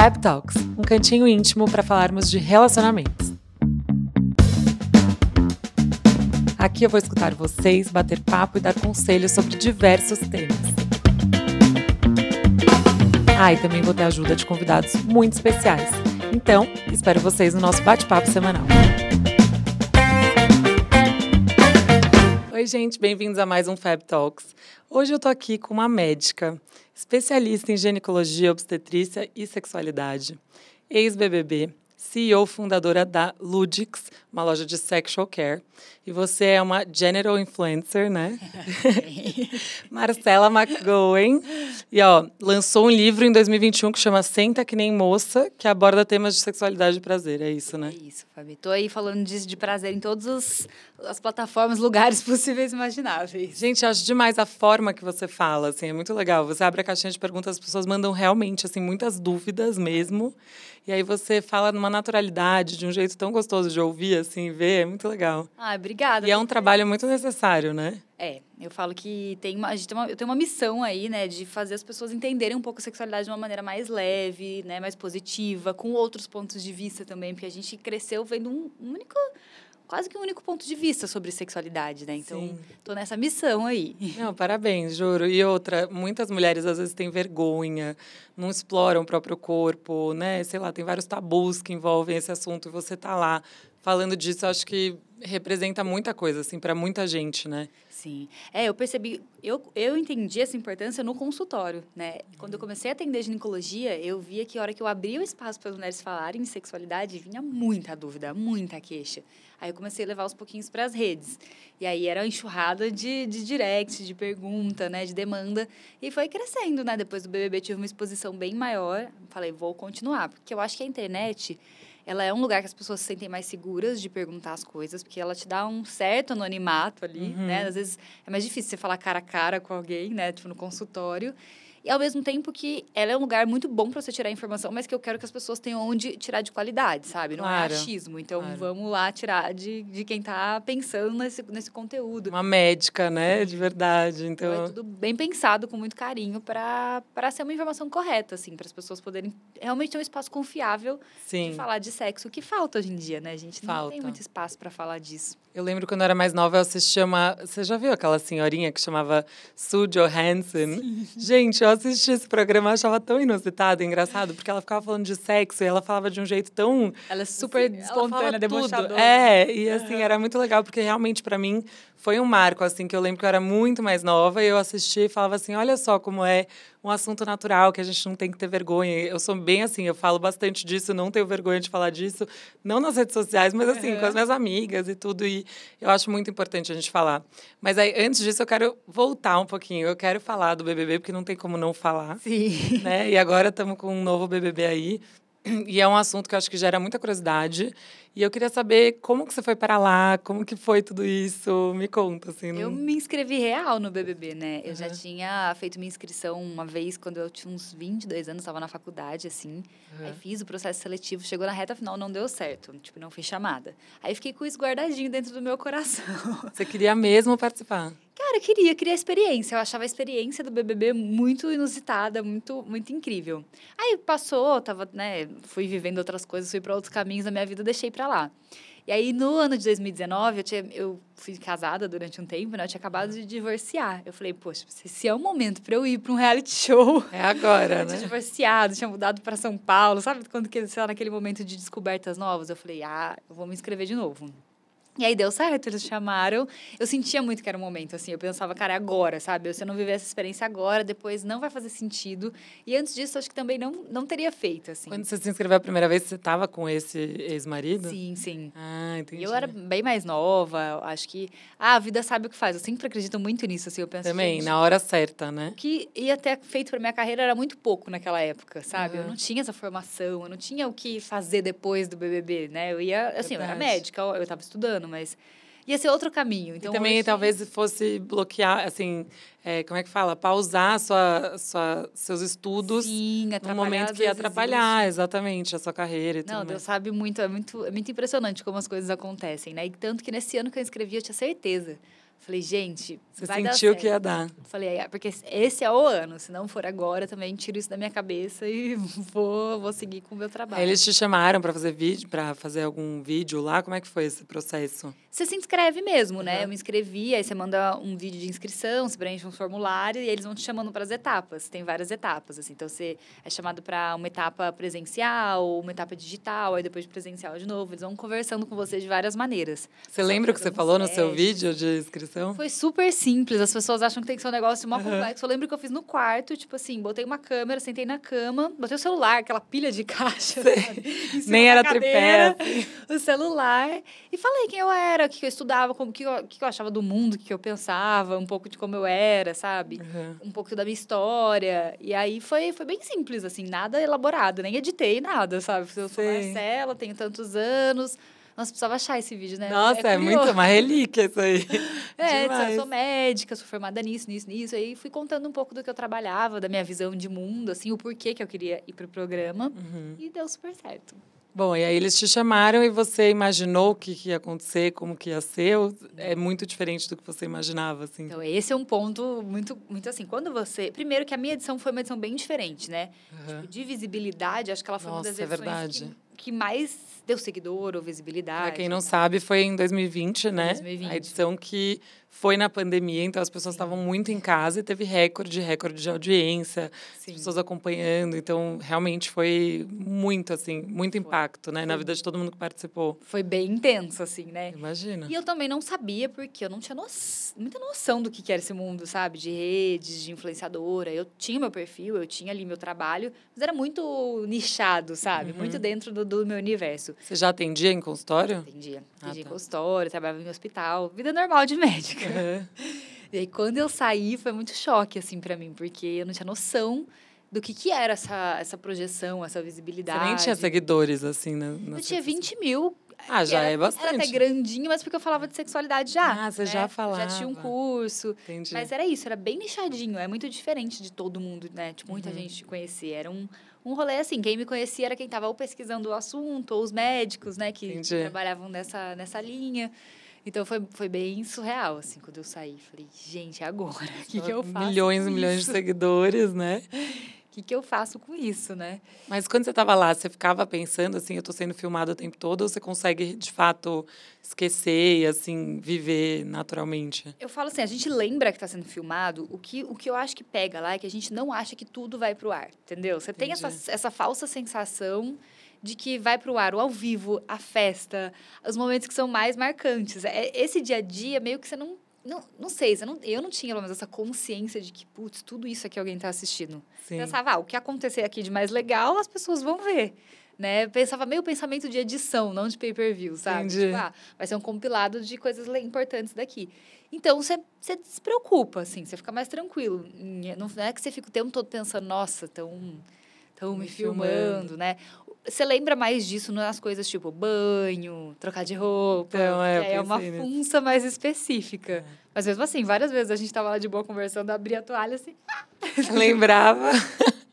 Fab Talks, um cantinho íntimo para falarmos de relacionamentos. Aqui eu vou escutar vocês, bater papo e dar conselhos sobre diversos temas. Ah, e também vou ter ajuda de convidados muito especiais. Então, espero vocês no nosso bate-papo semanal. Oi, gente, bem-vindos a mais um Fab Talks. Hoje eu tô aqui com uma médica, especialista em ginecologia, obstetrícia e sexualidade, ex-BBB, CEO fundadora da Ludix, uma loja de sexual care. E você é uma general influencer, né? Marcela McGowan. E, ó, lançou um livro em 2021 que chama Senta Que Nem Moça, que aborda temas de sexualidade e prazer. É isso, né? É isso, Fabi. Tô aí falando disso de prazer em todas as plataformas, lugares possíveis e imagináveis. Gente, acho demais a forma que você fala, assim, é muito legal. Você abre a caixinha de perguntas, as pessoas mandam realmente, assim, muitas dúvidas mesmo. E aí você fala numa naturalidade, de um jeito tão gostoso de ouvir, assim, ver, é muito legal. Ah, obrigada. E é um trabalho muito necessário, né? É, eu falo que tem uma, a gente tem uma, eu tenho uma missão aí, né, de fazer as pessoas entenderem um pouco a sexualidade de uma maneira mais leve, né, mais positiva, com outros pontos de vista também, porque a gente cresceu vendo um, um único quase que um único ponto de vista sobre sexualidade, né? Então, Sim. tô nessa missão aí. Não, parabéns, juro. E outra, muitas mulheres às vezes têm vergonha, não exploram o próprio corpo, né? Sei lá, tem vários tabus que envolvem esse assunto e você tá lá falando disso, acho que representa muita coisa, assim, para muita gente, né? Sim. É, eu percebi, eu, eu entendi essa importância no consultório, né? Quando eu comecei a atender ginecologia, eu via que a hora que eu abria o espaço para as mulheres falarem de sexualidade, vinha muita dúvida, muita queixa. Aí eu comecei a levar os pouquinhos para as redes. E aí era uma enxurrada de, de direct, de pergunta, né, de demanda. E foi crescendo, né? Depois do BBB tive uma exposição bem maior. Falei, vou continuar, porque eu acho que a internet ela é um lugar que as pessoas se sentem mais seguras de perguntar as coisas, porque ela te dá um certo anonimato ali, uhum. né? Às vezes é mais difícil você falar cara a cara com alguém, né? Tipo, no consultório. E ao mesmo tempo que ela é um lugar muito bom para você tirar informação, mas que eu quero que as pessoas tenham onde tirar de qualidade, sabe? Não é claro. é achismo. Então claro. vamos lá tirar de, de quem está pensando nesse, nesse conteúdo. Uma médica, né? De verdade. Então... então é tudo bem pensado, com muito carinho, para ser uma informação correta, assim, para as pessoas poderem realmente ter um espaço confiável Sim. de falar de sexo, o que falta hoje em dia, né? A gente falta. não tem muito espaço para falar disso. Eu lembro quando eu era mais nova, eu assistia uma. Você já viu aquela senhorinha que chamava Sue Johansson? Sim. Gente, eu assisti esse programa, achava tão inusitado, engraçado, porque ela ficava falando de sexo e ela falava de um jeito tão. Ela é super assim, espontânea, debochadora. É, e assim, era muito legal, porque realmente para mim foi um marco, assim, que eu lembro que eu era muito mais nova e eu assistia e falava assim: olha só como é um assunto natural, que a gente não tem que ter vergonha. Eu sou bem assim, eu falo bastante disso, não tenho vergonha de falar disso, não nas redes sociais, mas assim, uhum. com as minhas amigas e tudo. E eu acho muito importante a gente falar. Mas aí, antes disso, eu quero voltar um pouquinho. Eu quero falar do BBB, porque não tem como não falar. Sim. Né? E agora estamos com um novo BBB aí. E é um assunto que eu acho que gera muita curiosidade. E eu queria saber como que você foi para lá, como que foi tudo isso. Me conta, assim. Não... Eu me inscrevi real no BBB, né? Eu já tinha feito minha inscrição uma vez quando eu tinha uns 22 anos, estava na faculdade, assim. Uhum. Aí fiz o processo seletivo, chegou na reta final, não deu certo. Tipo, não fui chamada. Aí fiquei com isso guardadinho dentro do meu coração. Você queria mesmo participar? Cara, eu queria, queria a experiência. Eu achava a experiência do BBB muito inusitada, muito, muito incrível. Aí passou, tava, né, fui vivendo outras coisas, fui para outros caminhos da minha vida, deixei para lá. E aí, no ano de 2019, eu, tinha, eu fui casada durante um tempo, né? Eu tinha acabado de divorciar. Eu falei, poxa, se é o momento para eu ir para um reality show. É agora, né? Eu tinha divorciado, tinha mudado para São Paulo, sabe? Quando que, sei lá, naquele momento de descobertas novas, eu falei, ah, eu vou me inscrever de novo. E aí deu certo, eles chamaram. Eu sentia muito que era o momento, assim. Eu pensava, cara, é agora, sabe? Se eu não viver essa experiência agora, depois não vai fazer sentido. E antes disso, acho que também não, não teria feito, assim. Quando você se inscreveu a primeira vez, você estava com esse ex-marido? Sim, sim. Ah, entendi. E eu era bem mais nova, acho que... Ah, a vida sabe o que faz. Eu sempre acredito muito nisso, assim. Eu penso, Também, na hora certa, né? O que ia ter feito para minha carreira era muito pouco naquela época, sabe? Uhum. Eu não tinha essa formação, eu não tinha o que fazer depois do BBB, né? Eu ia... Assim, Verdade. eu era médica, eu estava estudando, mas ia ser outro caminho. Então, e também hoje... talvez fosse bloquear, assim, é, como é que fala? Pausar sua, sua, seus estudos Sim, no momento que ia atrapalhar exatamente a sua carreira e Não, tudo Deus sabe muito é, muito, é muito impressionante como as coisas acontecem, né? E tanto que nesse ano que eu escrevi, eu tinha certeza. Falei, gente, Você vai dar sentiu que ia dar. Falei, é, porque esse é o ano. Se não for agora, também tiro isso da minha cabeça e vou, vou seguir com o meu trabalho. Aí eles te chamaram para fazer vídeo, para fazer algum vídeo lá. Como é que foi esse processo? Você se inscreve mesmo, né? Uhum. Eu me inscrevi, aí você manda um vídeo de inscrição, você preenche um formulário e eles vão te chamando para as etapas. Tem várias etapas, assim. Então, você é chamado para uma etapa presencial, uma etapa digital, aí depois de presencial de novo. Eles vão conversando com você de várias maneiras. Você lembra o que você falou no seu vídeo de inscrição? Foi super simples. As pessoas acham que tem que ser um negócio mó Aham. complexo. Eu lembro que eu fiz no quarto, tipo assim, botei uma câmera, sentei na cama, botei o celular, aquela pilha de caixa. Nem era cadeira, tripé. assim. O celular. E falei quem eu era, o que eu estudava, como, o que, eu, que eu achava do mundo, o que eu pensava, um pouco de como eu era, sabe? Uhum. Um pouco da minha história. E aí foi, foi bem simples, assim, nada elaborado, nem editei nada, sabe? Eu sou Sei. Marcela, tenho tantos anos. Nossa, precisava achar esse vídeo, né? Nossa, é, muito curioso. uma relíquia isso aí. É, eu sou médica, sou formada nisso, nisso, nisso. Aí fui contando um pouco do que eu trabalhava, da minha visão de mundo, assim, o porquê que eu queria ir pro programa. Uhum. E deu super certo. Bom, e aí eles te chamaram e você imaginou o que, que ia acontecer, como que ia ser? É muito diferente do que você imaginava, assim? Então, esse é um ponto muito, muito assim. Quando você. Primeiro, que a minha edição foi uma edição bem diferente, né? Aham. De visibilidade, acho que ela foi uma Nossa, das é edições verdade. que, que mais deu seguidor ou visibilidade. Pra quem não sabe, foi em 2020, né? 2020. A edição que foi na pandemia, então as pessoas estavam muito em casa e teve recorde, recorde de audiência, Sim. as pessoas acompanhando. Então, realmente foi muito, assim, muito impacto, né? Na Foi. vida de todo mundo que participou. Foi bem intenso, assim, né? Imagina. E eu também não sabia, porque eu não tinha no- muita noção do que que era esse mundo, sabe? De redes, de influenciadora. Eu tinha meu perfil, eu tinha ali meu trabalho, mas era muito nichado, sabe? Uhum. Muito dentro do, do meu universo. Você já atendia em consultório? Atendia. Ah, Atendia em tá. consultório, trabalhava em hospital. Vida normal de médica. Aham. E aí, quando eu saí, foi muito choque, assim, pra mim. Porque eu não tinha noção do que que era essa, essa projeção, essa Você visibilidade. nem tinha seguidores, assim, né? Eu tinha 20 mil. Ah, que já era, é bastante. Era até grandinho, mas porque eu falava de sexualidade já. Ah, você né? já Já falava. tinha um curso. Entendi. Mas era isso, era bem nichadinho. É muito diferente de todo mundo, né? Tipo, muita Uhum. gente te conhecer. Era um, um rolê assim. Quem me conhecia era quem estava ou pesquisando o assunto, ou os médicos, né? Que Entendi. trabalhavam nessa, nessa linha. Então, foi, foi bem surreal, assim, quando eu saí. Falei, gente, agora? O que, que eu faço Milhões e milhões de seguidores, né? O que, que eu faço com isso, né? Mas quando você estava lá, você ficava pensando assim, eu estou sendo filmado o tempo todo, ou você consegue, de fato, esquecer e, assim, viver naturalmente? Eu falo assim, a gente lembra que está sendo filmado, o que, o que eu acho que pega lá é que a gente não acha que tudo vai pro ar, entendeu? Você tem essa, Entendi. essa falsa sensação de que vai pro ar o ao vivo, a festa, os momentos que são mais marcantes. É, esse dia a dia, meio que você não... Não, não sei, você não, eu não tinha, pelo menos, essa consciência de que, putz, tudo isso aqui alguém está assistindo. Sim. Pensava, ah, o que acontecer aqui de mais legal, as pessoas vão ver. Né? Pensava meio pensamento de edição, não de pay-per-view, sabe? Entendi. Tipo, ah, vai ser um compilado de coisas importantes daqui. Então, você se preocupa, assim, você fica mais tranquilo. Não é que você fica o tempo todo pensando, nossa, estão tão me Me filmando, filmando. né? Você lembra mais disso nas coisas tipo banho, trocar de roupa. Então, é, aí é uma nisso. função mais específica. Mas mesmo assim, várias vezes a gente tava lá de boa conversando, abria a toalha assim, Lembrava.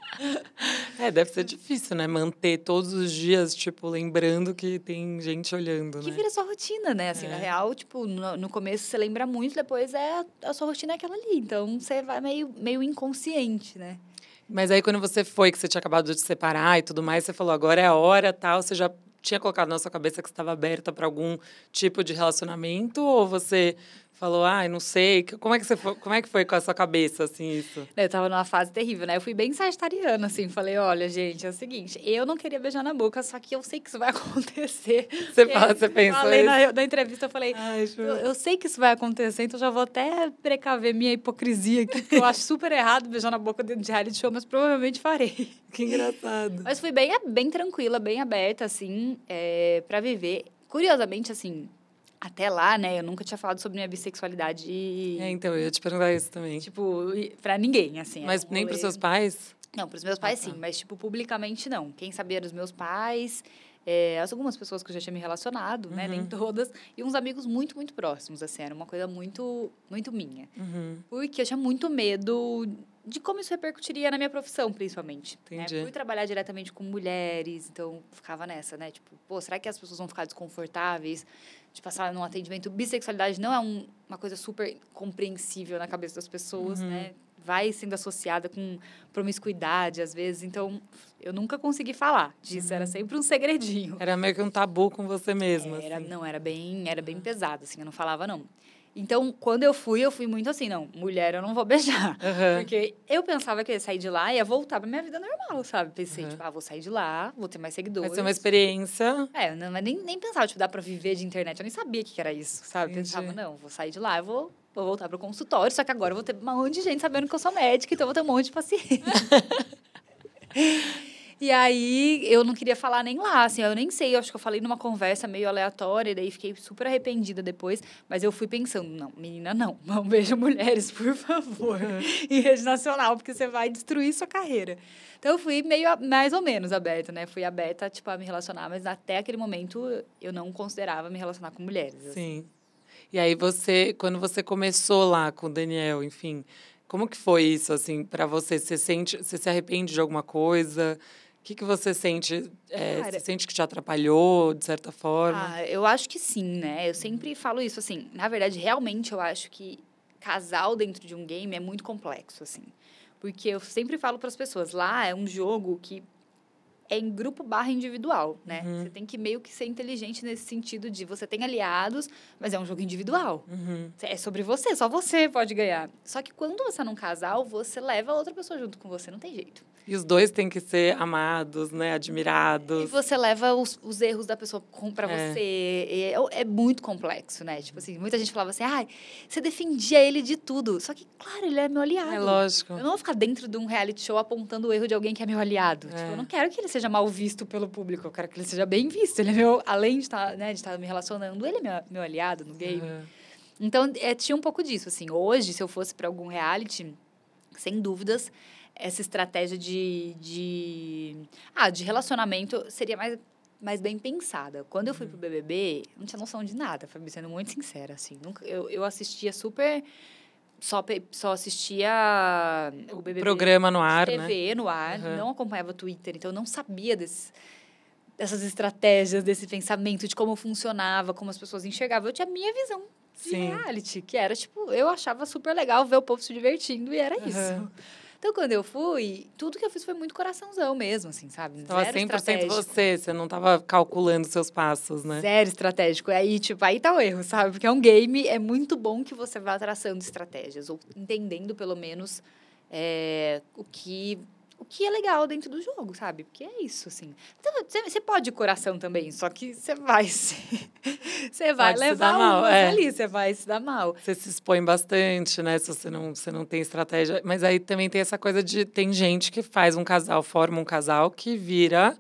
É, deve ser difícil, né? Manter todos os dias, tipo, lembrando que tem gente olhando, que né? vira sua rotina, né? Assim, na É. real, tipo, no, no começo você lembra muito, depois é a, a sua rotina é aquela ali. Então você vai meio, meio inconsciente, né? Mas aí, quando você foi, que você tinha acabado de se separar e tudo mais, você falou, agora é a hora, tal, você já tinha colocado na sua cabeça que estava aberta para algum tipo de relacionamento? Ou você falou, ai, não sei, como é que você foi, como é que foi com a sua cabeça, assim, isso? Eu tava numa fase terrível, né? Eu fui bem sagitariana, assim. Falei, olha, gente, é o seguinte, eu não queria beijar na boca, só que eu sei que isso vai acontecer. Você, fala, você pensou Falei isso? na, na entrevista, eu falei, Ai, eu, eu sei que isso vai acontecer, então já vou até precaver minha hipocrisia aqui, porque eu acho super errado beijar na boca dentro de reality show, mas provavelmente farei. Que engraçado. Mas fui bem, bem tranquila, bem aberta, assim, é, para viver. Curiosamente, assim, até lá, né, eu nunca tinha falado sobre minha bissexualidade, É, então, eu ia te perguntar isso também. tipo, e- pra ninguém, assim. Mas um nem rolê- pros seus pais? Não, pros meus pais Ah, tá. sim, mas, tipo, publicamente não. Quem sabia eram os meus pais, é, as algumas pessoas que eu já tinha me relacionado, né, nem Uhum. todas, e uns amigos muito, muito próximos, assim, era uma coisa muito, muito minha. Uhum. Porque eu tinha muito medo de como isso repercutiria na minha profissão, principalmente. Né? Entendi. Por trabalhar diretamente com mulheres, então ficava nessa, né? Tipo, pô, será que as pessoas vão ficar desconfortáveis de passar num atendimento? Bissexualidade não é um, uma coisa super compreensível na cabeça das pessoas, Uhum. né? Vai sendo associada com promiscuidade, às vezes. Então, eu nunca consegui falar disso. Uhum. Era sempre um segredinho. Era meio que um tabu com você mesma. Era, assim. não, era bem, era bem pesado, assim, eu não falava, não. Então, quando eu fui, eu fui muito assim, não, mulher eu não vou beijar. Aham. Porque eu pensava que eu ia sair de lá e ia voltar pra minha vida normal, sabe? Pensei, Uhum. tipo, ah, vou sair de lá, vou ter mais seguidores. Vai ser uma experiência. É, não, mas nem, nem pensava, tipo, dá pra viver de internet. Eu nem sabia o que que era isso, sabe? Entendi. Pensava, não, vou sair de lá, eu vou, vou voltar pro consultório, só que agora eu vou ter um monte de gente sabendo que eu sou médica, então eu vou ter um monte de paciente. E aí, eu não queria falar nem lá, assim, eu nem sei, eu acho que eu falei numa conversa meio aleatória, e daí fiquei super arrependida depois, mas eu fui pensando, não, menina, não, não veja mulheres, por favor, em rede nacional, porque você vai destruir sua carreira. Então, eu fui meio, mais ou menos aberta, né, fui aberta, tipo, a me relacionar, mas até aquele momento, eu não considerava me relacionar com mulheres. assim. Sim. E aí você, quando você começou lá com o Daniel, enfim, como que foi isso assim para você? Você sente, você se arrepende de alguma coisa? O que que você sente? é, Cara- você sente que te atrapalhou de certa forma? Ah, eu acho que sim, né? Eu sempre falo isso, assim. Na verdade, realmente, eu acho que casal dentro de um game é muito complexo, assim. Porque eu sempre falo para as pessoas, lá é um jogo que é em grupo barra individual, né? Uhum. Você tem que meio que ser inteligente nesse sentido de você tem aliados, mas é um jogo individual. Uhum. É sobre você, só você pode ganhar. Só que quando você é num casal, você leva outra pessoa junto com você, não tem jeito. E os dois têm que ser amados, né? E Admirados. você leva os, os erros da pessoa pra É. você. E É, é muito complexo, né? Tipo assim, muita gente falava assim, ai, você defendia ele de tudo. Só que, claro, ele é meu aliado. É lógico. Eu não vou ficar dentro de um reality show apontando o erro de alguém que é meu aliado. É. Tipo, eu não quero que ele seja mal visto pelo público. Eu quero que ele seja bem visto. Ele é meu, além de estar, né, de estar me relacionando, ele é meu, meu aliado no game. Uhum. Então, é, tinha um pouco disso, assim. Hoje, se eu fosse para algum reality, sem dúvidas, essa estratégia de, de, ah, de relacionamento seria mais, mais bem pensada. Quando eu fui pro BBB, não tinha noção de nada, Fabi, sendo muito sincera, assim. Nunca, eu, eu assistia super... Só, só assistia o BBB Programa no ar, né? TV no ar, Uhum. não acompanhava Twitter, então eu não sabia desses, dessas estratégias, desse pensamento, de como funcionava, como as pessoas enxergavam. Eu tinha a minha visão de Sim. reality, que era tipo, eu achava super legal ver o povo se divertindo e era Uhum. isso. Então, quando eu fui, tudo que eu fiz foi muito coraçãozão mesmo, assim, sabe? Tava Zero 100% estratégico. você, você não tava calculando seus passos, né? Zero estratégico. Aí, tipo, aí tá o erro, sabe? Porque é um game, é muito bom que você vá traçando estratégias, ou entendendo, pelo menos, é, o que o que é legal dentro do jogo, sabe? Porque é isso, assim. Você pode de coração também, só que você vai se... Você vai Pode se levar dar mal, é. ali, você vai se dar mal. Você se expõe bastante, né? Se você não, você não tem estratégia. Mas aí também tem essa coisa de. Tem gente que faz um casal, forma um casal que vira.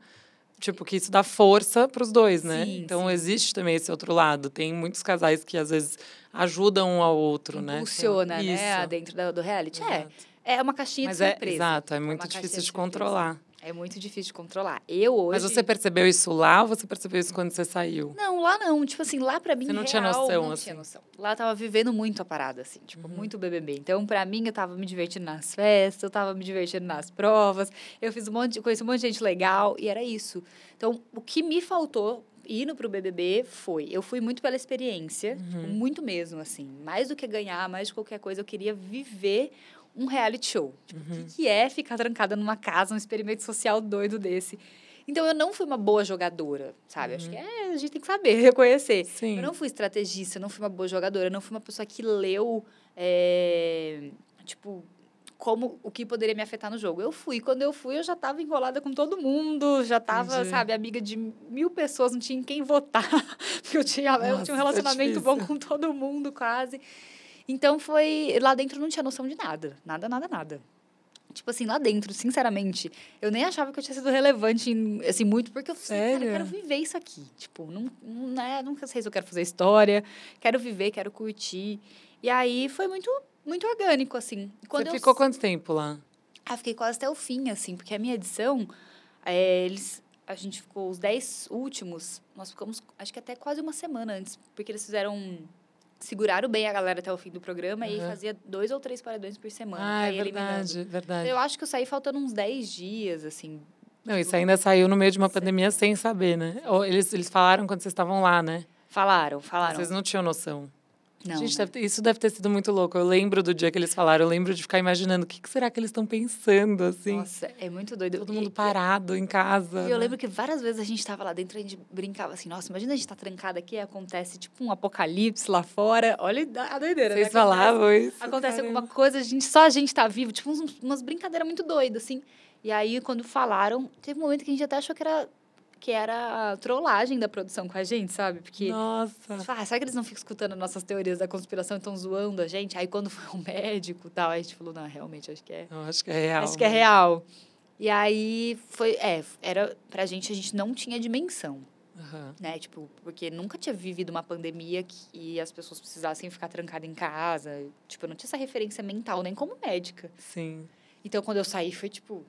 Tipo, que isso dá força para os dois, né? Sim, então sim. existe também esse outro lado. Tem muitos casais que às vezes ajudam um ao outro, né? Impulsiona, né? Isso. Dentro do, do reality. É, Exato. é uma caixinha Mas de é, surpresa. exato, é muito caixinha difícil de surpresa. controlar. É muito difícil de controlar. Eu hoje... Mas você percebeu isso lá ou você percebeu isso quando você saiu? Não, lá não. Tipo assim, lá pra mim, Você não real, tinha noção, não assim? tinha noção. Lá eu tava vivendo muito a parada, assim. Tipo, Uhum. muito BBB. Então, pra mim, eu tava me divertindo nas festas, eu tava me divertindo nas provas. Eu fiz um monte de... Conheci um monte de gente legal e era isso. Então, o que me faltou indo pro BBB foi... Eu fui muito pela experiência, Uhum. tipo, muito mesmo, assim. Mais do que ganhar, mais de qualquer coisa, eu queria viver um reality show. Tipo, Uhum. o que, que é ficar trancada numa casa, um experimento social doido desse? Então, eu não fui uma boa jogadora, sabe? Acho que é, a gente tem que saber, reconhecer. Sim. Eu não fui estrategista, eu não fui uma boa jogadora, eu não fui uma pessoa que leu, é, tipo, como o que poderia me afetar no jogo. Eu fui, quando eu fui, eu já estava enrolada com todo mundo, já estava, sabe, amiga de mil pessoas, não tinha em quem votar, porque eu tinha, eu Nossa, tinha um é relacionamento bom difícil. com todo mundo, quase. Então foi, lá dentro eu não tinha noção de nada, nada, nada, nada. Tipo assim, lá dentro, sinceramente, eu nem achava que eu tinha sido relevante, assim, muito, porque eu falei, cara, eu quero viver isso aqui. Tipo, não, não, né, nunca sei se eu quero fazer história, quero viver, quero curtir. E aí foi muito, muito orgânico, assim. Quando você eu ficou quanto tempo lá? ah, fiquei quase até o fim, assim, porque a minha edição, é, eles, a gente ficou os 10 últimos, nós ficamos, acho que até quase uma semana antes, porque eles fizeram seguraram bem a galera até o fim do programa e Aham. fazia dois ou três paredões por semana. Ah, é eliminando. verdade, verdade. Eu acho que eu saí faltando uns 10 dias, assim. Não, isso ainda saiu no meio de uma pandemia sem saber, né? Ou eles, eles falaram quando vocês estavam lá, né? Falaram, falaram. Vocês não tinham noção. Não, Gente, né? isso deve ter sido muito louco. Eu lembro do dia que eles falaram, eu lembro de ficar imaginando o que, que será que eles estão pensando, assim. Nossa, é muito doido. Todo mundo parado em casa. E eu né? lembro que várias vezes a gente tava lá dentro e a gente brincava assim, nossa, imagina a gente tá trancada aqui e acontece tipo um apocalipse lá fora. Olha a doideira, Vocês né? Falavam isso. Acontece caramba. alguma coisa, a gente, só a gente tá vivo, tipo uns- umas brincadeiras muito doidas, assim. E aí, quando falaram, teve um momento que a gente até achou que era, que era trollagem da produção com a gente, sabe? Porque Nossa. a fala, ah, será que eles não ficam escutando nossas teorias da conspiração e estão zoando a gente? Aí, quando foi um médico e tal, a gente falou, não, realmente, acho que é. Eu acho que é real. Acho que é real. E aí, foi, é, era, pra gente, a gente não tinha dimensão Aham. né? Tipo, porque nunca tinha vivido uma pandemia que as pessoas precisassem ficar trancadas em casa. Tipo, eu não tinha essa referência mental, nem como médica. Sim. Então, quando eu saí, foi tipo,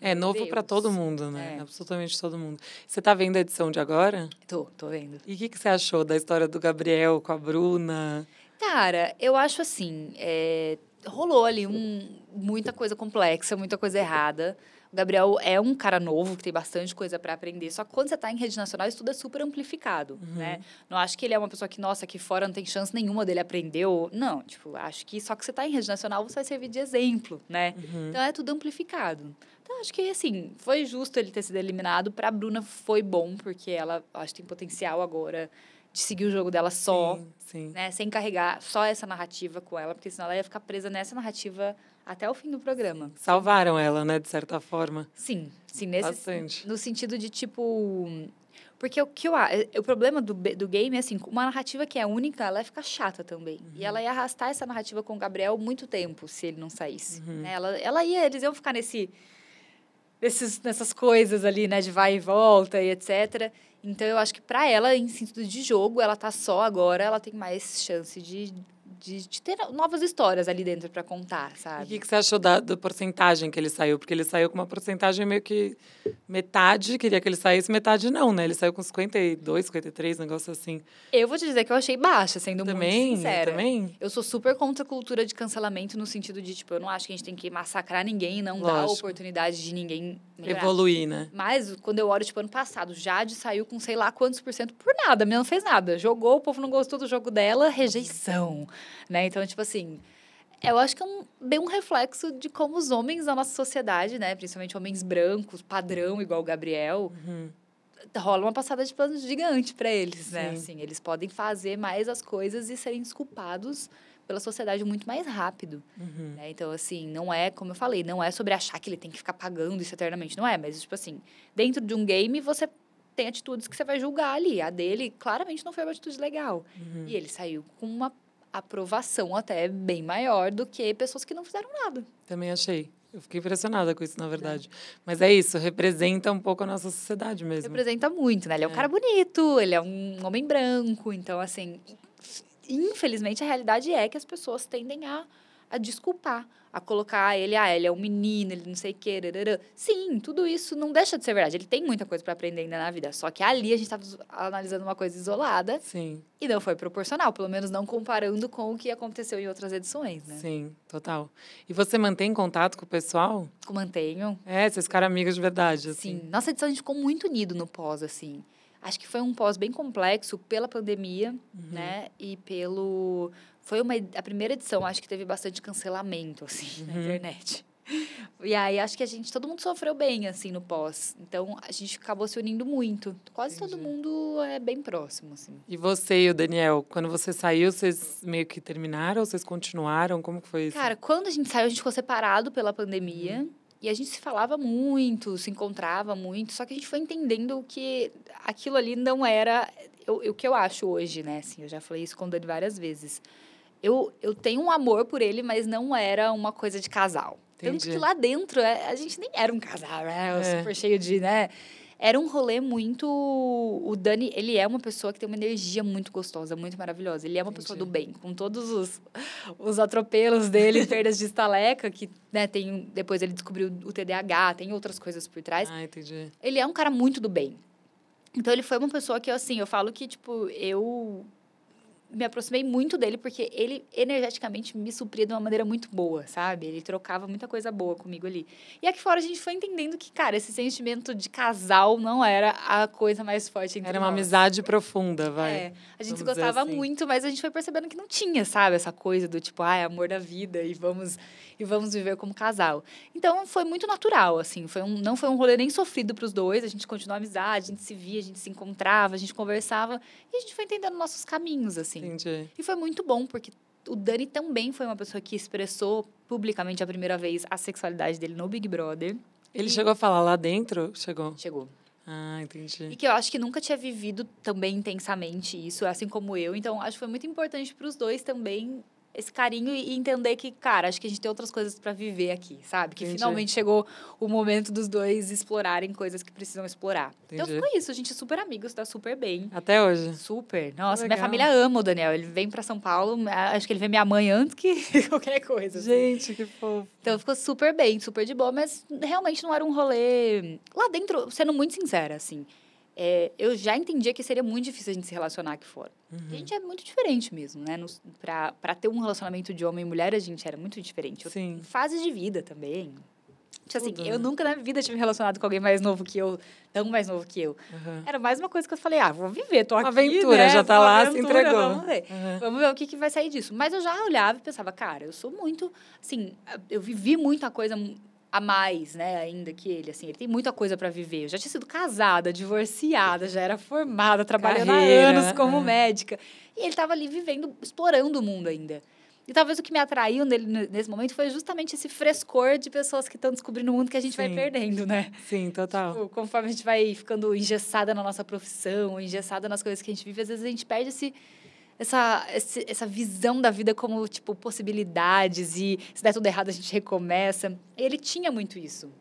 É novo pra Deus. todo mundo, né? É. Absolutamente todo mundo. Você tá vendo a edição de agora? tô, tô vendo. E o que, que você achou da história do Gabriel com a Bruna? Cara, eu acho assim, é, rolou ali um, muita coisa complexa, muita coisa errada. O Gabriel é um cara novo, que tem bastante coisa para aprender. Só que quando você está em rede nacional, isso tudo é super amplificado, né? Não acho que ele é uma pessoa que, nossa, aqui fora não tem chance nenhuma dele aprendeu. Não, tipo, acho que só que você está em rede nacional, você vai servir de exemplo, né? Então é tudo amplificado. Então acho que, assim, foi justo ele ter sido eliminado. Para a Bruna foi bom, porque ela, acho que tem potencial agora de seguir o jogo dela só Sim, sim. né, sem carregar só essa narrativa com ela, porque senão ela ia ficar presa nessa narrativa até o fim do programa. Salvaram ela, né, de certa forma. Sim, sim, nesse Bastante. no sentido de tipo porque o que eu, o problema do, do game é assim, uma narrativa que é única, ela ia ficar chata também. Uhum. E ela ia arrastar essa narrativa com o Gabriel muito tempo, se ele não saísse. Uhum. né? Ela, ela ia, eles iam ficar nesse nesses, nessas coisas ali, né, de vai e volta e etc. Então eu acho que para ela, em sentido de jogo, ela tá só agora, ela tem mais chance de, de, de ter novas histórias ali dentro para contar, E o sabe? que, que você achou da, da porcentagem que ele saiu? Porque ele saiu com uma porcentagem meio que metade, queria que ele saísse, metade não, né? Ele saiu com 52, 53, um negócio assim. Eu vou te dizer que eu achei baixa, sendo também, muito sincera. também. Eu sou super contra a cultura de cancelamento no sentido de, tipo, eu não acho que a gente tem que massacrar ninguém e não dar a Lógico. oportunidade de ninguém melhorar. Evoluir, né? Mas, quando eu olho, tipo, ano passado, Jade saiu com sei lá quantos por cento por nada. A menina não fez nada. Jogou, o povo não gostou do jogo dela, rejeição. Né? Então, tipo assim, eu acho que é um, bem um reflexo de como os homens da nossa sociedade, né? Principalmente homens brancos, padrão, igual o Gabriel, Uhum. rola uma passada de plano gigante para eles, né? Sim. Assim, eles podem fazer mais as coisas e serem desculpados pela sociedade muito mais rápido. Uhum. Né? Então, assim, não é, como eu falei, não é sobre achar que ele tem que ficar pagando isso eternamente. Não é, mas, tipo assim, dentro de um game, você tem atitudes que você vai julgar ali. A dele, claramente, não foi uma atitude legal. Uhum. E ele saiu com uma aprovação até bem maior do que pessoas que não fizeram nada. Também achei. Eu fiquei impressionada com isso, na verdade. Mas é isso, representa um pouco a nossa sociedade mesmo. Representa muito, né? Ele é um cara bonito, ele é um homem branco. Então, assim, infelizmente, a realidade é que as pessoas tendem a, a desculpar, a colocar ele, ah, ele é um menino, ele não sei o quê. rararã. Sim, tudo isso não deixa de ser verdade. Ele tem muita coisa para aprender ainda na vida. Só que ali a gente estava analisando uma coisa isolada Sim, e não foi proporcional, pelo menos não comparando com o que aconteceu em outras edições, né? sim, total. E você mantém contato com o pessoal? Mantenho. É, vocês ficaram amigos de verdade, assim. Sim, nossa edição a gente ficou muito unido no pós, assim. Acho que foi um pós bem complexo pela pandemia, né? E pelo. Foi uma, a primeira edição, acho que teve bastante cancelamento, assim, na internet. E aí, acho que a gente, todo mundo sofreu bem, assim, no pós. Então, a gente acabou se unindo muito. Quase todo Entendi. mundo é bem próximo, assim. E você e o Daniel, quando você saiu, vocês meio que terminaram ou vocês continuaram? Como que foi isso? Cara, quando a gente saiu, a gente ficou separado pela pandemia. E a gente se falava muito, se encontrava muito. Só que a gente foi entendendo que aquilo ali não era o que eu acho hoje, né? Assim, eu já falei isso com o Dani várias vezes. Eu, eu tenho um amor por ele, mas não era uma coisa de casal. Tanto Entendi. que lá dentro, é, a gente nem era um casal, né? É. Super cheio de, né? Era um rolê muito... O Dani, ele é uma pessoa que tem uma energia muito gostosa, muito maravilhosa. Ele é uma pessoa do Entendi. bem, com todos os, os atropelos dele, perdas de estaleca, que né, tem, depois ele descobriu o TDAH, tem outras coisas por trás. Ah, entendi. Ele é um cara muito do bem. Então, ele foi uma pessoa que, assim, eu falo que, tipo, eu me aproximei muito dele porque ele energeticamente me supria de uma maneira muito boa, sabe? Ele trocava muita coisa boa comigo ali. E aqui fora a gente foi entendendo que, cara, esse sentimento de casal não era a coisa mais forte entre Era uma nós. amizade profunda, vai. É, a gente se gostava assim. muito, mas a gente foi percebendo que não tinha, sabe? Essa coisa do tipo, ai, amor da vida e vamos e vamos viver como casal. Então foi muito natural, assim, foi um, não foi um rolê nem sofrido para os dois, a gente continuou a amizade, a gente se via, a gente se encontrava, a gente conversava e a gente foi entendendo nossos caminhos, assim. Entendi. E foi muito bom, porque o Dani também foi uma pessoa que expressou publicamente a primeira vez a sexualidade dele no Big Brother. Ele E- chegou a falar lá dentro? Chegou. Chegou. Ah, E entendi. que eu acho que nunca tinha vivido também intensamente isso, assim como eu. Então, acho que foi muito importante para os dois também esse carinho e entender que, cara, acho que a gente tem outras coisas para viver aqui, sabe? Que Entendi. finalmente chegou o momento dos dois explorarem coisas que precisam explorar. Então, Entendi. ficou isso. A gente é super amigos, tá super bem. Até hoje. Super. Nossa, minha família ama o Daniel. Ele vem para São Paulo, acho que ele vê minha mãe antes que qualquer coisa. assim. Gente, que fofo. Então ficou super bem, super de boa, mas realmente não era um rolê. Lá dentro, sendo muito sincera, assim, é, eu já entendia que seria muito difícil a gente se relacionar aqui fora. Uhum. A gente é muito diferente mesmo, né? Pra ter um relacionamento de homem e mulher, a gente era muito diferente. Sim. Fases de vida também. Tipo assim, eu né? nunca na vida tive relacionado com alguém mais novo que eu, tão mais novo que eu. Uhum. Era mais uma coisa que eu falei, ah, vou viver, tô aqui, Uma aventura, né? já tá Uma lá, se aventura, entregou. Vamos ver. Uhum. Vamos ver o que, que vai sair disso. Mas eu já olhava e pensava, cara, eu sou muito, assim, eu vivi muita coisa a mais, né, ainda que ele, assim, ele tem muita coisa para viver. Eu já tinha sido casada, divorciada, já era formada, trabalhando há anos como é. médica. E ele estava ali vivendo, explorando o mundo ainda. E talvez o que me atraiu nele nesse momento foi justamente esse frescor de pessoas que estão descobrindo o mundo que a gente vai Sim. perdendo, né? Sim, total. Tipo, conforme a gente vai ficando engessada na nossa profissão, engessada nas coisas que a gente vive, às vezes a gente perde esse, essa, essa visão da vida como, tipo, possibilidades e se der tudo errado a gente recomeça. Ele tinha muito isso.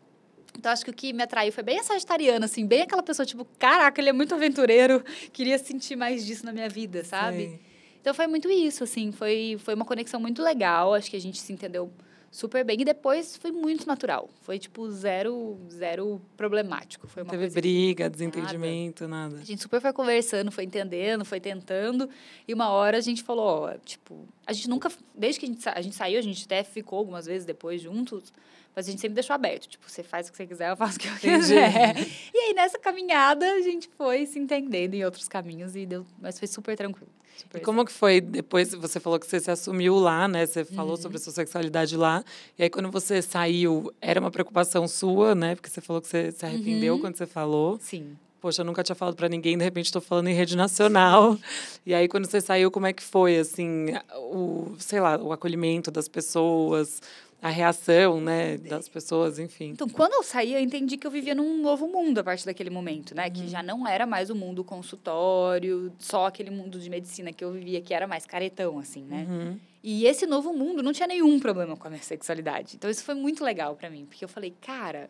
Então, acho que o que me atraiu foi bem a sagitariana, assim, bem aquela pessoa, tipo, caraca, ele é muito aventureiro, queria sentir mais disso na minha vida, sabe? Sei. Então foi muito isso, assim, foi, foi uma conexão muito legal, acho que a gente se entendeu super bem e depois foi muito natural. Foi tipo zero, zero problemático. Foi uma teve coisa que briga, desentendimento, nada. a gente super foi conversando, foi entendendo, foi tentando. E uma hora a gente falou, ó, tipo, a gente nunca, desde que a gente, sa- a gente saiu, a gente até ficou algumas vezes depois juntos, mas a gente sempre deixou aberto. Tipo, você faz o que você quiser, eu faço o que eu quiser. E aí, nessa caminhada, a gente foi se entendendo em outros caminhos, e deu, mas foi super tranquilo. Super E como que foi depois? Você falou que você se assumiu lá, né? Você falou Uhum. sobre a sua sexualidade lá. E aí, quando você saiu, era uma preocupação sua, né? Porque você falou que você se arrependeu Uhum. quando você falou. Sim. Poxa, eu nunca tinha falado pra ninguém, de repente estou falando em rede nacional. E aí, quando você saiu, como é que foi, assim, o, sei lá, o acolhimento das pessoas, a reação, né, das pessoas, enfim. Então, quando eu saí, eu entendi que eu vivia num novo mundo a partir daquele momento, né? Uhum. Que já não era mais o mundo consultório, só aquele mundo de medicina que eu vivia, que era mais caretão, assim, né? Uhum. E esse novo mundo não tinha nenhum problema com a minha sexualidade. Então, isso foi muito legal pra mim, porque eu falei, cara.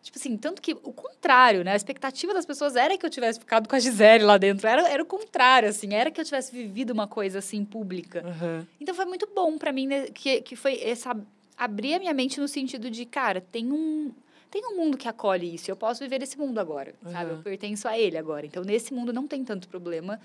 Tipo assim, tanto que o contrário, né? A expectativa das pessoas era que eu tivesse ficado com a Gisele lá dentro. Era, era o contrário, assim. Era que eu tivesse vivido uma coisa, assim, pública. Uhum. Então foi muito bom pra mim né, que, que foi essa abrir a minha mente no sentido de, cara, tem um tem um mundo que acolhe isso, eu posso viver esse mundo agora, sabe? Eu Uhum. pertenço a ele agora. Então nesse mundo não tem tanto problema.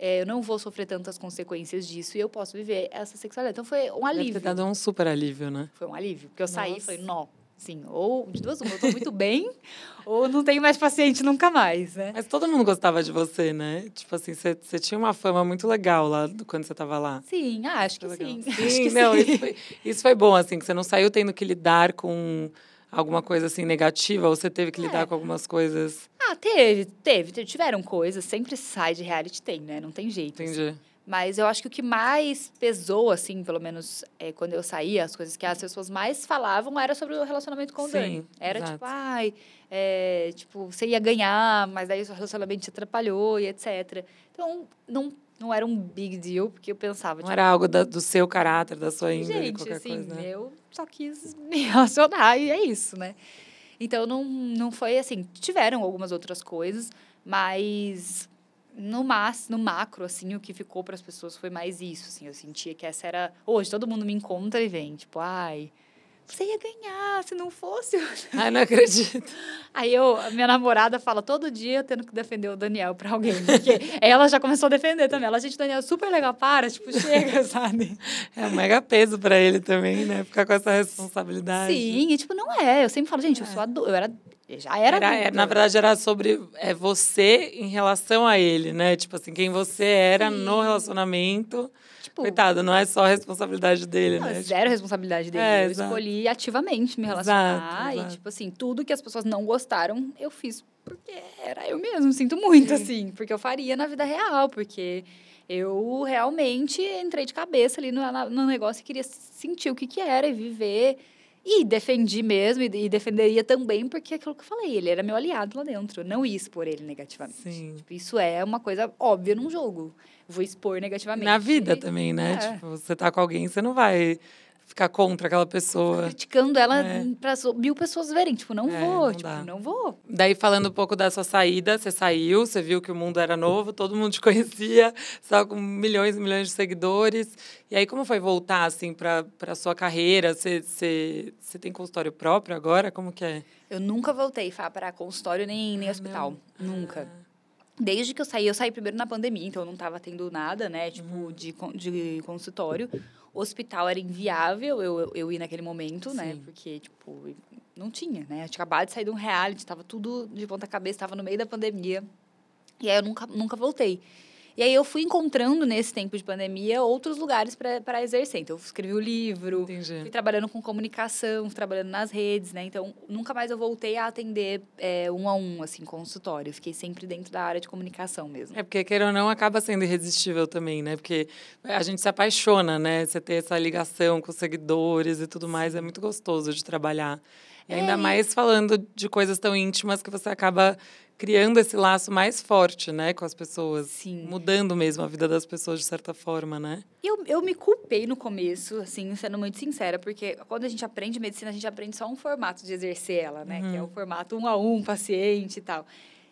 é, eu não vou sofrer tantas consequências disso e eu posso viver essa sexualidade. Então foi um Deve ter alívio. dado um super alívio, né? Foi um alívio, porque eu saí e Nossa. falei, nó, sim, ou de duas uma, eu tô muito bem, ou não tenho mais paciente nunca mais, né? Mas todo mundo gostava de você, né? Tipo assim, você, tinha uma fama muito legal lá do- quando você tava lá. Sim, ah, acho que sim. Sim, acho que não, sim. Isso, foi, isso foi bom, assim, que você não saiu tendo que lidar com alguma coisa assim negativa, ou você teve que lidar É. com algumas coisas. Ah, teve, teve, te- tiveram coisas, sempre sai de reality tem, né? Não tem jeito. assim. Mas eu acho que o que mais pesou, assim, pelo menos é, quando eu saía, as coisas que as pessoas mais falavam era sobre o relacionamento com o Sim, Dani. Era exato. tipo, ai, é, tipo, você ia ganhar, mas daí o seu relacionamento te atrapalhou e etc. Então, não, não era um big deal, porque eu pensava, Não tipo, era algo da- do seu caráter, da sua índole, gente, qualquer assim, coisa, né? eu só quis me relacionar e é isso, né? Então, não, não foi assim. Tiveram algumas outras coisas, mas no, mas, no macro, assim, o que ficou para as pessoas foi mais isso, assim. Eu sentia que essa era... Hoje, todo mundo me encontra e vem, tipo, ai... você ia ganhar, se não fosse. Ai, não acredito. Aí eu, a minha namorada fala todo dia tendo que defender o Daniel pra alguém. Porque ela já começou a defender também. Ela, gente, Daniel, super legal, para, tipo, chega, sabe? É um mega peso pra ele também, né? Ficar com essa responsabilidade. Sim, e tipo, não é. Eu sempre falo, gente, eu sou. Eu era. Já era. Era, é, adulta. na verdade, era sobre é, você em relação a ele, né? Tipo assim, quem você era Sim. no relacionamento. Tipo, Coitado, não é só a responsabilidade dele, Não, né? zero responsabilidade dele. É, eu exato. escolhi ativamente me relacionar. Exato, E, exato. tipo assim, tudo que as pessoas não gostaram, eu fiz porque era eu mesmo. Sinto muito, Sim. assim. Porque eu faria na vida real. Porque eu realmente entrei de cabeça ali no, no negócio e queria sentir o que, que era e viver. E defendi mesmo, e, defenderia também, porque é aquilo que eu falei, ele era meu aliado lá dentro. Eu não ia expor ele negativamente. Sim. Tipo, isso é uma coisa óbvia num jogo. Vou expor negativamente. Na vida também, né? É. Tipo, você tá com alguém, você não vai ficar contra aquela pessoa. criticando ela É. para mil pessoas verem. Tipo, não É, vou, não tipo, dá. não vou. Daí, falando um pouco da sua saída, você saiu, você viu que o mundo era novo, todo mundo te conhecia, só com milhões e milhões de seguidores. E aí, como foi voltar, assim, para a sua carreira? Você, você, você tem consultório próprio agora? Como que é? Eu nunca voltei para consultório nem, nem hospital. Nunca. Desde que eu saí, eu saí primeiro na pandemia, então eu não estava tendo nada, né, tipo, Uhum. de, de consultório. O hospital era inviável eu, eu, ir naquele momento, né, Sim. porque, tipo, não tinha, né. Eu tinha acabado de sair de um reality, estava tudo de ponta cabeça, estava no meio da pandemia. E aí eu nunca, nunca voltei. E aí eu fui encontrando nesse tempo de pandemia outros lugares para exercer. Então eu escrevi o livro, Entendi. fui trabalhando com comunicação, fui trabalhando nas redes, né? Então nunca mais eu voltei a atender é, um a um, assim, consultório. Fiquei sempre dentro da área de comunicação mesmo. É porque, queira ou não, acaba sendo irresistível também, né? Porque a gente se apaixona, né? Você ter essa ligação com os seguidores e tudo mais, é muito gostoso de trabalhar. E ainda É, mais falando de coisas tão íntimas que você acaba criando esse laço mais forte, né, com as pessoas. Sim. Mudando mesmo a vida das pessoas de certa forma, né? Eu, eu me culpei no começo, assim, sendo muito sincera, porque quando a gente aprende medicina, a gente aprende só um formato de exercer ela, né? Que é o formato um a um, paciente e tal.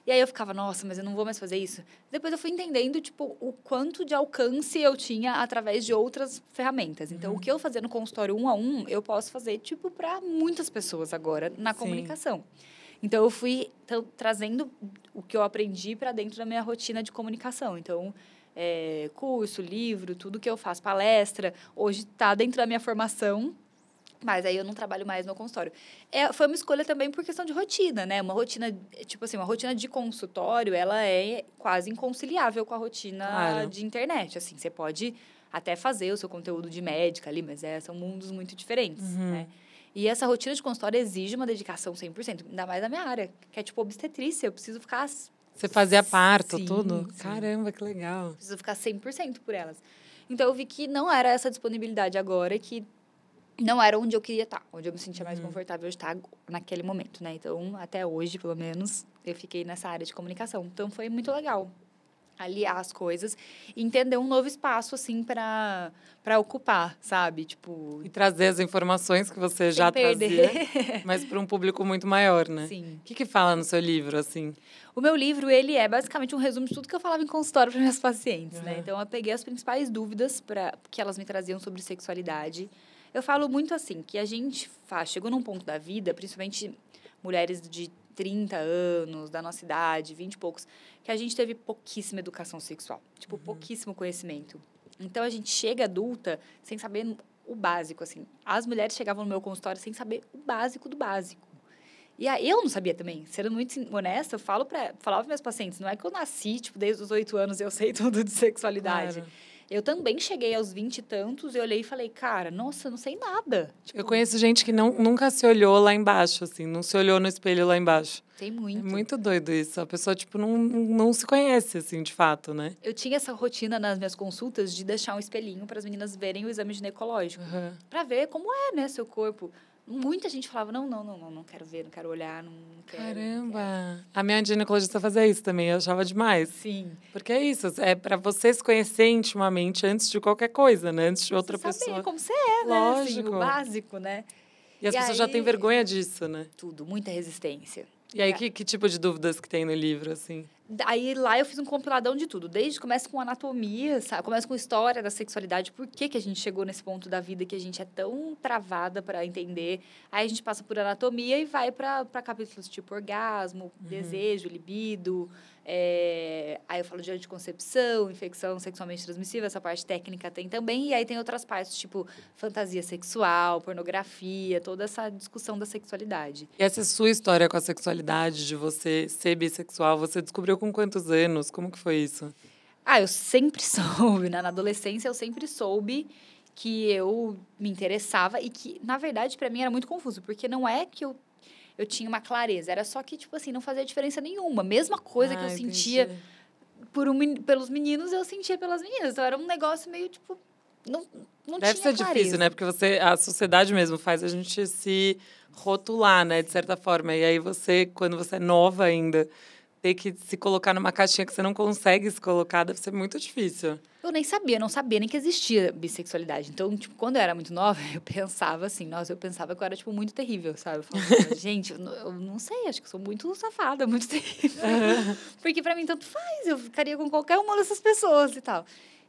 E aí eu ficava, nossa, mas eu não vou mais fazer isso. Depois eu fui entendendo, tipo, o quanto de alcance eu tinha através de outras ferramentas. Então, o que eu fazia no consultório um a um, eu posso fazer, tipo, para muitas pessoas agora na Sim. comunicação. Então, eu fui trazendo o que eu aprendi para dentro da minha rotina de comunicação. Então, é, curso, livro, tudo que eu faço, palestra, hoje está dentro da minha formação, mas aí eu não trabalho mais no consultório. É, foi uma escolha também por questão de rotina, né? Uma rotina, tipo assim, uma rotina de consultório, ela é quase inconciliável com a rotina Claro. de internet. Assim, você pode até fazer o seu conteúdo de médica ali, mas é, são mundos muito diferentes, Uhum. né? E essa rotina de consultório exige uma dedicação 100%, ainda mais na minha área, que é tipo obstetrícia. Eu preciso ficar Você fazia parto, Sim, tudo? sim. Caramba, que legal. preciso ficar 100% por elas. Então eu vi que não era essa disponibilidade agora que não era onde eu queria estar, onde eu me sentia Uhum. mais confortável de estar naquele momento, né? Então, até hoje, pelo menos, eu fiquei nessa área de comunicação. Então foi muito legal aliar as coisas e entender um novo espaço assim para para ocupar, sabe? Tipo, E trazer as informações que você já perder. trazia, mas para um público muito maior, né? Sim. O que, que fala no seu livro, assim? O meu livro, ele é basicamente um resumo de tudo que eu falava em consultório para minhas pacientes, né? Uhum. Então, eu peguei as principais dúvidas para que elas me traziam sobre sexualidade. Eu falo muito assim, que a gente faz, chegou num ponto da vida, principalmente mulheres de 30 anos, da nossa idade, 20 e poucos, que a gente teve pouquíssima educação sexual, tipo, pouquíssimo conhecimento. Então, a gente chega adulta sem saber o básico, assim. As mulheres chegavam no meu consultório sem saber o básico do básico. E aí eu não sabia também. Sendo muito honesta, eu falo para falava para meus pacientes, não é que eu nasci, tipo, desde os oito anos eu sei tudo de sexualidade. Claro. Eu também cheguei aos vinte e tantos e olhei e falei, cara, nossa, não sei nada. Tipo, Eu conheço gente que não, nunca se olhou lá embaixo, assim, não se olhou no espelho lá embaixo. tem É muito. muito doido isso. A pessoa, tipo, não, não se conhece, assim, de fato, né? Eu tinha essa rotina nas minhas consultas de deixar um espelhinho para as meninas verem o exame ginecológico, Uhum. para ver como é, né, seu corpo. Muita gente falava, não, não, não, não, não quero ver, não quero olhar, não quero. não Caramba! A minha ginecologista fazia isso também, eu achava demais. quero. Sim. Porque é isso, é para você se conhecer intimamente antes de qualquer coisa, né? Antes de outra Você saber pessoa. como você é, né? Assim, Lógico. o básico, né? E as E pessoas já têm aí- vergonha disso, né? Tudo, muita resistência. E aí, É. que, que tipo de dúvidas que tem no livro, assim? Aí lá eu fiz um compiladão de tudo. Desde começa com anatomia, sabe? Começa com história da sexualidade, por que, que a gente chegou nesse ponto da vida que a gente é tão travada para entender. Aí a gente passa por anatomia e vai para capítulos tipo orgasmo, uhum. desejo, libido, é, aí eu falo de anticoncepção, infecção sexualmente transmissível, essa parte técnica tem também. E aí tem outras partes, tipo fantasia sexual, pornografia, toda essa discussão da sexualidade. E essa sua história com a sexualidade, de você ser bissexual, você descobriu com quantos anos? Como que foi isso? Ah, eu sempre soube, né? Na adolescência eu sempre soube que eu me interessava e que, na verdade, para mim era muito confuso, porque não é que eu eu tinha uma clareza. Era só que, tipo assim, não fazia diferença nenhuma. Mesma coisa ah, que eu entendi. sentia por um, pelos meninos, eu sentia pelas meninas. Então era um negócio meio, tipo, não, não Deve ser clareza. difícil, né? Porque você, a sociedade mesmo faz a gente se rotular, né? De certa forma. E aí você, quando você é nova ainda, ter que se colocar numa caixinha que você não consegue se colocar deve ser muito difícil. Eu nem sabia, não sabia nem que existia bissexualidade. Então, tipo, quando eu era muito nova, eu pensava assim, nossa, eu pensava que eu era, tipo, muito terrível, sabe? Eu falava, gente, eu não, eu não, sei, acho que sou muito safada, muito terrível. Uhum. Porque para mim tanto faz, eu ficaria com qualquer uma dessas pessoas e tal.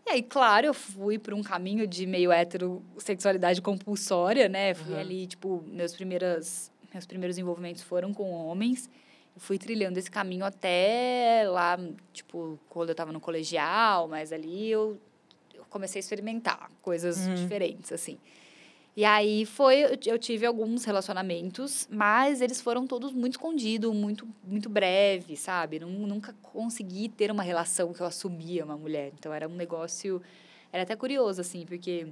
E aí, claro, eu fui por um caminho de meio heterossexualidade compulsória, né? Fui uhum. ali, tipo, meus primeiros, meus primeiros envolvimentos foram com homens fui trilhando esse caminho até lá, tipo, quando eu estava no colegial, mas ali eu, eu comecei a experimentar coisas uhum. diferentes, assim. E aí foi, eu tive alguns relacionamentos, mas eles foram todos muito escondidos, muito, muito breve, sabe? Nunca consegui ter uma relação que eu assumia uma mulher. Então era um negócio, era até curioso, assim, porque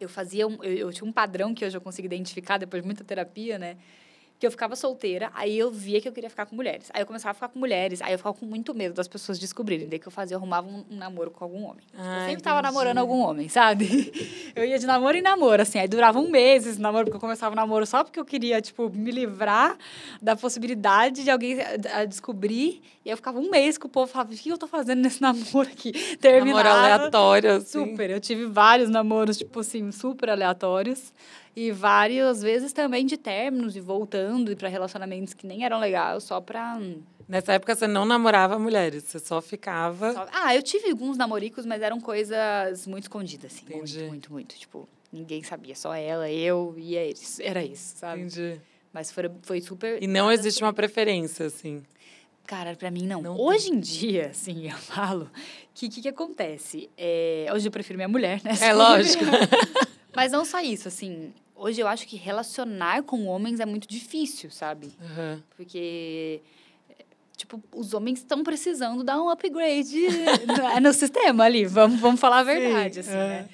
eu fazia, um, eu, eu tinha um padrão que hoje eu consigo identificar depois de muita terapia, né? Que eu ficava solteira, aí eu via que eu queria ficar com mulheres. Aí eu começava a ficar com mulheres, aí eu ficava com muito medo das pessoas descobrirem. Daí que eu fazia, eu arrumava um, um namoro com algum homem. Ah, eu sempre entendi. tava namorando algum homem, sabe? Eu ia de namoro em namoro, assim. Aí durava um mês esse namoro, porque eu começava o namoro só porque eu queria, tipo, me livrar da possibilidade de alguém a descobrir. E eu ficava um mês com o povo falava, o que eu tô fazendo nesse namoro aqui? Terminava. Namoro aleatório, assim. Super. Eu tive vários namoros, tipo assim, super aleatórios. E várias vezes também de términos e voltando para relacionamentos que nem eram legais, só para Nessa época você não namorava mulheres, você só ficava. Só... Ah, eu tive alguns namoricos, mas eram coisas muito escondidas, assim. Entendi. Muito, muito, muito. Tipo, ninguém sabia, só ela, eu e eles. Era isso, sabe? Entendi. Mas foi, foi super. E não existe uma preferência, assim. Cara, para mim não. não hoje em dia, assim, eu falo que o que, que, acontece? É, hoje eu prefiro minha mulher, né? É lógico. Mas não só isso, assim. Hoje eu acho que relacionar com homens é muito difícil, sabe? Uhum. Porque tipo, os homens estão precisando dar um upgrade no, no, sistema ali. Vamos, vamos falar a verdade, Sim, assim, é. né?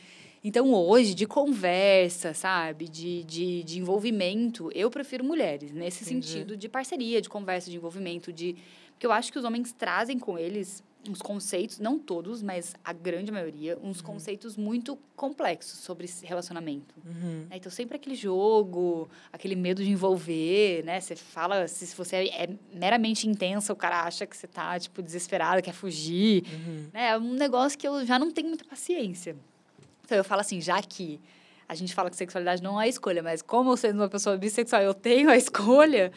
Então, hoje, de conversa, sabe? De, de, de envolvimento, eu prefiro mulheres, nesse Entendi. sentido de parceria, de conversa, de envolvimento, de. Porque eu acho que os homens trazem com eles uns conceitos, não todos, mas a grande maioria, uns uhum. conceitos muito complexos sobre relacionamento. Uhum. Então, sempre aquele jogo, aquele medo de envolver, né? Você fala, se você é meramente intensa, o cara acha que você tá, tipo, desesperada, quer fugir. Uhum. Né? É um negócio que eu já não tenho muita paciência. Então, eu falo assim, já que a gente fala que sexualidade não é escolha, mas como eu sendo uma pessoa bissexual, eu tenho a escolha,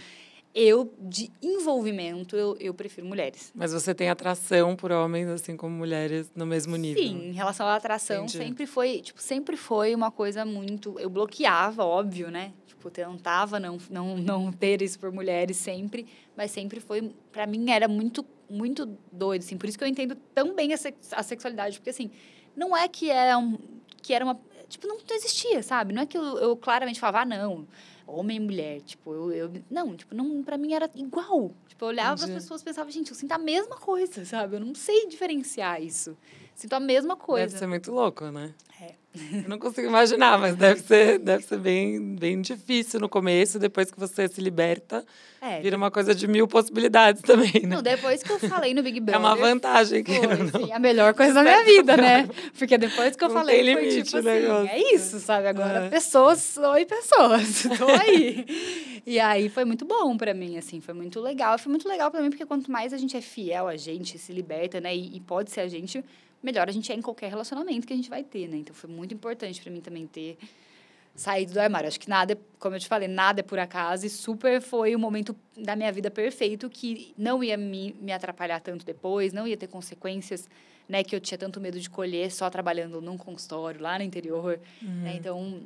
eu, de envolvimento, eu, eu prefiro mulheres. Mas você tem atração por homens, assim como mulheres, no mesmo nível? Sim, em relação à atração, Entendi. sempre foi, tipo, sempre foi uma coisa muito... Eu bloqueava, óbvio, né? Tipo, tentava não, não, não ter isso por mulheres sempre, mas sempre foi... para mim, era muito, muito doido, assim. Por isso que eu entendo tão bem a, sex, a sexualidade, porque, assim, não é que, é um, que era uma... Tipo, não existia, sabe? Não é que eu, eu claramente falava, ah, não homem e mulher. Tipo, eu, eu não, tipo, não, pra mim era igual. Tipo, eu olhava as pessoas e pensava, gente, eu sinto a mesma coisa, sabe? Eu não sei diferenciar isso. Sinto a mesma coisa. Deve ser muito louco, né? É. Eu não consigo imaginar, mas deve ser, deve ser bem, bem difícil no começo, depois que você se liberta, é, vira uma coisa de mil possibilidades também, né? Não, depois que eu falei no Big Brother... É uma vantagem. Que foi, não... sim, a melhor coisa da minha vida, né? Porque depois que eu não falei, tem limite, foi tipo assim, é isso, sabe? Agora, é. pessoas, oi pessoas, tô aí. e aí, foi muito bom pra mim, assim, foi muito legal. Foi muito legal pra mim, porque quanto mais a gente é fiel a gente, se liberta, né? E, e pode ser a gente melhor a gente é em qualquer relacionamento que a gente vai ter, né? Então foi muito importante para mim também ter saído do armário. Acho que nada, como eu te falei, nada é por acaso e super foi o momento da minha vida perfeito que não ia me, me atrapalhar tanto depois, não ia ter consequências, né, que eu tinha tanto medo de colher só trabalhando num consultório lá no interior, uhum. né? Então,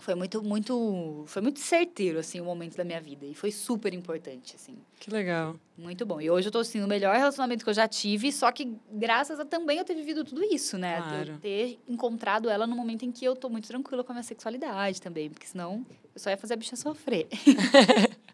foi muito muito foi muito certeiro assim o momento da minha vida. E foi super importante assim. Que legal. Muito bom. E hoje eu tô assim no melhor relacionamento que eu já tive só que graças a também eu ter vivido tudo isso né? Claro. eu ter encontrado ela no momento em que eu tô muito tranquila com a minha sexualidade também porque senão eu só ia fazer a bicha sofrer.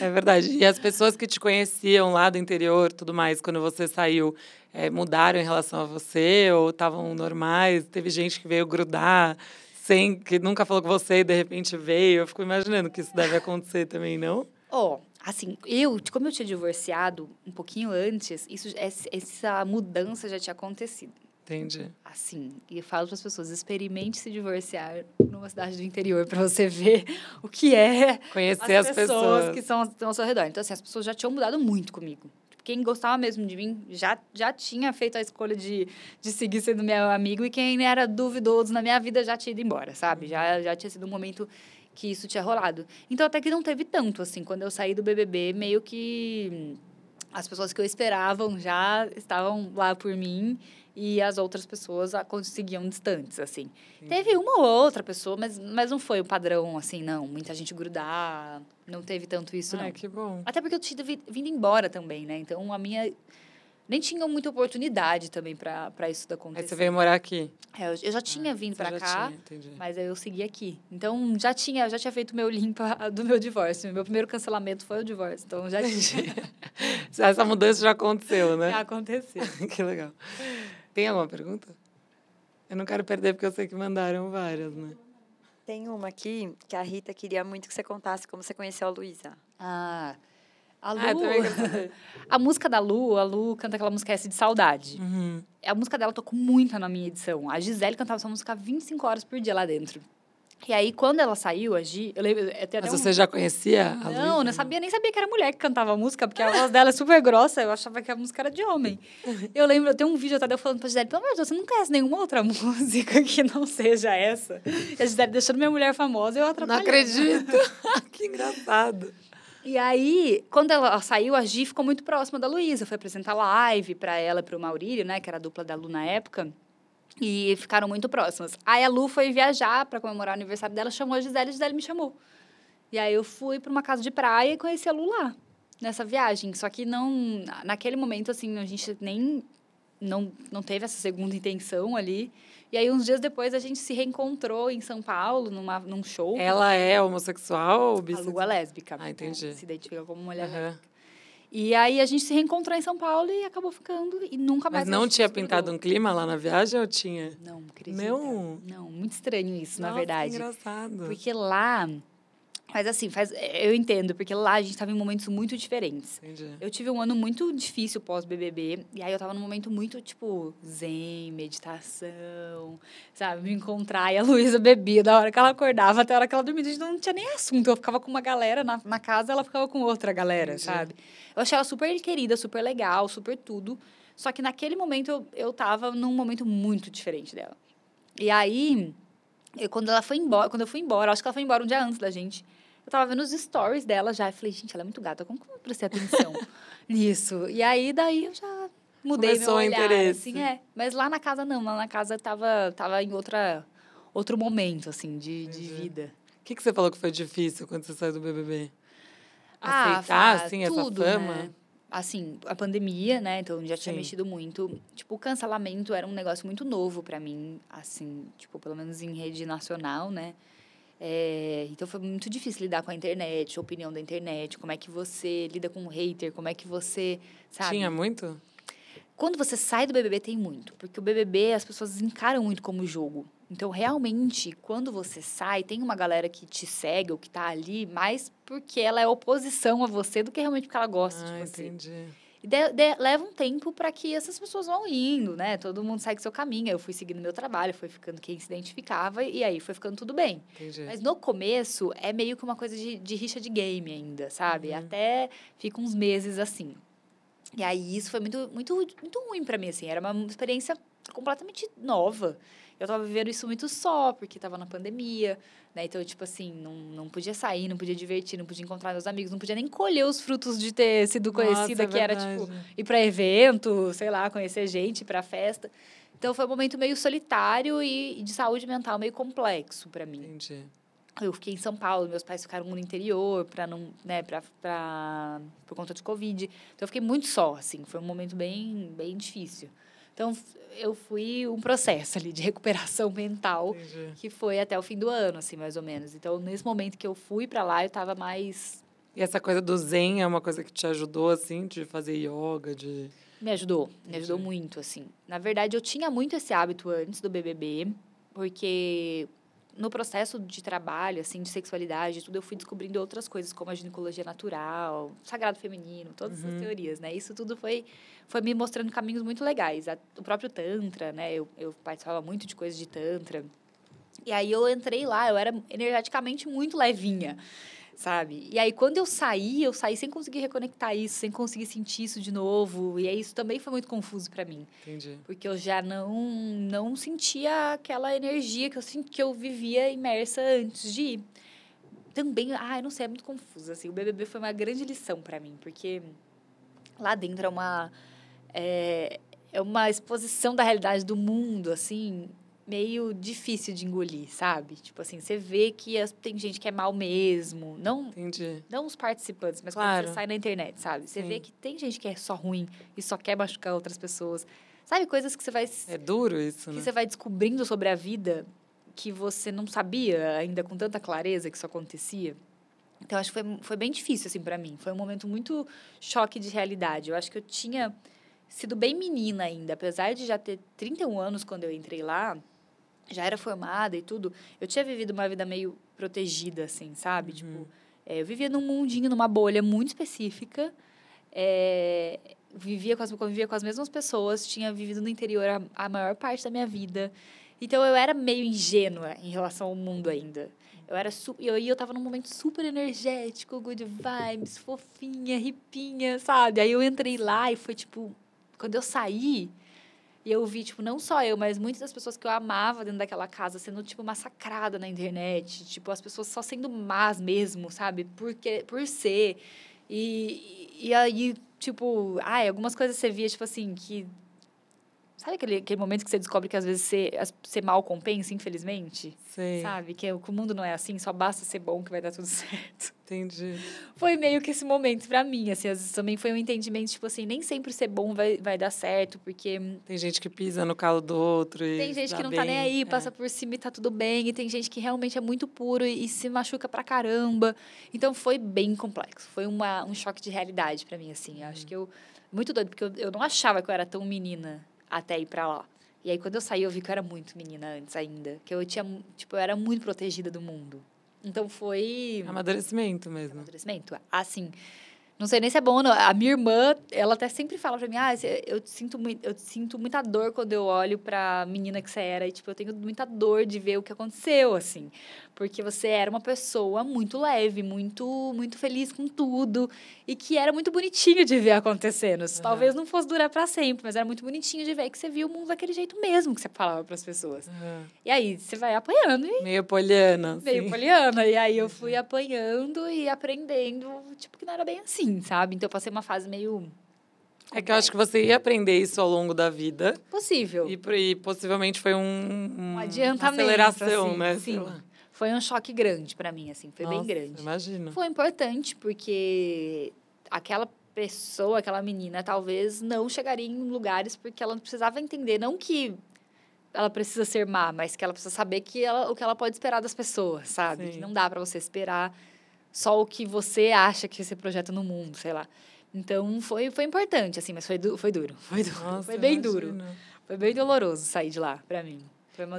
É verdade. E as pessoas que te conheciam lá do interior tudo mais quando você saiu é, mudaram em relação a você ou estavam normais? Teve gente que veio grudar sem que nunca falou com você e de repente veio. Eu fico imaginando que isso deve acontecer também, não? Ó, oh, assim, eu, como eu tinha divorciado um pouquinho antes, isso, essa mudança já tinha acontecido. Entendi. Assim, e eu falo para as pessoas, experimente se divorciar numa cidade do interior para você ver o que é conhecer as, as pessoas, pessoas que são, estão ao seu redor. Então, assim, as pessoas já tinham mudado muito comigo quem gostava mesmo de mim já, já tinha feito a escolha de, de seguir sendo meu amigo e quem era duvidoso na minha vida já tinha ido embora, sabe? Já, já tinha sido um momento que isso tinha rolado. Então, até que não teve tanto, assim. Quando eu saí do BBB, meio que as pessoas que eu esperava já estavam lá por mim e as outras pessoas conseguiam distantes, assim. Sim. Teve uma ou outra pessoa, mas, mas não foi o padrão, assim, não. Muita gente grudar, não teve tanto isso, Ai, não. que bom. Até porque eu tinha vindo embora também, né? Então, a minha... Nem tinha muita oportunidade também para isso acontecer. Aí você veio morar aqui? É, eu, eu já tinha ah, vindo para cá, tinha, mas aí eu segui aqui. Então, já tinha, já tinha feito meu limpa do meu divórcio. Meu primeiro cancelamento foi o divórcio, então já tinha. Essa mudança já aconteceu, né? Já aconteceu. que legal. Tem alguma pergunta? Eu não quero perder porque eu sei que mandaram várias, né? Tem uma aqui que a Rita queria muito que você contasse como você conheceu a Luísa. Ah, a ah, Lu. Ah, a música da Lu, a Lu canta aquela música S de Saudade. Uhum. A música dela tocou muito na minha edição. A Gisele cantava essa música 25 horas por dia lá dentro. E aí, quando ela saiu, a Gi, eu lembro. Mas um... você já conhecia a Não, Luísa? não sabia, nem sabia que era mulher que cantava a música, porque a voz dela é super grossa, eu achava que a música era de homem. Eu lembro, tem um vídeo até eu falando pra Gisele, pelo amor de Deus, você não conhece nenhuma outra música que não seja essa? E a Gisele deixando minha mulher famosa, eu atrapalhei. Não acredito! que engraçado. E aí, quando ela saiu, a Gi ficou muito próxima da Luísa. Foi apresentar live para ela para o Maurílio, né? Que era a dupla da Lu na época. E ficaram muito próximas. Aí a Lu foi viajar para comemorar o aniversário dela, chamou a Gisele e a Gisele me chamou. E aí eu fui para uma casa de praia e conheci a Lu lá, nessa viagem. Só que não. Naquele momento, assim, a gente nem. Não, não teve essa segunda intenção ali. E aí, uns dias depois, a gente se reencontrou em São Paulo, numa, num show. Ela é homossexual ou bissexual? A Lu é lésbica. Ah, entendi. Né? Se identifica como mulher uhum. lésbica. E aí a gente se reencontrou em São Paulo e acabou ficando e nunca mais. Mas não tinha pintado um clima lá na viagem ou tinha? Não, acredito. Não. Não, muito estranho isso, Nossa, na verdade. engraçado. Porque lá mas assim, faz, eu entendo, porque lá a gente estava em momentos muito diferentes. Entendi. Eu tive um ano muito difícil pós-BBB, e aí eu estava num momento muito, tipo, zen, meditação, sabe? Me encontrar. E a Luísa bebia da hora que ela acordava até a hora que ela dormia. A gente não tinha nem assunto. Eu ficava com uma galera na, na casa, ela ficava com outra galera, Entendi. sabe? Eu achei ela super querida, super legal, super tudo. Só que naquele momento eu, eu tava num momento muito diferente dela. E aí, eu, quando ela foi embora, quando eu fui embora, acho que ela foi embora um dia antes da gente. Eu tava vendo os stories dela já. e falei, gente, ela é muito gata. Como que eu prestei atenção nisso? E aí, daí eu já mudei Começou meu olhar. interesse. Assim, é. Mas lá na casa, não. Lá na casa tava, tava em outra, outro momento, assim, de, de vida. O que, que você falou que foi difícil quando você saiu do BBB? Ah, Aceitar, ah, assim, tudo, essa fama? Né? Assim, a pandemia, né? Então, já tinha Sim. mexido muito. Tipo, o cancelamento era um negócio muito novo para mim, assim, tipo, pelo menos em rede nacional, né? É, então foi muito difícil lidar com a internet, a opinião da internet, como é que você lida com um hater, como é que você, sabe? Tinha muito? Quando você sai do BBB tem muito, porque o BBB as pessoas encaram muito como jogo. Então, realmente, quando você sai, tem uma galera que te segue ou que tá ali, mais porque ela é oposição a você do que realmente porque ela gosta ah, de você. Entendi. De, de, leva um tempo para que essas pessoas vão indo, né? Todo mundo segue seu caminho. Eu fui seguindo meu trabalho, foi ficando quem se identificava e aí foi ficando tudo bem. Entendi. Mas no começo é meio que uma coisa de, de rixa de game ainda, sabe? Uhum. Até fica uns meses assim. E aí isso foi muito, muito, muito ruim para mim, assim. Era uma experiência completamente nova. Eu tava vivendo isso muito só, porque tava na pandemia, né? Então, tipo assim, não, não podia sair, não podia divertir, não podia encontrar meus amigos, não podia nem colher os frutos de ter sido conhecida, Nossa, é que era, tipo, ir para evento, sei lá, conhecer gente, pra festa. Então, foi um momento meio solitário e, e de saúde mental meio complexo para mim. Entendi. Eu fiquei em São Paulo, meus pais ficaram no interior para não, né, para para por conta de Covid. Então eu fiquei muito só, assim, foi um momento bem bem difícil. Então eu fui um processo ali de recuperação mental Entendi. que foi até o fim do ano, assim, mais ou menos. Então nesse momento que eu fui para lá, eu estava mais E essa coisa do zen é uma coisa que te ajudou, assim, de fazer yoga, de... Me ajudou, me ajudou Entendi. muito, assim. Na verdade, eu tinha muito esse hábito antes do BBB, porque no processo de trabalho, assim, de sexualidade tudo, eu fui descobrindo outras coisas, como a ginecologia natural, sagrado feminino, todas Uhum. essas teorias, né? Isso tudo foi, foi me mostrando caminhos muito legais. A- O próprio Tantra, né? Eu, eu participava muito de coisas de Tantra. E aí eu entrei lá, eu era energeticamente muito levinha, sabe? E aí quando eu saí, eu saí sem conseguir reconectar isso, sem conseguir sentir isso de novo. E aí isso também foi muito confuso para mim, Entendi. porque eu já não não sentia aquela energia que eu que eu vivia imersa antes de ir. Também, ah, eu não sei, é muito confuso assim. O BBB foi uma grande lição para mim, porque lá dentro é uma é, é uma exposição da realidade do mundo, assim, meio difícil de engolir, sabe? Tipo assim, você vê que as- tem gente que é mal mesmo, não Entendi. não os participantes, mas Claro. quando você sai na internet, sabe? Você Sim. vê que tem gente que é só ruim e só quer machucar outras pessoas. Sabe, coisas que você vai É duro isso, que né? você vai descobrindo sobre a vida que você não sabia ainda com tanta clareza que isso acontecia. Então, acho que foi, foi bem difícil, assim, para mim. Foi um momento muito choque de realidade. Eu acho que eu tinha sido bem menina ainda. Apesar de já ter 31 anos quando eu entrei lá, já era formada e tudo, eu tinha vivido uma vida meio protegida, assim, sabe? Tipo, é, eu vivia num mundinho, numa bolha muito específica. É, vivia com as, convivia com as mesmas pessoas, tinha vivido no interior a, a maior parte da minha vida. Então eu era meio ingênua em relação ao mundo ainda. Eu era su eu, eu tava num momento super energético, good vibes, fofinha, ripinha, sabe? Aí eu entrei lá e foi tipo, quando eu saí, e eu vi, tipo, não só eu, mas muitas das pessoas que eu amava dentro daquela casa sendo, tipo, massacrada na internet. Tipo, as pessoas só sendo más mesmo, sabe? Porque, por ser. E, e aí, tipo, ai, algumas coisas você via, tipo assim, que. Sabe aquele, aquele momento que você descobre que às vezes você, você mal compensa, infelizmente? Sei, Sabe? Que, o- que o mundo não é assim, só basta ser bom que vai dar tudo certo. entendi. Foi meio que esse momento pra mim, assim, às vezes também foi um entendimento, tipo assim, nem sempre ser bom vai, vai dar certo, porque Tem gente que pisa no calo do outro e tem gente que não tá nem bem, aí, é. passa por cima e tá tudo bem. E tem gente que realmente é muito puro e, e se machuca pra caramba. Então foi bem complexo. Foi uma, um choque de realidade pra mim, assim. Eu acho que eu. Muito doido, porque eu, eu não achava que eu era tão menina até ir pra lá. E aí, quando eu saí, eu vi que eu era muito menina antes ainda. Que eu tinha. Tipo, eu era muito protegida do mundo. Então foi. Amadurecimento mesmo. Amadurecimento? Assim, não sei nem se é bom ou não. A minha irmã, ela até sempre fala pra mim, ah, eu sinto, eu sinto muita dor quando eu olho pra menina que você era. E, tipo, eu tenho muita dor de ver o que aconteceu, assim. Porque você era uma pessoa muito leve, muito, muito feliz com tudo. E que era muito bonitinho de ver acontecendo. Aham. Talvez não fosse durar pra sempre, mas era muito bonitinho de ver que você via o mundo daquele jeito mesmo que você falava pras pessoas. Aham. E aí, você vai apanhando e Meio poliana, assim. Meio poliana. E aí eu fui apanhando e aprendendo, tipo, que não era bem assim, sabe? Então eu passei uma fase meio É que eu acho que você ia aprender isso ao longo da vida. possível. E, e possivelmente foi um, um- Um adiantamento. Uma aceleração, assim, né? Sim. Foi um choque grande pra mim, assim, foi bem Nossa, grande. Imagina. Foi importante, porque aquela pessoa, aquela menina, talvez não chegaria em lugares porque ela precisava entender, não que ela precisa ser má, mas que ela precisa saber que ela, o que ela pode esperar das pessoas, sabe? Sim. Que não dá pra você esperar só o que você acha que você projeta no mundo, sei lá. Então foi, foi importante, assim, mas foi, du foi duro. Foi duro. Nossa, foi bem duro. Foi bem doloroso sair de lá, pra mim.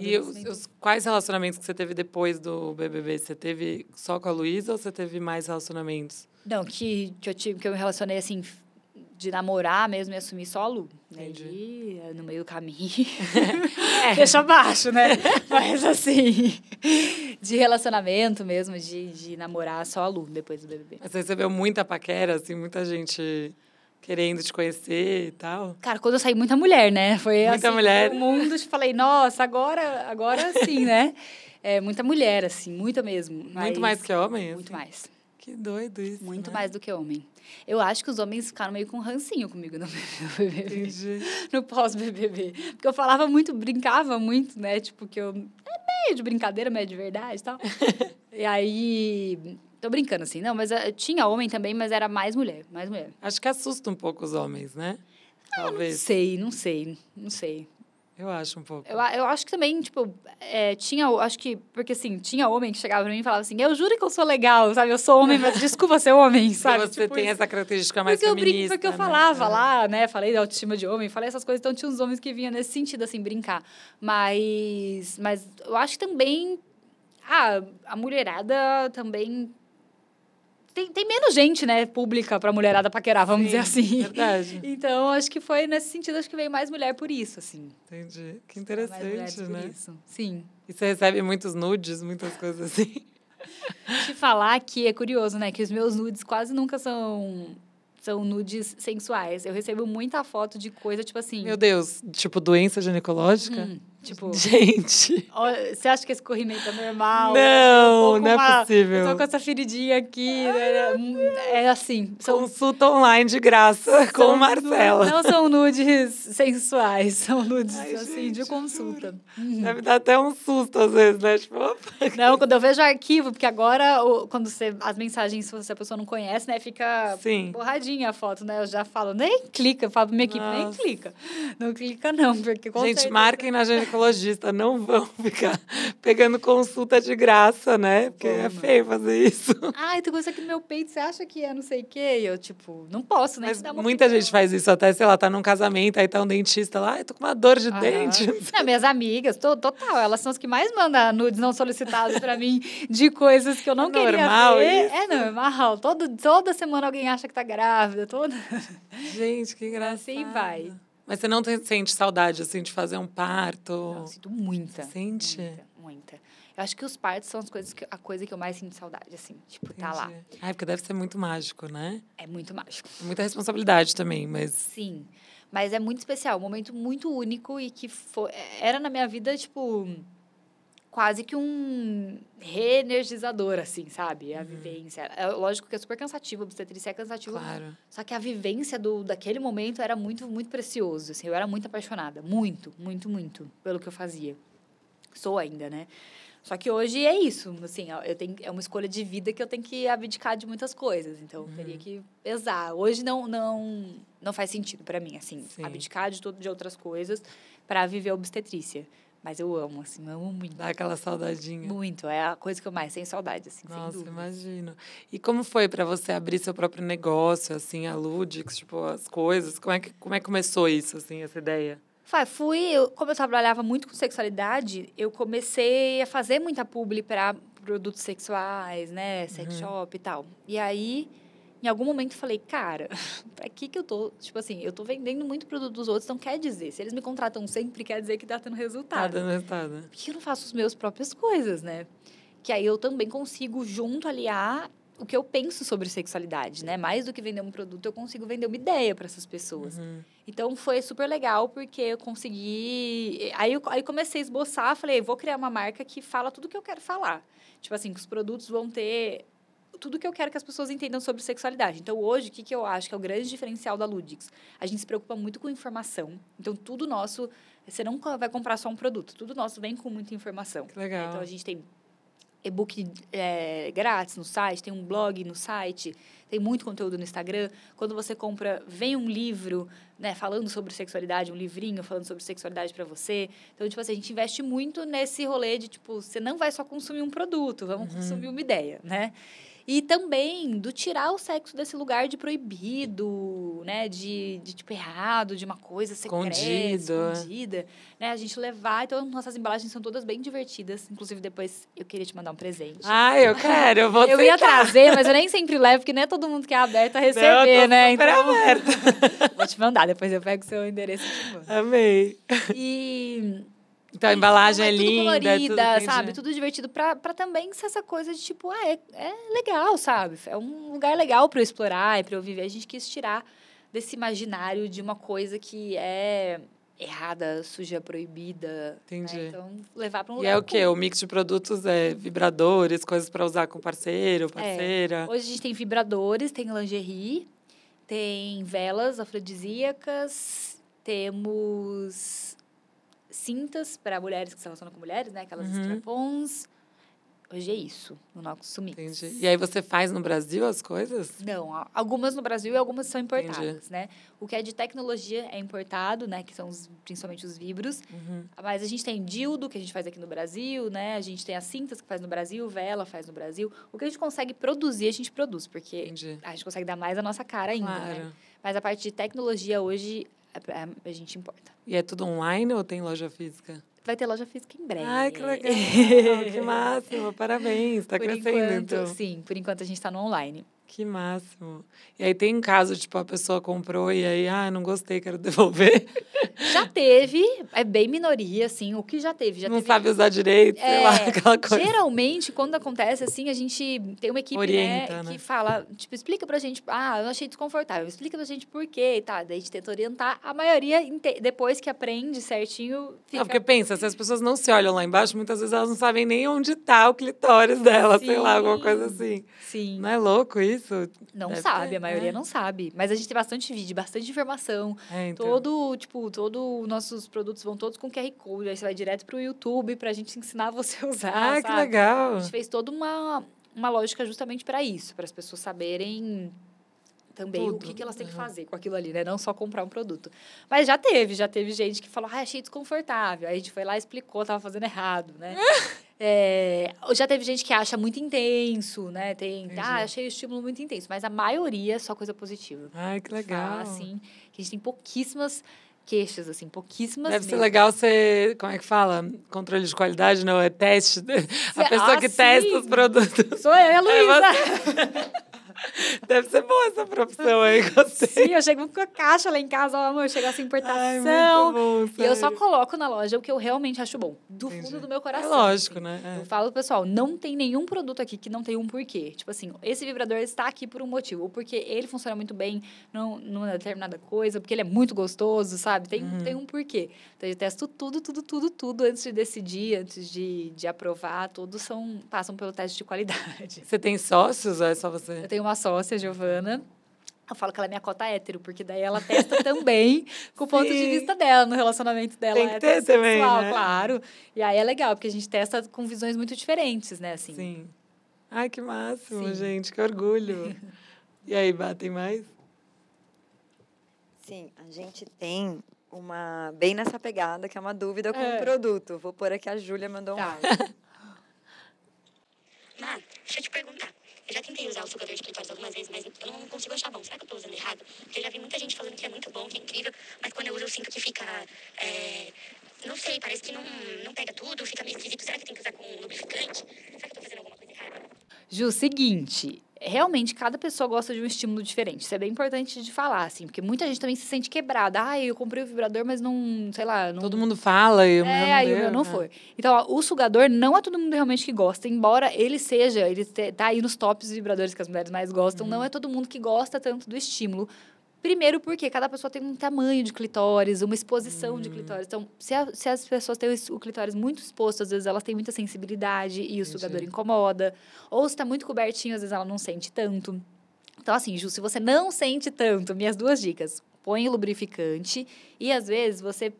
E os, os- quais relacionamentos que você teve depois do BBB? Você teve só com a Luísa ou você teve mais relacionamentos? Não, que, que eu tive, que eu me relacionei assim, de namorar mesmo e assumir só a Lu. Né? Eh, no meio do caminho. Deixa abaixo, né? Mas assim, de relacionamento mesmo, de, de namorar só a Lu depois do BBB. Você recebeu muita paquera, assim, muita gente querendo te conhecer e tal? Cara, quando eu saí, muita mulher, né? Foi Muita assim, mulher. O mundo, eu falei, nossa, agora, agora sim, né? É, muita mulher, assim, muita mesmo. Muito mas- mais que homem? Muito assim? mais. Que doido isso. Muito né? mais do que homem. Eu acho que os homens ficaram meio com rancinho comigo no BBB. Entendi. no pós-BBB. Porque eu falava muito, brincava muito, né? Tipo, que eu... É meio de brincadeira, meio de verdade e tal. e aí... Tô brincando, assim. Não, mas eh, tinha homem também, mas era mais mulher. Mais mulher. Acho que assusta um pouco os homens, né? Não Talvez. sei, não sei. Não sei. Eu acho um pouco. Eu, eu acho que também, tipo, é, tinha, acho que, porque assim, tinha homem que chegava pra mim e falava assim, eu juro que eu sou legal, sabe? Eu sou homem, mas desculpa ser homem, sabe? Porque você Tipo tem isso. essa característica mais porque eu brinco, porque eu né? falava É. lá, né? Falei da autoestima de homem, falei essas coisas, então tinha uns homens que vinham nesse sentido, assim, brincar. Mas, mas eu acho que também, ah, a mulherada também... Tem, tem menos gente, né, pública pra mulherada paquerar, vamos dizer Sim, assim. Verdade. Então, acho que foi nesse sentido, acho que veio mais mulher por isso, assim. Entendi. Que interessante, né? isso. Sim. E você recebe muitos nudes, muitas coisas assim. Te falar que é curioso, né? Que os meus nudes quase nunca são, são nudes sensuais. Eu recebo muita foto de coisa, tipo assim. Meu Deus, tipo doença ginecológica? hum, tipo, Gente, você acha que esse corrimento é normal? não, com não é uma- possível. Eu tô com essa feridinha aqui. né? Hum, É assim. São, Consulta online de graça com são Marcela. nu- Não são nudes sensuais, são nudes, Ai, assim, gente, de consulta. Deve dar até um susto às vezes, né? Tipo, opa. Não, quando eu vejo arquivo, porque agora, o- quando você, as mensagens, se você- a pessoa não conhece, né, fica Sim. borradinha a foto, né? Eu já falo, nem clica, eu falo pra minha equipe, nem Nossa. clica. Não clica, não, porque com Gente, certeza- marquem na ginecologista, não vão ficar pegando consulta de graça, né? Porque é Vamos. feio fazer isso. Ai, tem coisa aqui no meu peito, você acha que é não sei o quê? E eu, tipo, não posso, né? Mas muita opinião. gente faz isso, até, sei lá, tá num casamento, aí tá um dentista lá, ai, tô com uma dor de Aham. dente. Não, minhas amigas, to- total, elas são as que mais mandam nudes não solicitados pra mim de coisas que eu não É queria normal ver. isso? É normal. Todo, toda semana alguém acha que tá grávida, toda... Gente, que engraçado. Assim vai. Mas você não tem- sente saudade, assim, de fazer um parto? Não, eu sinto muita. Sente? Muita, muita. Eu acho que os partos são as coisas que, a coisa que eu mais sinto saudade, assim. Tipo, tá lá. Entendi. Ai, porque deve ser muito mágico, né? É muito mágico. Muita responsabilidade também, mas... Sim. Mas é muito especial, um momento muito único e que foi, era na minha vida, tipo, quase que um reenergizador, assim, sabe? A vivência. É, lógico que é super cansativo, a obstetrícia é cansativo. Claro. Só que a vivência do, daquele momento era muito, muito precioso, assim. Eu era muito apaixonada. Muito, muito, muito pelo que eu fazia. Sou ainda, né? Só que hoje é isso, assim, eu tenho, é uma escolha de vida que eu tenho que abdicar de muitas coisas, então eu teria que pesar. Hoje não não não faz sentido para mim, assim, Sim. abdicar de tudo de outras coisas para viver a obstetrícia. Mas eu amo, assim, amo muito. Dá aquela saudadinha. Muito, é a coisa que eu mais tenho saudade, assim, Nossa, imagino. E como foi para você abrir seu próprio negócio, assim, a Ludix, tipo, as coisas? Como é que, como é que começou isso, assim, essa ideia? Fa- Fui, eu, como eu trabalhava muito com sexualidade, eu comecei a fazer muita publi para produtos sexuais, né, sex shop e tal. E aí, em algum momento, falei, cara, pra que que eu tô, tipo assim, eu tô vendendo muito produto dos outros, então quer dizer, se eles me contratam sempre, quer dizer que tá tendo Tá resultado. dando resultado. Por que eu não faço as minhas próprias coisas, né? Que aí eu também consigo junto aliar o que eu penso sobre sexualidade, né? Mais do que vender um produto, eu consigo vender uma ideia para essas pessoas. Uhum. Então foi super legal porque eu consegui. Aí eu aí comecei a esboçar, falei, vou criar uma marca que fala tudo que eu quero falar. Tipo assim, que os produtos vão ter tudo que eu quero que as pessoas entendam sobre sexualidade. Então, hoje, o que, que eu acho que é o grande diferencial da Ludix? A gente se preocupa muito com informação. Então, tudo nosso, você não vai comprar só um produto, tudo nosso vem com muita informação. Que legal. Então, a gente tem e-book é, grátis no site, tem um blog no site, tem muito conteúdo no Instagram. Quando você compra, vem um livro, né, falando sobre sexualidade, um livrinho falando sobre sexualidade para você. Então, tipo assim, a gente investe muito nesse rolê de, tipo, você não vai só consumir um produto, vamos consumir uma ideia, né? E também do tirar o sexo desse lugar de proibido, né? De, de tipo, errado, de uma coisa secreta, Escondido, é. escondida. Né? A gente levar. Então, nossas embalagens são todas bem divertidas. Inclusive, depois eu queria te mandar um presente. Ai, eu quero, eu vou eu ia trazer, mas eu nem sempre levo, porque não é todo mundo que é aberto a Não, receber, tô né? super aberta. vou te mandar, depois eu pego o seu endereço e te mando. Amei. E Então, a embalagem é tudo linda, é tudo colorida, sabe? Tudo divertido pra, pra também ser essa coisa de tipo, ah, é, é legal, sabe? É um lugar legal pra eu explorar e pra eu viver. A gente quis tirar desse imaginário de uma coisa que é errada, suja, proibida. Entendi. Né? Então, levar para um E lugar é o quê? O mix de produtos é vibradores, coisas para usar com parceiro, parceira. Hoje a gente tem vibradores, tem lingerie, tem velas afrodisíacas, temos cintas para mulheres que se relacionam com mulheres, né? Aquelas Uhum. strap-ons. Hoje é isso, no nosso mix. Entendi. E aí você faz no Brasil as coisas? Não, algumas no Brasil e algumas são importadas, né? O que é de tecnologia é importado, né? Que são os- principalmente os vibros. Uhum. Mas a gente tem dildo, que a gente faz aqui no Brasil, né? A gente tem as cintas que faz no Brasil, vela faz no Brasil. O que a gente consegue produzir, a gente produz, porque Entendi. a gente consegue dar mais a nossa cara ainda, né? Claro. Mas a parte de tecnologia hoje, a, a- a gente importa. E é tudo online ou tem loja física? Vai ter loja física em breve. Ai, que legal! que máximo! Parabéns! Tá por crescendo, enquanto, então. sim. Por enquanto, a gente está no online. Que máximo! E aí tem caso, tipo, a pessoa comprou e aí, ah, não gostei, quero devolver. Já teve, é bem minoria, assim. O que já teve? Já não teve sabe usar direito, sei É, lá, aquela coisa. Geralmente, quando acontece assim, a gente tem uma equipe Orienta, né, né? que fala, tipo, explica pra gente, ah, eu achei desconfortável, explica pra gente por quê e tá. Daí a gente tenta orientar. A maioria, depois que aprende certinho, fica. Não, porque pensa, se as pessoas não se olham lá embaixo, muitas vezes elas não sabem nem onde tá o clitóris dela, sei lá, alguma coisa assim. Sim. Não é louco isso? Não Deve sabe, ter, a maioria é. não sabe. Mas a gente tem bastante vídeo, bastante informação. É, então. Todo, tipo, todo os nossos produtos vão todos com QR Code. Aí você vai direto pro YouTube pra gente ensinar você a usar. Ah, que sabe? legal! A gente fez toda uma, uma lógica justamente para isso, para as pessoas saberem também o Tudo, que, que elas têm que aham. fazer com aquilo ali, né? Não só comprar um produto. Mas já teve, já teve gente que falou, ah, achei desconfortável. Aí a gente foi lá e explicou, tava fazendo errado, né? É, já teve gente que acha muito intenso, né? Tem, Entendi. ah, achei o estímulo muito intenso. Mas a maioria é só coisa positiva. Ai, que legal. assim, que a gente tem pouquíssimas queixas, assim, pouquíssimas Deve ser mesmo. legal ser, como é que fala? Controle de qualidade, não, é teste. A pessoa ah, que testa sim. os produtos. Sou eu, É Luísa! Deve ser boa essa profissão aí, gostei. Sim, eu chego com a caixa lá em casa, ó, amor, chega essa Ai, importação. bom, e eu só coloco na loja o que eu realmente acho bom. Do Entendi. fundo do meu É coração. lógico, assim. né? Eu É. falo, pessoal, não tem nenhum produto aqui que não tem um porquê. Tipo assim, esse vibrador está aqui por um motivo. Ou porque ele funciona muito bem num- numa determinada coisa, porque ele é muito gostoso, sabe? Tem, Uhum. tem um porquê. Então, eu testo tudo, tudo, tudo, tudo antes de decidir, antes de, de aprovar. Todos são, passam pelo teste de qualidade. Você tem sócios ou é só você? Eu tenho uma sócia, Giovana. Eu falo que ela é minha cota hétero, porque daí ela testa também com o ponto de vista dela, no relacionamento dela Tem que ter também, né? claro. E aí é legal, porque a gente testa com visões muito diferentes, né? Assim. Sim. Ai, que máximo, Sim. gente, que orgulho. E aí, batem mais? Sim, a gente tem uma bem nessa pegada, que é uma dúvida com É. o produto. Vou pôr aqui a Júlia mandou um Tá. áudio. Má, deixa eu te perguntar. Eu já tentei usar o sugador de clitóris algumas vezes, mas eu não consigo achar bom. Será que eu tô usando errado? Porque eu já vi muita gente falando que é muito bom, que é incrível, mas quando eu uso eu sinto que fica. é, não sei, parece que não, não pega tudo, fica meio esquisito. Será que tem que usar com lubrificante? Será que eu tô fazendo alguma coisa errada? Ju, seguinte, realmente cada pessoa gosta de um estímulo diferente. Isso é bem importante de falar, assim, porque muita gente também se sente quebrada. Ah, eu comprei o vibrador, mas não, sei lá, não Todo mundo fala e o meu É, não aí o deu, meu não né? foi. Então, ó, o sugador não é todo mundo realmente que gosta, embora ele seja, ele te- tá aí nos tops de vibradores que as mulheres mais gostam, Uhum. não é todo mundo que gosta tanto do estímulo. Primeiro porque cada pessoa tem um tamanho de clitóris, uma exposição Hum. de clitóris. Então, se, a- se as pessoas têm o clitóris muito exposto, às vezes elas têm muita sensibilidade e o sugador incomoda. Ou se está muito cobertinho, às vezes ela não sente tanto. Então, assim, Ju, se você não sente tanto, minhas duas dicas. Põe lubrificante e, às vezes, você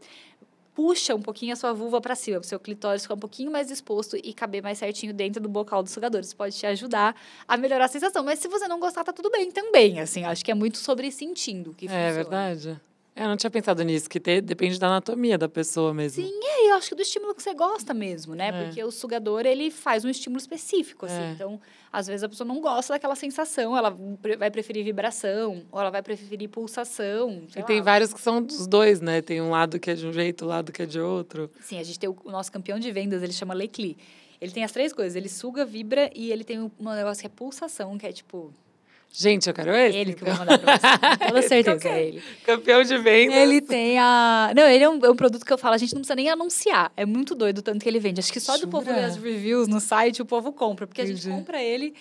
puxa um pouquinho a sua vulva para cima, para o seu clitóris ficar um pouquinho mais exposto e caber mais certinho dentro do bocal do sugador. Isso pode te ajudar a melhorar a sensação. Mas se você não gostar, tá tudo bem também, assim. Acho que é muito sobre sentindo que É funciona. verdade. Eu não tinha pensado nisso, que depende da anatomia da pessoa mesmo. Sim, é, eu acho que do estímulo que você gosta mesmo, né? É. Porque o sugador, ele faz um estímulo específico, assim. É. Então, às vezes a pessoa não gosta daquela sensação, ela vai preferir vibração, ou ela vai preferir pulsação, E tem lá. vários que são dos dois, né? Tem um lado que é de um jeito, o lado que é de outro. Sim, a gente tem o, o nosso campeão de vendas, ele chama Lecli. Ele tem as três coisas, ele suga, vibra e ele tem um, um negócio que é pulsação, que é tipo, Gente, eu quero esse. ele que eu então. vou mandar pra você. Com toda eu certeza, é ele. Campeão de vendas. Ele tem a. Não, ele é um, é um produto que eu falo, a gente não precisa nem anunciar. É muito doido o tanto que ele vende. Acho que só do povo Jura? ler as reviews no site o povo compra, porque a gente Entendi. compra ele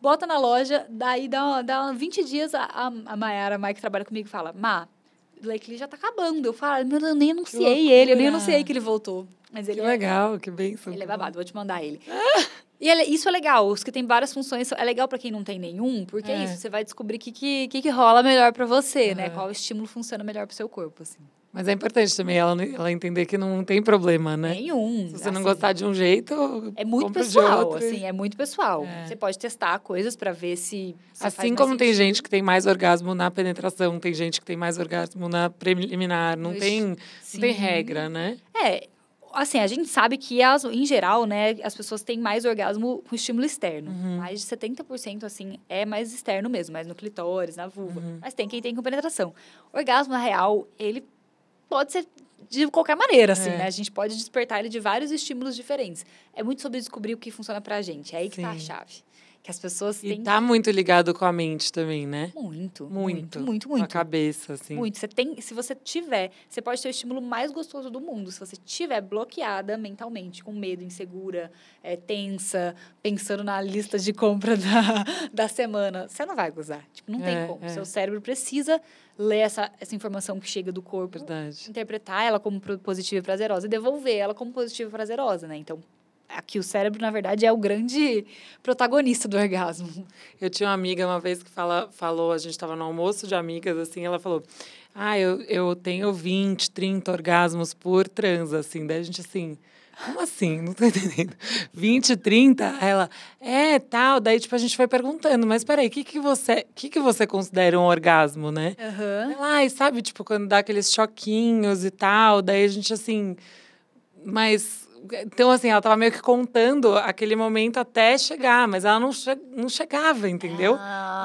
bota na loja, daí dá, dá 20 dias, a, a, a Mayara, a Mike que trabalha comigo, fala, Má, o Blake já tá acabando. Eu falo, eu nem anunciei ele, eu nem anunciei que ele voltou. Mas ele Que é- legal, que bênção. ele é babado, vou te mandar ele. E ele- isso é legal, os que tem várias funções, é legal pra quem não tem nenhum, porque é, É. isso, você vai descobrir o que, que, que, que rola melhor pra você, né? Aham. Qual estímulo funciona melhor pro seu corpo, assim. Mas é importante também ela, ela entender que não tem problema, né? Nenhum. Se você não assim. gostar de um jeito, É muito pessoal, outro. assim, é muito pessoal. É. Você pode testar coisas pra ver se. Assim como tem sentido. gente que tem mais orgasmo na penetração, tem gente que tem mais orgasmo na preliminar, não Ixi, tem, não tem regra, né? É, assim, a gente sabe que, as, em geral, né, as pessoas têm mais orgasmo com estímulo externo. Uhum. Mais de 70%, assim, é mais externo mesmo, mais no clitóris, na vulva. Uhum. Mas tem quem tem com penetração. Orgasmo, na real, ele pode ser de qualquer maneira, assim, É. né? A gente pode despertar ele de vários estímulos diferentes. É muito sobre descobrir o que funciona pra gente. É aí que tá a Sim. chave. Que as pessoas E têm... tá muito ligado com a mente também, né? Muito, Muito. muito, muito, Com a muito. cabeça, assim. Muito. Você tem, se você tiver, você pode ter o estímulo mais gostoso do mundo. Se você tiver bloqueada mentalmente, com medo, insegura, é, tensa, pensando na lista de compra da, da semana, você não vai gozar. Tipo, não É, tem como. é. Seu cérebro precisa ler essa, essa informação que chega do corpo, Verdade. interpretar ela como positiva e prazerosa e devolver ela como positiva e prazerosa, né? Então, aqui o cérebro, na verdade, é o grande protagonista do orgasmo. Eu tinha uma amiga uma vez que fala, falou, a gente estava no almoço de amigas, assim, ela falou, ah, eu, eu tenho 20, 30 orgasmos por trans, assim. Daí a gente, assim, como assim? Não tô entendendo. 20, 30? Aí Ela, é, tal. Daí, tipo, a gente foi perguntando, mas peraí, o que que você, que que você considera um orgasmo, né? Aham. Ela, ai, sabe, tipo, quando dá aqueles choquinhos e tal, daí a gente, assim, mas... Então, assim, ela tava meio que contando aquele momento até chegar, mas ela não, che não chegava, entendeu?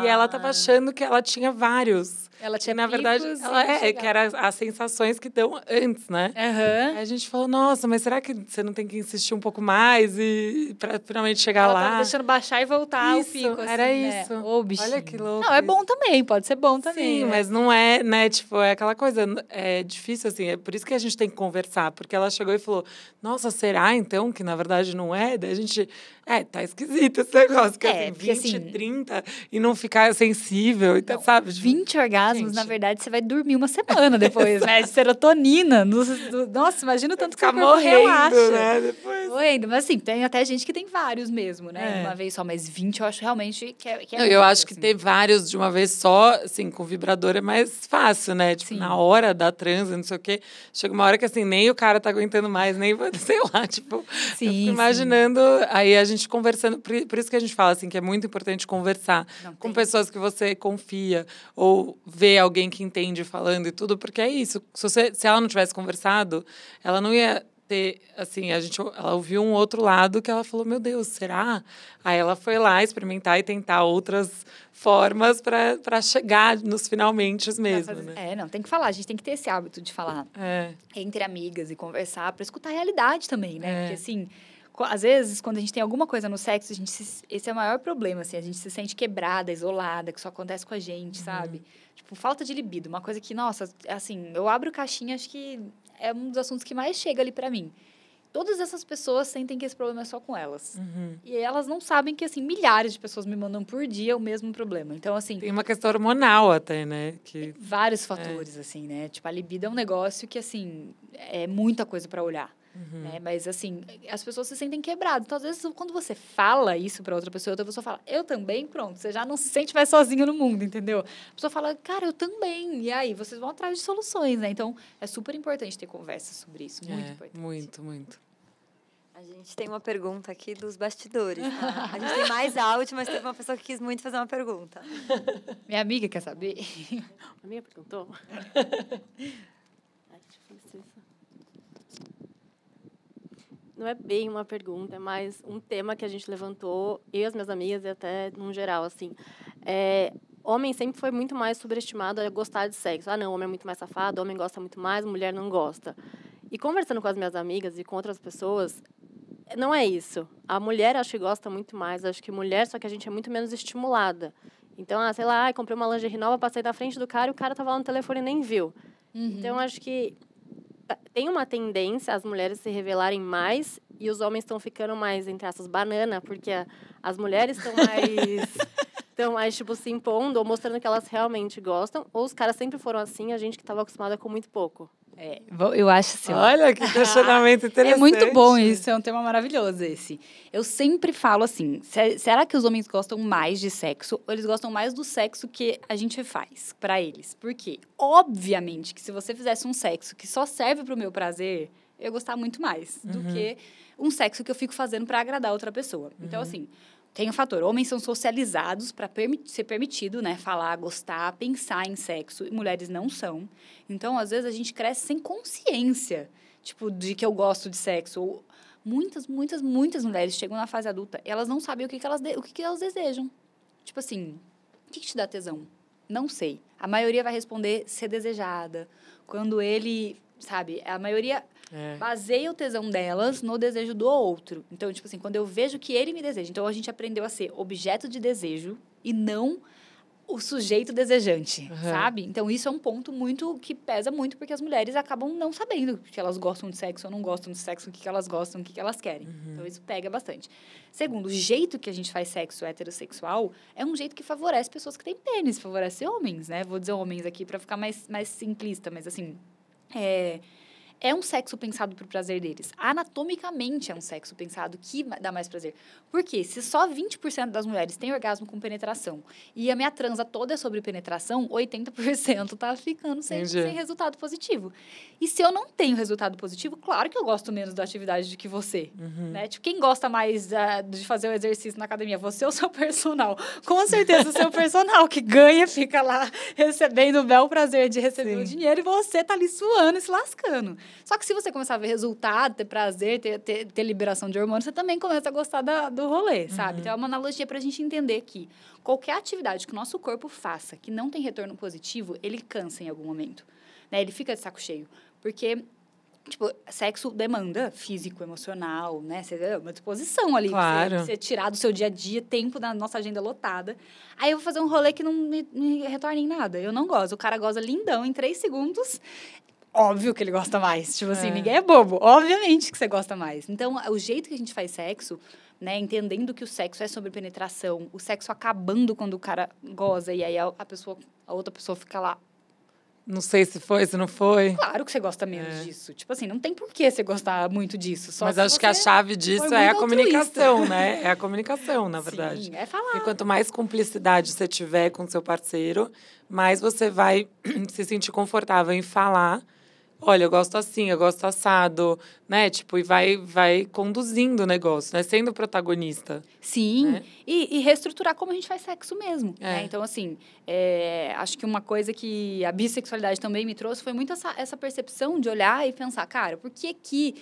E ela tava achando que ela tinha vários. Ela Que, tinha na verdade, ela é, que era as sensações que dão antes, né? Aham. Aí a gente falou, nossa, mas será que você não tem que insistir um pouco mais e para finalmente chegar Ela lá? tava deixando baixar e voltar Isso, o pico, assim, era né? isso. Ô. Olha que louco Não, é bom também, pode ser bom também. Sim, né? mas não é, né? Tipo, é aquela coisa, é difícil, assim. É por isso que a gente tem que conversar, porque ela chegou e falou: Nossa, será então que na verdade não é? Daí a gente. É, tá esquisito esse negócio, que É, assim, porque, 20, assim, 30 e não ficar sensível, e tá, sabe? Tipo, 20 orgasmos, Gente. na verdade, você vai dormir uma semana depois, né? De serotonina. no- do- nossa, imagina o tanto que corpo morrendo, relaxa. né? Depois. Morrendo. Mas assim, tem até gente que tem vários mesmo, né? É. Uma vez só, mas 20 eu acho realmente que é, que é Não, muito, eu acho que assim. ter vários de uma vez só, assim, com vibrador é mais fácil, né? Tipo, Sim. na hora da transa, não sei o quê. Chega uma hora que, assim, nem o cara tá aguentando mais, nem, sei lá, tipo... eu Sim, fico sim. imaginando, aí a gente conversando, por, por isso que a gente fala, assim, que é muito importante conversar Não, com tem. pessoas que você confia, ou ver alguém que entende falando e tudo, porque é isso. Se, você, se ela não tivesse conversado, ela não ia ter, assim, a gente, ela ouviu um outro lado que ela falou, meu Deus, será? Aí ela foi lá experimentar e tentar outras formas para chegar nos finalmente mesmo, fazer- né? É, não, tem que falar, a gente tem que ter esse hábito de falar É, entre amigas e conversar para escutar a realidade também, né? É. Porque assim, às vezes quando a gente tem alguma coisa no sexo, a gente se- esse é o maior problema, assim, a gente se sente quebrada, isolada, que só acontece com a gente, Uhum. sabe? Tipo, falta de libido, uma coisa que, nossa, assim, eu abro caixinha, acho que é um dos assuntos que mais chega ali para mim. Todas essas pessoas sentem que esse problema é só com elas. uhum. E elas não sabem que, assim, milhares de pessoas me mandam por dia o mesmo problema. Então, assim, Tem uma questão hormonal até, né? Que, vários fatores, assim, né? Tipo, a libido é um negócio que, assim, é muita coisa para olhar. Uhum. Né? Mas, assim, as pessoas se sentem quebradas. Então, às vezes, quando você fala isso para outra pessoa, outra pessoa fala, eu também, pronto, você já não se sente mais sozinho no mundo, entendeu? A pessoa fala, cara, eu também. E aí, vocês vão atrás de soluções, né? Então, é super importante ter conversa sobre isso. Muito é, importante. muito, muito. A gente tem uma pergunta aqui dos bastidores, tá? A gente tem mais áudio, mas teve uma pessoa que quis muito fazer uma pergunta. Minha amiga quer saber? A minha perguntou? Ai, deixa eu ver se isso- Não é bem uma pergunta, é mais um tema que a gente levantou, eu e as minhas amigas, e até num geral, assim. É, homem sempre foi muito mais subestimado a gostar de sexo. Ah, não, homem é muito mais safado, homem gosta muito mais, mulher não gosta. E conversando com as minhas amigas e com outras pessoas, não é isso. A mulher acho que gosta muito mais, acho que mulher, só que a gente é muito menos estimulada. Então, ah, sei lá, comprei uma lingerie nova, passei da frente do cara e o cara tava lá no telefone e nem viu. Uhum. Então, acho que tem uma tendência as mulheres se revelarem mais e os homens estão ficando mais, entre essas, banana, porque a- as mulheres estão mais. Estão mais, tipo, se impondo ou mostrando que elas realmente gostam, ou os caras sempre foram assim, a gente que estava acostumada com muito pouco. É, eu acho assim. Olha que questionamento interessante. É muito bom isso, é um tema maravilhoso esse. Eu sempre falo assim, se- será que os homens gostam mais de sexo ou eles gostam mais do sexo que a gente faz pra eles? Por quê? Obviamente que se você fizesse um sexo que só serve pro meu prazer, eu ia gostar muito mais do que um sexo que eu fico fazendo pra agradar outra pessoa. Então, assim, tem o fator, homens são socializados para ser permitido, né, falar, gostar, pensar em sexo, e mulheres não são. Então, às vezes a gente cresce sem consciência, tipo, de que eu gosto de sexo. Muitas, muitas, muitas mulheres chegam na fase adulta, e elas não sabem o que, que elas de- o que, que elas desejam. Tipo assim, o que, que te dá tesão? Não sei. A maioria vai responder ser desejada. Quando ele, sabe, a maioria É. baseia o tesão delas no desejo do outro. Então, tipo assim, quando eu vejo que ele me deseja. Então, a gente aprendeu a ser objeto de desejo e não o sujeito desejante, Aham. sabe? Então, isso é um ponto muito que pesa muito, porque as mulheres acabam não sabendo que elas gostam de sexo ou não gostam de sexo, o que, que elas gostam, o que, que elas querem. Então, isso pega bastante. Segundo, o jeito que a gente faz sexo heterossexual é um jeito que favorece pessoas que têm pênis, favorece homens, né? Vou dizer homens aqui para ficar mais, mais simplista, mas assim, é, é um sexo pensado para o prazer deles. Anatomicamente é um sexo pensado que dá mais prazer. Por quê? Se só 20% das mulheres têm orgasmo com penetração e a minha transa toda é sobre penetração, 80% tá ficando sem, Entendi. sem resultado positivo. E se eu não tenho resultado positivo, claro que eu gosto menos da atividade do que você. Né? Tipo, quem gosta mais ah, de fazer o exercício na academia? Você ou seu personal? Com certeza o seu personal, que ganha, fica lá recebendo o bel prazer de receber o Sim. dinheiro e você tá ali suando e se lascando. Só que se você começar a ver resultado, ter prazer, ter, ter, ter liberação de hormônios, você também começa a gostar da- do rolê, sabe? Então é uma analogia pra gente entender que qualquer atividade que o nosso corpo faça que não tem retorno positivo, ele cansa em algum momento. Né? Ele fica de saco cheio. Porque Tipo, sexo demanda físico, emocional, né? Você, é uma disposição ali. Claro. Você, você tirar do seu dia a dia tempo da nossa agenda lotada. Aí eu vou fazer um rolê que não me, me retorna em nada. Eu não gosto. O cara goza lindão em três segundos. Óbvio que ele gosta mais. Tipo assim, É. ninguém é bobo. Obviamente que você gosta mais. Então, o jeito que a gente faz sexo, né? Entendendo que o sexo é sobre penetração, o sexo acabando quando o cara goza e aí a, a pessoa, a outra pessoa fica lá Não sei se foi, se não foi. Claro que você gosta menos É. disso. Tipo assim, não tem por que você gostar muito disso. Mas acho que a chave disso é a comunicação, né? É a comunicação, na verdade. Sim, é falar. Porque quanto mais cumplicidade você tiver com seu parceiro, mais você vai se sentir confortável em falar. Olha, eu gosto assim, eu gosto assado, né? Tipo, e vai, vai conduzindo o negócio, né? Sendo protagonista. Sim, né? e, e reestruturar como a gente faz sexo mesmo. É. né? Então, assim, é, acho que uma coisa que a bissexualidade também me trouxe foi muito essa, essa percepção de olhar e pensar, cara, por que que...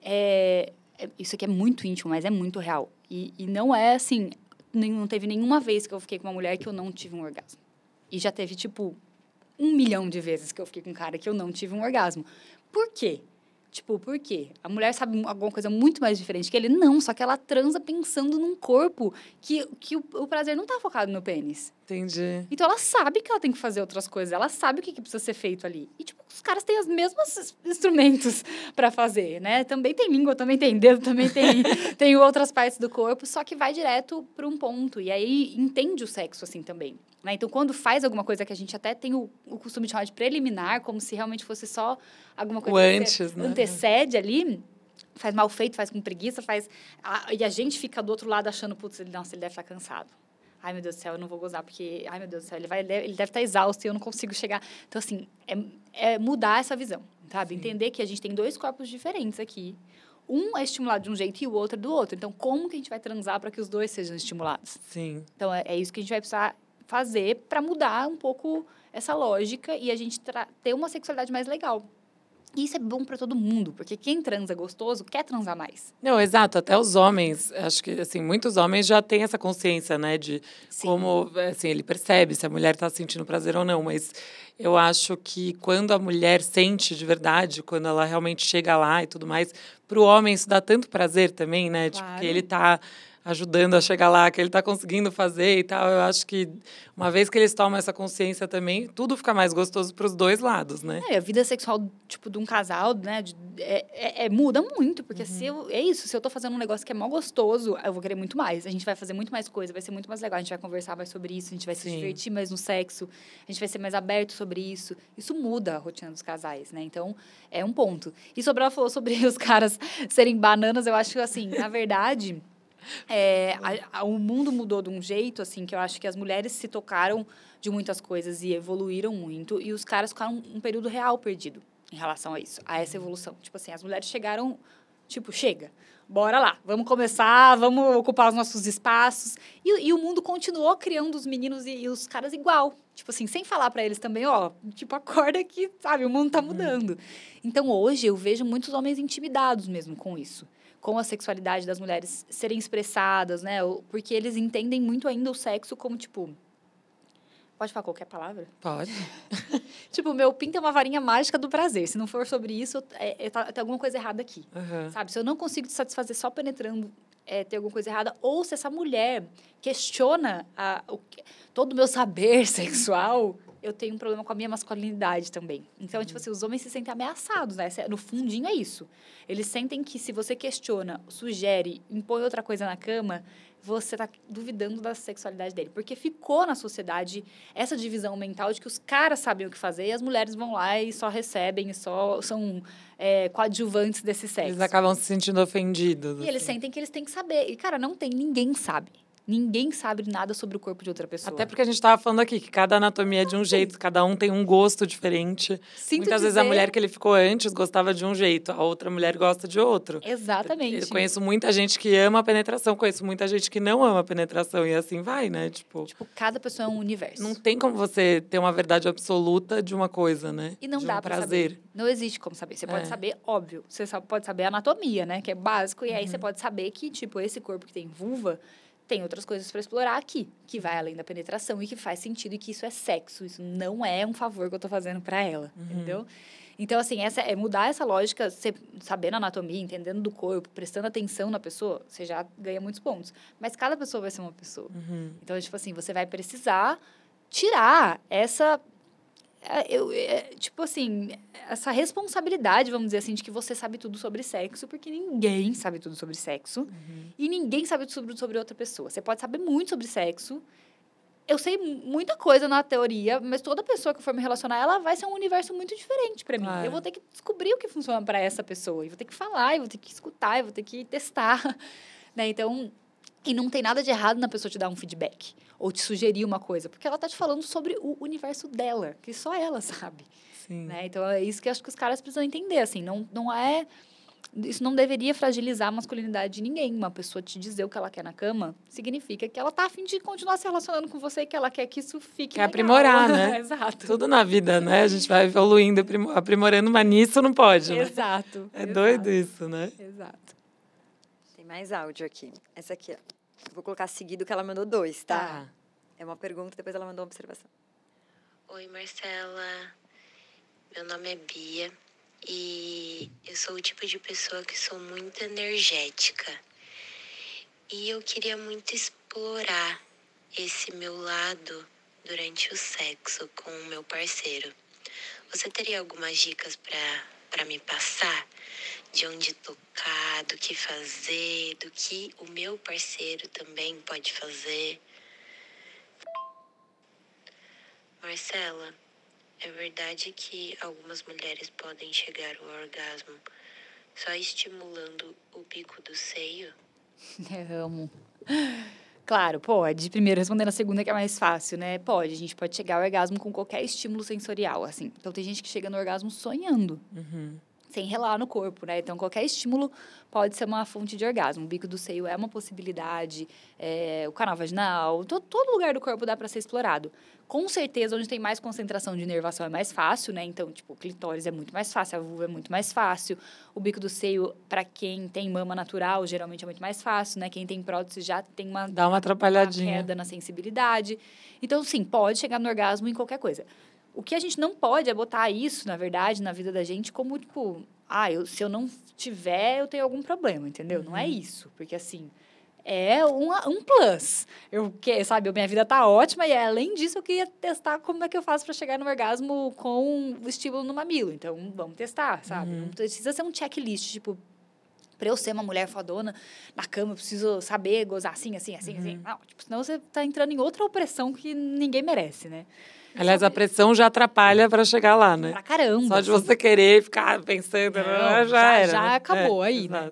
é, é- isso aqui é muito íntimo, mas é muito real. E, e não é assim, não teve nenhuma vez que eu fiquei com uma mulher que eu não tive um orgasmo. E já teve, tipo, um milhão de vezes que eu fiquei com um cara que eu não tive um orgasmo. Por quê? Tipo, por quê? A mulher sabe alguma coisa muito mais diferente que ele? Não, só que ela transa pensando num corpo que, que o, o prazer não tá focado no pênis. Entendi. Então ela sabe que ela tem que fazer outras coisas, ela sabe o que, que precisa ser feito ali. E, tipo, os caras têm os mesmos ins- instrumentos para fazer, né? Também tem língua, também tem dedo, também tem, tem outras partes do corpo, só que vai direto para um ponto. E aí entende o sexo assim também. Né? Então, quando faz alguma coisa que a gente até tem o, o costume de chamar de preliminar, como se realmente fosse só alguma coisa O que antes, né? antecede ali, faz mal feito, faz com preguiça, faz. a- e a gente fica do outro lado achando, putz, ele, nossa, ele deve estar cansado. Ai, meu Deus do céu, eu não vou gozar, porque, ai, meu Deus do céu, ele, vai, ele deve estar exausto e eu não consigo chegar. Então, assim, é, é mudar essa visão, sabe? Entender que a gente tem dois corpos diferentes aqui. Um é estimulado de um jeito e o outro é do outro. Então, como que a gente vai transar para que os dois sejam estimulados? Sim. Então, é, é isso que a gente vai precisar fazer para mudar um pouco essa lógica e a gente ter uma sexualidade mais legal. E isso é bom para todo mundo, porque quem transa gostoso quer transar mais. Não, exato. Até os homens, acho que assim, muitos homens já têm essa consciência, né, de Sim. como assim ele percebe se a mulher está sentindo prazer ou não. Mas eu acho que quando a mulher sente de verdade, quando ela realmente chega lá e tudo mais, para o homem isso dá tanto prazer também, né? Tipo, Claro. que ele tá ajudando a chegar lá, que ele está conseguindo fazer e tal. Eu acho que uma vez que eles tomam essa consciência também, tudo fica mais gostoso para os dois lados, né? É, a vida sexual, tipo, de um casal, né, de- é, é- é- muda muito, porque se eu, é isso, se eu tô fazendo um negócio que é mó gostoso, eu vou querer muito mais. A gente vai fazer muito mais coisa, vai ser muito mais legal, a gente vai conversar mais sobre isso, a gente vai se Sim. divertir mais no sexo, a gente vai ser mais aberto sobre isso. Isso muda a rotina dos casais, né? Então, é um ponto. E sobre ela falou sobre os caras serem bananas, eu acho que, assim, na verdade... É, a- a- o mundo mudou de um jeito, assim, que eu acho que as mulheres se tocaram de muitas coisas e evoluíram muito, e os caras ficaram um período real perdido em relação a isso, a essa evolução. Tipo assim, as mulheres chegaram, tipo, chega, bora lá, vamos começar, vamos ocupar os nossos espaços. E, e o mundo continuou criando os meninos e, e os caras igual. Tipo assim, sem falar pra eles também, ó, tipo, acorda que, sabe, o mundo tá mudando. Então, hoje, eu vejo muitos homens intimidados mesmo com isso com a sexualidade das mulheres serem expressadas, né? Porque eles entendem muito ainda o sexo como, tipo... Pode falar qualquer palavra? Pode. Tipo, meu pinto é uma varinha mágica do prazer. Se não for sobre isso, é, é, tá- tem alguma coisa errada aqui. Aham. Sabe? Se eu não consigo te satisfazer só penetrando, é, tem alguma coisa errada. Ou se essa mulher questiona a, o, todo o meu saber sexual, eu tenho um problema com a minha masculinidade também. Então, tipo assim, os homens se sentem ameaçados, né? No fundinho é isso. Eles sentem que se você questiona, sugere, impõe outra coisa na cama, você está duvidando da sexualidade dele. Porque ficou na sociedade essa divisão mental de que os caras sabem o que fazer e as mulheres vão lá e só recebem, e só são é, coadjuvantes desse sexo. Eles acabam se sentindo ofendidos. E eles assim. sentem que eles têm que saber. E, cara, não tem, ninguém sabe. Ninguém sabe nada sobre o corpo de outra pessoa. Até porque a gente estava falando aqui que cada anatomia é de um jeito, cada um tem um gosto diferente. Sinto Muitas vezes a dizer- mulher que ele ficou antes gostava de um jeito, a outra mulher gosta de outro. Exatamente. Eu conheço muita gente que ama a penetração, conheço muita gente que não ama a penetração, e assim vai, né? Tipo, Tipo, cada pessoa é um universo. não tem como você ter uma verdade absoluta de uma coisa, né? E não de dá um pra prazer. saber. Não existe como saber. Você pode É. saber, óbvio. Você só pode saber anatomia, né? Que é básico. E aí Uhum. você pode saber que, tipo, esse corpo que tem vulva tem outras coisas para explorar aqui, que vai além da penetração e que faz sentido e que isso é sexo. Isso não é um favor que eu tô fazendo para ela, Uhum. entendeu? Então, assim, essa é mudar essa lógica, você sabendo a anatomia, entendendo do corpo, prestando atenção na pessoa, você já ganha muitos pontos. Mas cada pessoa vai ser uma pessoa. Uhum. Então, tipo assim, você vai precisar tirar essa. É, Eu, é, tipo assim, essa responsabilidade, vamos dizer assim, de que você sabe tudo sobre sexo, porque ninguém sabe tudo sobre sexo. E ninguém sabe tudo sobre, outra pessoa. Você pode saber muito sobre sexo. Eu sei mu- muita coisa na teoria, mas toda pessoa que eu for me relacionar, ela vai ser um universo muito diferente para mim. Claro. Eu vou ter que descobrir o que funciona para essa pessoa. Eu vou ter que falar, eu vou ter que escutar, eu vou ter que testar. Né? Então, e não tem nada de errado na pessoa te dar um feedback ou te sugerir uma coisa, porque ela tá te falando sobre o universo dela, que só ela sabe, Sim. né? Então é isso que acho que os caras precisam entender, assim, não, não é isso não deveria fragilizar a masculinidade de ninguém. Uma pessoa te dizer o que ela quer na cama significa que ela tá afim de continuar se relacionando com você e que ela quer que isso fique Quer legal. aprimorar, né? Exato. Tudo na vida, né? A gente vai evoluindo, aprimo- aprimorando, mas nisso não pode, né? Exato. É exato, doido isso, né? Exato. Mais áudio aqui. Essa aqui, ó. Eu Vou colocar seguido que ela mandou dois, tá? Tá. É uma pergunta, depois ela mandou uma observação. Oi, Marcela. Meu nome é Bia e eu sou o tipo de pessoa que sou muito energética. E eu queria muito explorar esse meu lado durante o sexo com o meu parceiro. Você teria algumas dicas para para me passar de onde tocar, do que fazer, do que o meu parceiro também pode fazer? Marcela, é verdade que algumas mulheres podem chegar ao orgasmo só estimulando o bico do seio? Eu amo. Claro, pode. Primeiro, respondendo a segunda, que é mais fácil, né? Pode. A gente pode chegar ao orgasmo com qualquer estímulo sensorial, assim. Então, tem gente que chega no orgasmo sonhando, Uhum. Sem relar no corpo, né? Então, qualquer estímulo pode ser uma fonte de orgasmo. O bico do seio é uma possibilidade, é, o canal vaginal, to- todo lugar do corpo dá para ser explorado. Com certeza, onde tem mais concentração de inervação é mais fácil, né? Então, tipo, o clitóris é muito mais fácil, a vulva é muito mais fácil. O bico do seio, para quem tem mama natural, geralmente é muito mais fácil, né? Quem tem prótese já tem uma Dá uma uma atrapalhadinha. queda na sensibilidade. Então, sim, pode chegar no orgasmo em qualquer coisa. O que a gente não pode é botar isso, na verdade, na vida da gente como, tipo, ah, eu, se eu não tiver, eu tenho algum problema, entendeu? Não é isso. Porque, assim, é um, um plus. Eu, que, sabe, minha vida tá ótima e além disso eu queria testar como é que eu faço para chegar no orgasmo com o estímulo no mamilo. Então, vamos testar, sabe? Não precisa ser um checklist, tipo, para eu ser uma mulher fodona na cama, eu preciso saber gozar assim, assim, assim, assim. Não, tipo, senão você tá entrando em outra opressão que ninguém merece, né? Aliás, a pressão já atrapalha para chegar lá, né? Pra caramba. Só de você querer ficar pensando, Não, já, já- era. já né? acabou É, aí, né?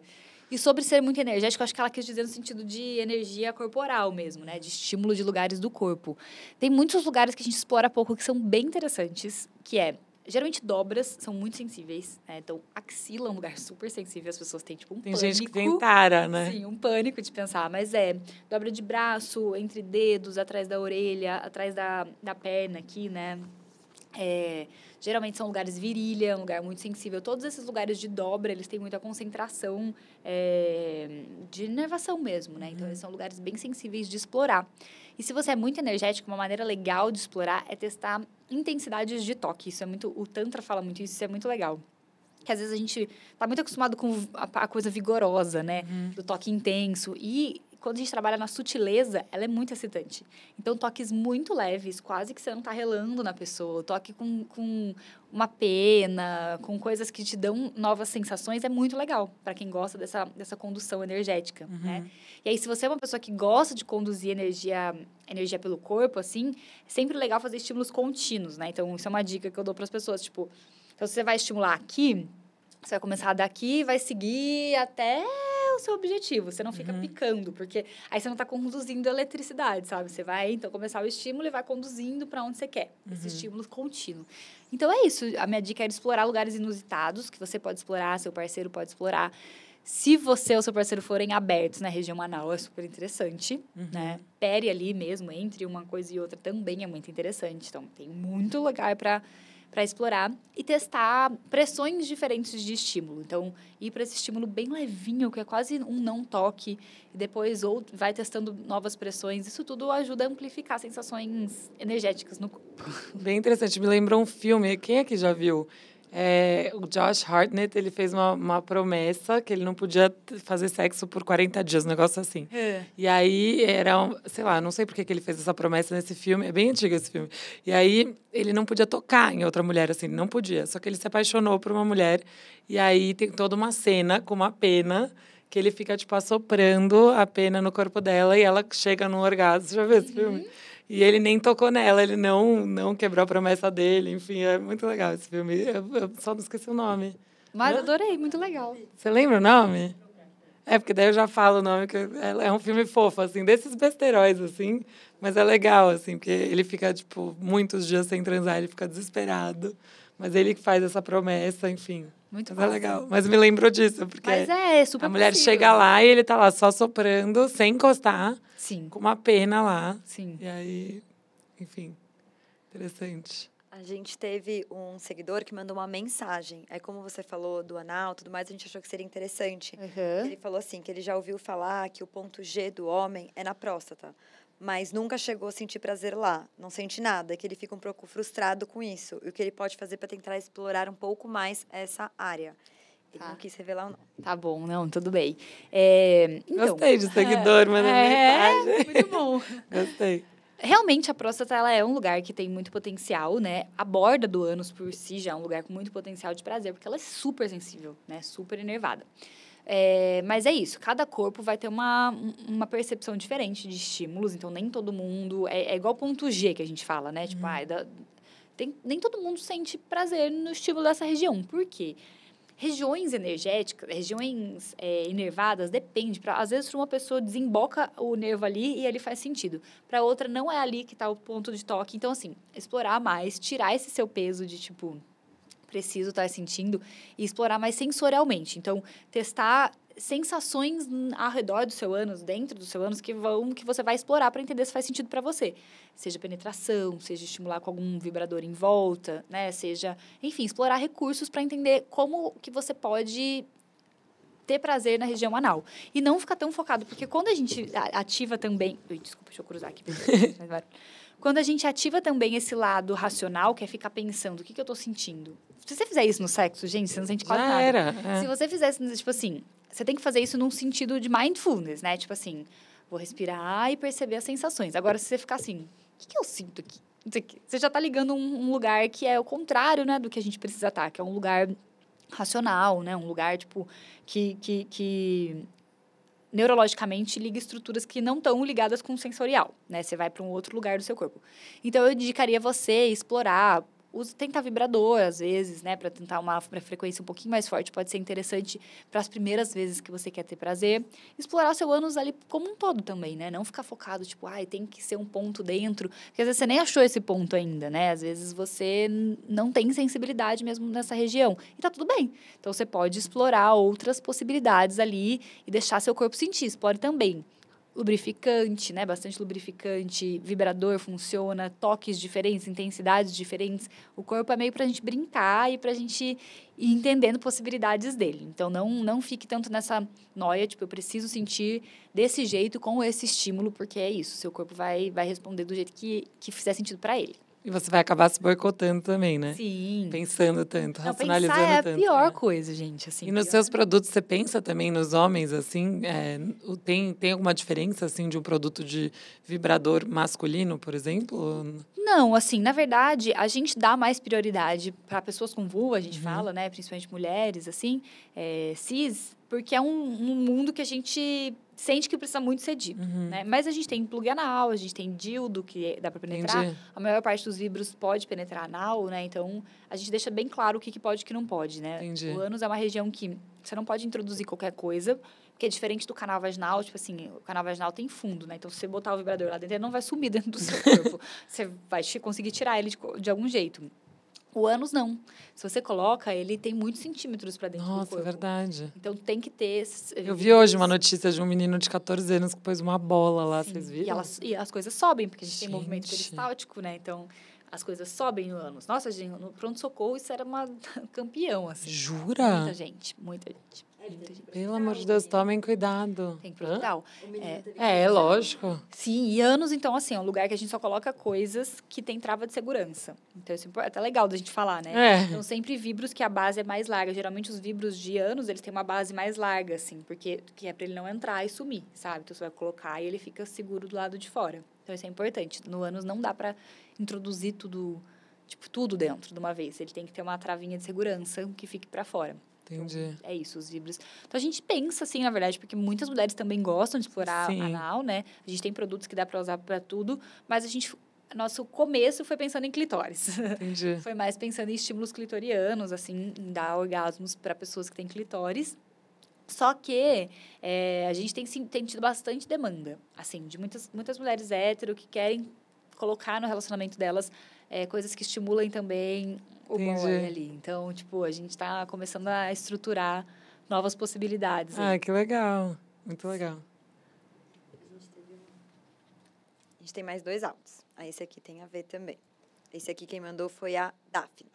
E sobre ser muito energético, acho que ela quis dizer no sentido de energia corporal mesmo, né? De estímulo de lugares do corpo. Tem muitos lugares que a gente explora pouco que são bem interessantes, que é... Geralmente dobras são muito sensíveis, né? Então, axila é um lugar super sensível, as pessoas têm tipo um Tem pânico. gente que tem tara, né? Sim, um pânico de pensar, mas é dobra de braço, entre dedos, atrás da orelha, atrás da, da perna aqui, né? É, geralmente são lugares virilha, um lugar muito sensível. Todos esses lugares de dobra, eles têm muita concentração é, de inervação mesmo, né? Então, eles são lugares bem sensíveis de explorar. E se você é muito energético, uma maneira legal de explorar é testar intensidades de toque. Isso é muito... O Tantra fala muito isso, isso é muito legal. Que às vezes a gente tá muito acostumado com a, coisa vigorosa, né? Do toque intenso. E quando a gente trabalha na sutileza, ela é muito excitante. Então, toques muito leves, quase que você não tá relando na pessoa. Toque com, com uma pena, com coisas que te dão novas sensações, é muito legal para quem gosta dessa, dessa condução energética, né? E aí, se você é uma pessoa que gosta de conduzir energia, energia pelo corpo, assim, é sempre legal fazer estímulos contínuos, né? Então, isso é uma dica que eu dou para as pessoas, tipo, então, você vai estimular aqui, você vai começar daqui e vai seguir até o seu objetivo. Você não fica picando, porque aí você não está conduzindo eletricidade, sabe? Você vai, então, começar o estímulo e vai conduzindo para onde você quer. Esse estímulo contínuo. Então, é isso. A minha dica é explorar lugares inusitados, que você pode explorar, seu parceiro pode explorar. Se você ou seu parceiro forem abertos na região anal, é super interessante, né? Pere ali mesmo, entre uma coisa e outra também é muito interessante. Então, tem muito lugar para para explorar e testar pressões diferentes de estímulo. Então, ir para esse estímulo bem levinho, que é quase um não toque, e depois ou vai testando novas pressões. Isso tudo ajuda a amplificar sensações energéticas no corpo. Bem interessante. Me lembrou um filme. Quem aqui já viu? É, o Josh Hartnett, ele fez uma, uma promessa que ele não podia fazer sexo por 40 dias, um negócio assim. E aí era, um, sei lá, não sei por que ele fez essa promessa nesse filme, é bem antigo esse filme. E aí ele não podia tocar em outra mulher, assim, não podia. Só que ele se apaixonou por uma mulher e aí tem toda uma cena com uma pena que ele fica, tipo, assoprando a pena no corpo dela e ela chega num orgasmo. Você já viu esse filme? E ele nem tocou nela, ele não, não quebrou a promessa dele. Enfim, é muito legal esse filme. Eu, eu só não esqueci o nome. Mas adorei, muito legal. Você lembra o nome? É, porque daí eu já falo o nome, que é é um filme fofo, assim, desses besteróis, assim, mas é legal, assim, porque ele fica, tipo, muitos dias sem transar, ele fica desesperado, mas ele que faz essa promessa, enfim. Muito Mas é legal. Mas me lembrou disso, porque Mas é, é super a mulher possível. chega lá e ele tá lá só soprando, sem encostar, Sim, com uma pena lá. sim. E aí, enfim, interessante. A gente teve um seguidor que mandou uma mensagem. Aí, como você falou do anal e tudo mais, a gente achou que seria interessante. Uhum. Ele falou assim, que ele já ouviu falar que o ponto G do homem é na próstata, mas nunca chegou a sentir prazer lá, não sente nada, que ele fica um pouco frustrado com isso. E o que ele pode fazer para tentar explorar um pouco mais essa área. Ele Tá. não quis revelar o nome. Tá bom, não, tudo bem. É, então, Gostei de seguidor, mandando é, mensagem. muito bom. Gostei. Realmente, a próstata ela é um lugar que tem muito potencial, né? A borda do ânus por si já é um lugar com muito potencial de prazer, porque ela é super sensível, né? Super enervada. É, mas é isso, cada corpo vai ter uma, uma percepção diferente de estímulos, então nem todo mundo. É, é igual ponto G que a gente fala, né? Tipo, ai, da- tem, nem todo mundo sente prazer no estímulo dessa região. Por quê? Regiões energéticas, regiões é, inervadas, depende. Pra, às vezes, para uma pessoa desemboca o nervo ali e ele faz sentido. Para outra, não é ali que está o ponto de toque. Então, assim, explorar mais, tirar esse seu peso de tipo, preciso estar sentindo e explorar mais sensorialmente. Então, testar sensações ao redor do seu ânus, dentro do seu ânus, que vão que você vai explorar para entender se faz sentido para você. Seja penetração, seja estimular com algum vibrador em volta, né? Seja, enfim, explorar recursos para entender como que você pode ter prazer na região anal. E não ficar tão focado, porque quando a gente ativa também. Ui, desculpa, deixa eu cruzar aqui. Quando a gente ativa também esse lado racional, que é ficar pensando, o que, que eu estou sentindo? Se você fizer isso no sexo, gente, você não sente quase Já nada. era. é. Se você fizesse, tipo assim, você tem que fazer isso num sentido de mindfulness, né? Tipo assim, vou respirar e perceber as sensações. Agora, se você ficar assim, o que, que eu sinto aqui? Você já está ligando um, um lugar que é o contrário, né, do que a gente precisa estar, que é um lugar racional, né? Um lugar, tipo, que, que, que neurologicamente liga estruturas que não estão ligadas com o sensorial, né? Você vai para um outro lugar do seu corpo. Então, eu indicaria você explorar, use, tentar vibrador, às vezes, né? Para tentar uma fre- frequência um pouquinho mais forte, pode ser interessante para as primeiras vezes que você quer ter prazer. Explorar o seu ânus ali como um todo também, né? Não ficar focado, tipo, ai, tem que ser um ponto dentro. Porque às vezes você nem achou esse ponto ainda, né? Às vezes você não tem sensibilidade mesmo nessa região. E tá tudo bem. Então você pode explorar outras possibilidades ali e deixar seu corpo sentir. Explore também lubrificante, né? Bastante lubrificante, vibrador funciona, toques diferentes, intensidades diferentes. O corpo é meio pra gente brincar e pra gente ir entendendo possibilidades dele. Então não não fique tanto nessa noia, tipo, eu preciso sentir desse jeito com esse estímulo, porque é isso, seu corpo vai vai responder do jeito que que fizer sentido pra ele. E você vai acabar se boicotando também, né? Sim. Pensando tanto, Não, racionalizando pensar é a tanto. pior né? coisa, gente, assim. E nos pior. seus produtos, você pensa também nos homens, assim? é, tem, tem alguma diferença, assim, de um produto de vibrador masculino, por exemplo? Não, assim, na verdade, a gente dá mais prioridade para pessoas com vulva, a gente Uhum. fala, né? Principalmente mulheres, assim, é, cis, porque é um, um mundo que a gente sente que precisa muito ser dito, Uhum. né? Mas a gente tem plug anal, a gente tem dildo que dá para penetrar. Entendi. A maior parte dos vibros pode penetrar anal, né? Então, a gente deixa bem claro o que, que pode e o que não pode, né? Entendi. O ânus é uma região que você não pode introduzir qualquer coisa, porque é diferente do canal vaginal, tipo assim, o canal vaginal tem fundo, né? Então, se você botar o vibrador lá dentro, ele não vai sumir dentro do seu corpo. você vai conseguir tirar ele de, de algum jeito. O ânus, não. Se você coloca, ele tem muitos centímetros para dentro do Nossa, é corpo. verdade. Então, tem que ter... esses- Eu vi hoje uma notícia de um menino de 14 anos que pôs uma bola lá, Sim, vocês E, viram? elas, e as coisas sobem, porque a gente, tem movimento Gente. peristáltico, né? Então, as coisas sobem no ânus. Nossa, gente, no pronto-socorro isso era uma campeão, assim. Jura? Muita gente, muita gente. Pelo amor de Deus, tomem cuidado. Tem Hã? prototal. É, é lógico. Sim, e anos, então, assim, é um lugar que a gente só coloca coisas que tem trava de segurança. Então, isso é até legal da gente falar, né? É. Então, sempre vibros que a base é mais larga. Geralmente, os vibros de anos, eles têm uma base mais larga, assim, porque que é para ele não entrar e sumir, sabe? Então, você vai colocar e ele fica seguro do lado de fora. Então, isso é importante. No anos, não dá para introduzir tudo, tipo, tudo dentro de uma vez. Ele tem que ter uma travinha de segurança que fique para fora. Entendi. É isso, os vibros. Então a gente pensa assim, na verdade, porque muitas mulheres também gostam de explorar Sim. anal, né? A gente tem produtos que dá para usar para tudo, mas a gente nosso começo foi pensando em clitóris. Entendi. foi mais pensando em estímulos clitorianos, assim, em dar orgasmos para pessoas que têm clitóris. Só que é, a gente tem, sim- tem tido bastante demanda, assim, de muitas, muitas mulheres hétero que querem colocar no relacionamento delas é, coisas que estimulem também o boy Entendi. ali. Então, tipo, a gente está começando a estruturar novas possibilidades. aí. Ah, que legal. Muito legal. A gente tem mais dois áudios. Aí esse aqui tem a ver também. Esse aqui quem mandou foi a Daphne.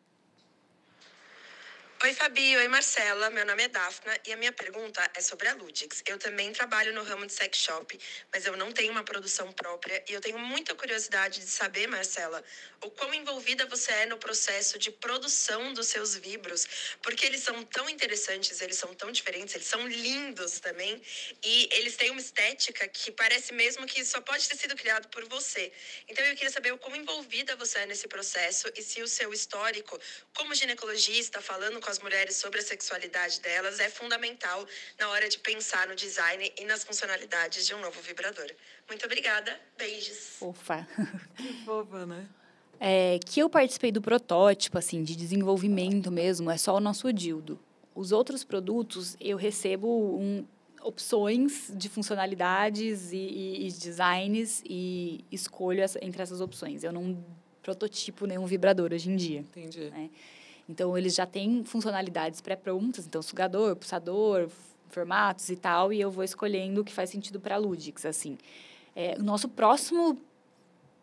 Oi, Fabi. Oi, Marcela. Meu nome é Dafna e a minha pergunta é sobre a Ludix. Eu também trabalho no ramo de sex shop, mas eu não tenho uma produção própria e eu tenho muita curiosidade de saber, Marcela, o quão envolvida você é no processo de produção dos seus vibros, porque eles são tão interessantes, eles são tão diferentes, eles são lindos também e eles têm uma estética que parece mesmo que só pode ter sido criado por você. Então eu queria saber o quão envolvida você é nesse processo e se o seu histórico como ginecologista, falando com as mulheres sobre a sexualidade delas, é fundamental na hora de pensar no design e nas funcionalidades de um novo vibrador. Muito obrigada. Beijos. Fofa. Que fofa, né? É, que eu participei do protótipo, assim, de desenvolvimento mesmo, é só o nosso dildo. Os outros produtos, eu recebo um, opções de funcionalidades e, e- e designs e escolho essa- entre essas opções. Eu não prototipo nenhum vibrador hoje em dia. Entendi. Então, eles já têm funcionalidades pré-prontas, então sugador, pulsador, formatos e tal, e eu vou escolhendo o que faz sentido para a Ludix, assim. É, o nosso próximo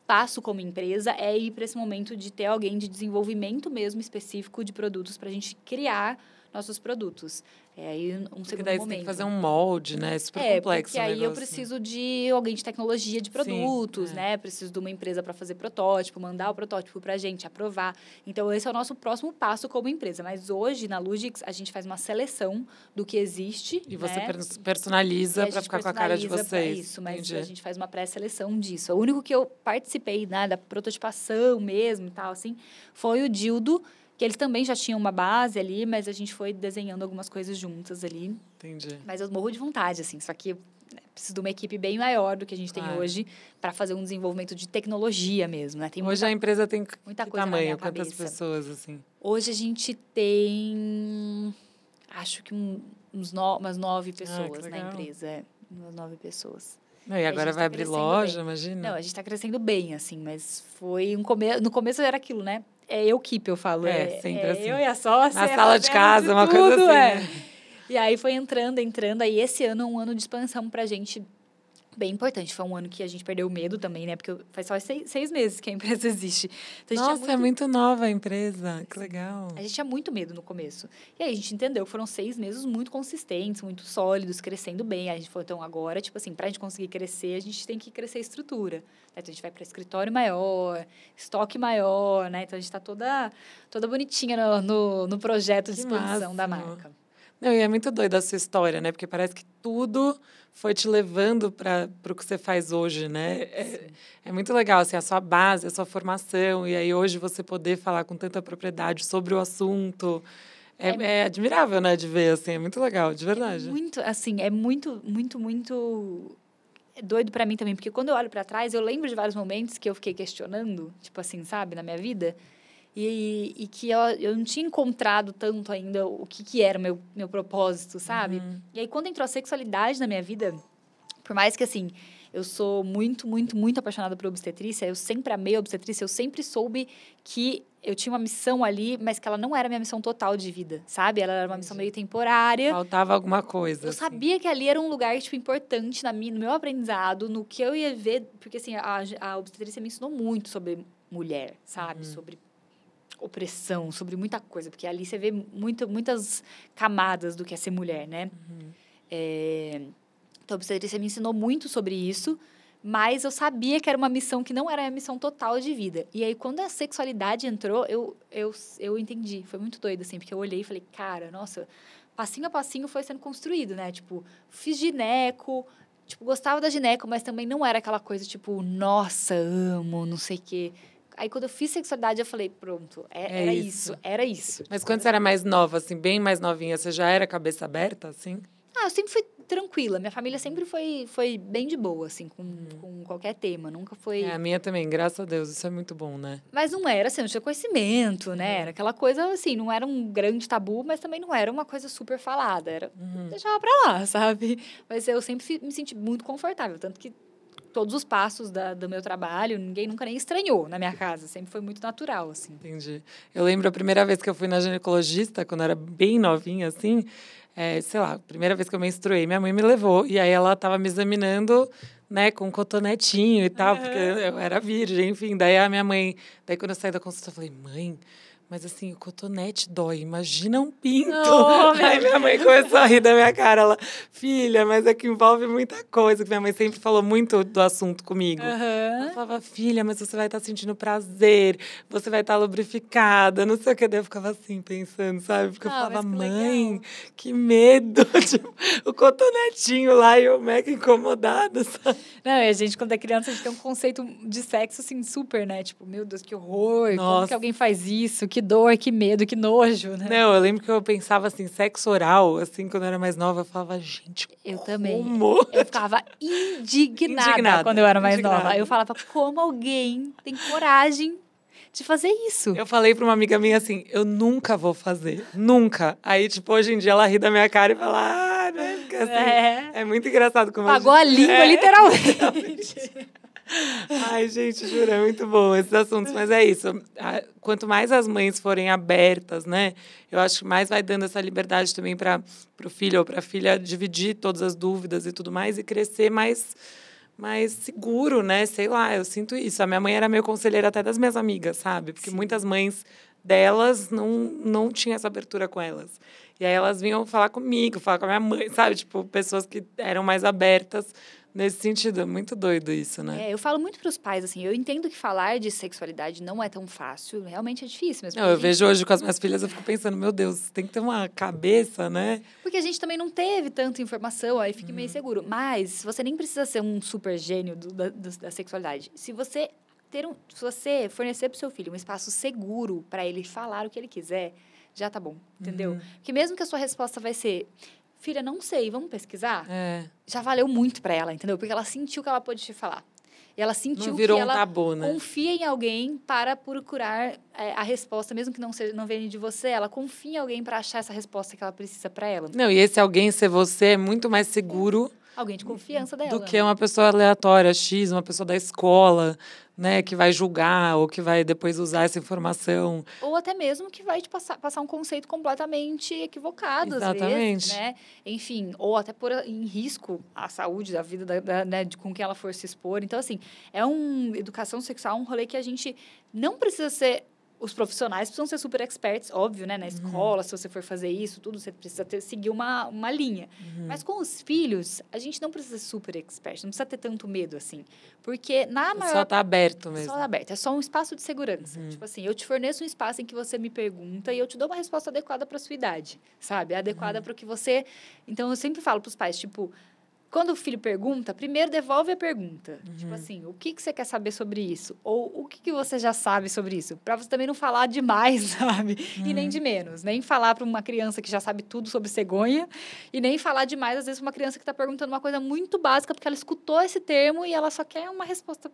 passo como empresa é ir para esse momento de ter alguém de desenvolvimento mesmo específico de produtos para a gente criar nossos produtos. É aí um Porque segundo daí você momento. tem que fazer um molde, né? É super é, complexo porque aí eu preciso de alguém de tecnologia de produtos, é. né? Preciso de uma empresa para fazer protótipo, mandar o protótipo para a gente, aprovar. Então, esse é o nosso próximo passo como empresa. Mas hoje, na Lugix, a gente faz uma seleção do que existe. E você né? pers- personaliza para ficar com a cara de personaliza vocês. Isso, mas Entendi. a gente faz uma pré-seleção disso. O único que eu participei, né, da prototipação mesmo e tal, assim, foi o Dildo, que eles também já tinham uma base ali, mas a gente foi desenhando algumas coisas juntas ali. Entendi. Mas eu morro de vontade, assim, só que né, preciso de uma equipe bem maior do que a gente tem Claro. hoje para fazer um desenvolvimento de tecnologia mesmo, né? Tem Hoje muita a empresa tem muita coisa na tamanho? Quantas cabeça. pessoas, assim? Hoje a gente tem, acho que um- uns no, umas nove pessoas na legal. empresa. É, umas nove pessoas. Não, e agora gente vai tá abrir loja, bem. imagina. Não, a gente está crescendo bem, assim, mas foi um come... no começo era aquilo, né? É eu keep, eu falo. É, sempre assim. Eu e a sócia. Na sala de casa, uma coisa tudo, assim, é. né? E aí foi entrando, entrando. Aí esse ano é um ano de expansão pra gente bem importante. Foi um ano que a gente perdeu o medo também, né? Porque faz só seis, seis meses que a empresa existe. Então, a Nossa, tinha é muito nova a empresa. Que legal. a gente tinha muito medo no começo. E aí a gente entendeu que foram seis meses muito consistentes, muito sólidos, crescendo bem. Aí a gente falou, então agora, tipo assim, para a gente conseguir crescer, a gente tem que crescer a estrutura. né? Então a gente vai para escritório maior, estoque maior, né? Então a gente está toda, toda bonitinha no, no, no projeto de expansão da marca. Não, e é muito doida a sua história, né? Porque parece que tudo foi te levando para o que você faz hoje, né? É, é muito legal, assim, a sua base, a sua formação, e aí hoje você poder falar com tanta propriedade sobre o assunto. É, é admirável, né, de ver, assim, é muito legal, de verdade. Muito, assim, é muito, muito, muito doido para mim também, porque quando eu olho para trás, eu lembro de vários momentos que eu fiquei questionando, tipo assim, sabe, na minha vida, e, e que eu, eu não tinha encontrado tanto ainda o que, que era o meu, meu propósito, sabe? Uhum. E aí, quando entrou a sexualidade na minha vida, por mais que, assim, eu sou muito, muito, muito apaixonada por obstetrícia, eu sempre amei a obstetrícia, eu sempre soube que eu tinha uma missão ali, mas que ela não era a minha missão total de vida, sabe? Ela era uma missão meio temporária. Faltava alguma coisa. Eu assim. sabia que ali era um lugar, tipo, importante na minha, no meu aprendizado, no que eu ia ver, porque, assim, a, a obstetrícia me ensinou muito sobre mulher, sabe? Sobre opressão, sobre muita coisa, porque ali você vê muito, muitas camadas do que é ser mulher, né? É, então, a obstetrícia me ensinou muito sobre isso, mas eu sabia que era uma missão que não era a missão total de vida. E aí, quando a sexualidade entrou, eu, eu, eu entendi. Foi muito doido, assim, porque eu olhei e falei, cara, nossa, passinho a passinho foi sendo construído, né? Tipo, fiz gineco, tipo, gostava da gineco, mas também não era aquela coisa, tipo, nossa, amo, não sei o quê. Aí, quando eu fiz sexualidade, eu falei, pronto, é- É era isso. isso, era isso. Mas quando você era mais nova, assim, bem mais novinha, você já era cabeça aberta, assim? Ah, eu sempre fui tranquila. Minha família sempre foi, foi bem de boa, assim, com, com qualquer tema. Nunca foi. É, a minha também, graças a Deus, isso é muito bom, né? Mas não era, assim, não tinha conhecimento, né? Era aquela coisa, assim, não era um grande tabu, mas também não era uma coisa super falada. Era. Deixava pra lá, sabe? Mas eu sempre me senti muito confortável. Tanto que todos os passos da, do meu trabalho, ninguém nunca nem estranhou na minha casa. Sempre foi muito natural, assim. Entendi. Eu lembro a primeira vez que eu fui na ginecologista, quando eu era bem novinha, assim, é, sei lá, a primeira vez que eu menstruei, minha mãe me levou, e aí ela estava me examinando, né, com um cotonetinho e tal, porque eu era virgem, enfim. Daí a minha mãe, daí quando eu saí da consulta, eu falei, mãe, mas assim, o cotonete dói, imagina um pinto. Oh, aí minha mãe começou a rir da minha cara, ela, filha, mas é que envolve muita coisa, que minha mãe sempre falou muito do assunto comigo. Aham. Eu falava, filha, mas você vai estar sentindo prazer, você vai estar lubrificada, não sei o que. Daí eu ficava assim, pensando, sabe? Porque eu Ah, falava, mas que mãe, legal." que medo. tipo, o cotonetinho lá e eu mega incomodada, sabe? Não, e a gente, quando é criança, a gente tem um conceito de sexo, assim, super, né? Tipo, meu Deus, que horror. Como Nossa. que alguém faz isso? Que dor, que medo, que nojo, né? Não, eu lembro que eu pensava assim, sexo oral, assim, quando eu era mais nova, eu falava, gente, Eu também. como? Eu ficava indignada, Indignada, quando eu era mais indignada. nova. Eu falava, como alguém tem coragem de fazer isso? Eu falei pra uma amiga minha assim, eu nunca vou fazer, nunca. Aí, tipo, hoje em dia ela ri da minha cara e fala, ah, né? Assim, É. é. muito engraçado como Pagou a gente- língua, É. literalmente. Ai, gente, juro, é muito bom esses assuntos. Mas é isso. Quanto mais as mães forem abertas, né? Eu acho que mais vai dando essa liberdade também para o filho ou para a filha dividir todas as dúvidas e tudo mais e crescer mais, mais seguro, né? Sei lá, eu sinto isso. A minha mãe era meio conselheira até das minhas amigas, sabe? Porque muitas mães delas não, não tinha essa abertura com elas. E aí elas vinham falar comigo, falar com a minha mãe, sabe? Tipo, pessoas que eram mais abertas nesse sentido. É muito doido isso, né? É, eu falo muito para os pais, assim, eu entendo que falar de sexualidade não é tão fácil, realmente é difícil. Mas não, eu vejo hoje com as minhas filhas, eu fico pensando, meu Deus, tem que ter uma cabeça, né? Porque a gente também não teve tanta informação, aí fica meio seguro. Mas você nem precisa ser um super gênio do, da, do, da sexualidade. Se você ter um, se você fornecer para o seu filho um espaço seguro para ele falar o que ele quiser, já tá bom, entendeu? Uhum. Porque mesmo que a sua resposta vai ser, filha, não sei, vamos pesquisar, É. já valeu muito para ela, entendeu? Porque ela sentiu que ela pode te falar. E ela sentiu que um ela tabu, né? confia em alguém para procurar é, a resposta, mesmo que não seja, não venha de você, ela confia em alguém para achar essa resposta que ela precisa para ela. Não, e esse alguém ser você é muito mais seguro Alguém de confiança dela. do que uma pessoa aleatória, X, uma pessoa da escola, né, que vai julgar ou que vai depois usar essa informação. Ou até mesmo que vai te passar, passar um conceito completamente equivocado, às Exatamente. vezes, né? Enfim, ou até pôr em risco a saúde, a vida da, da- né, de com quem ela for se expor. Então, assim, é um... Educação sexual é um rolê que a gente não precisa ser... Os profissionais precisam ser super experts, óbvio, né? Na escola, se você for fazer isso, tudo, você precisa ter, seguir uma, uma linha. Mas com os filhos, a gente não precisa ser super expert, não precisa ter tanto medo, assim. Porque na maior Só tá aberto mesmo. só aberto, é só um espaço de segurança. Uhum. Tipo assim, eu te forneço um espaço em que você me pergunta e eu te dou uma resposta adequada para sua idade, sabe? Adequada Uhum. para o que você. Então eu sempre falo para os pais, tipo, quando o filho pergunta, primeiro devolve a pergunta. Uhum. Tipo assim, o que, que você quer saber sobre isso? Ou o que, que você já sabe sobre isso? Para você também não falar demais, sabe? E Uhum. nem de menos. Nem falar para uma criança que já sabe tudo sobre cegonha e nem falar demais, às vezes, pra uma criança que está perguntando uma coisa muito básica porque ela escutou esse termo e ela só quer uma resposta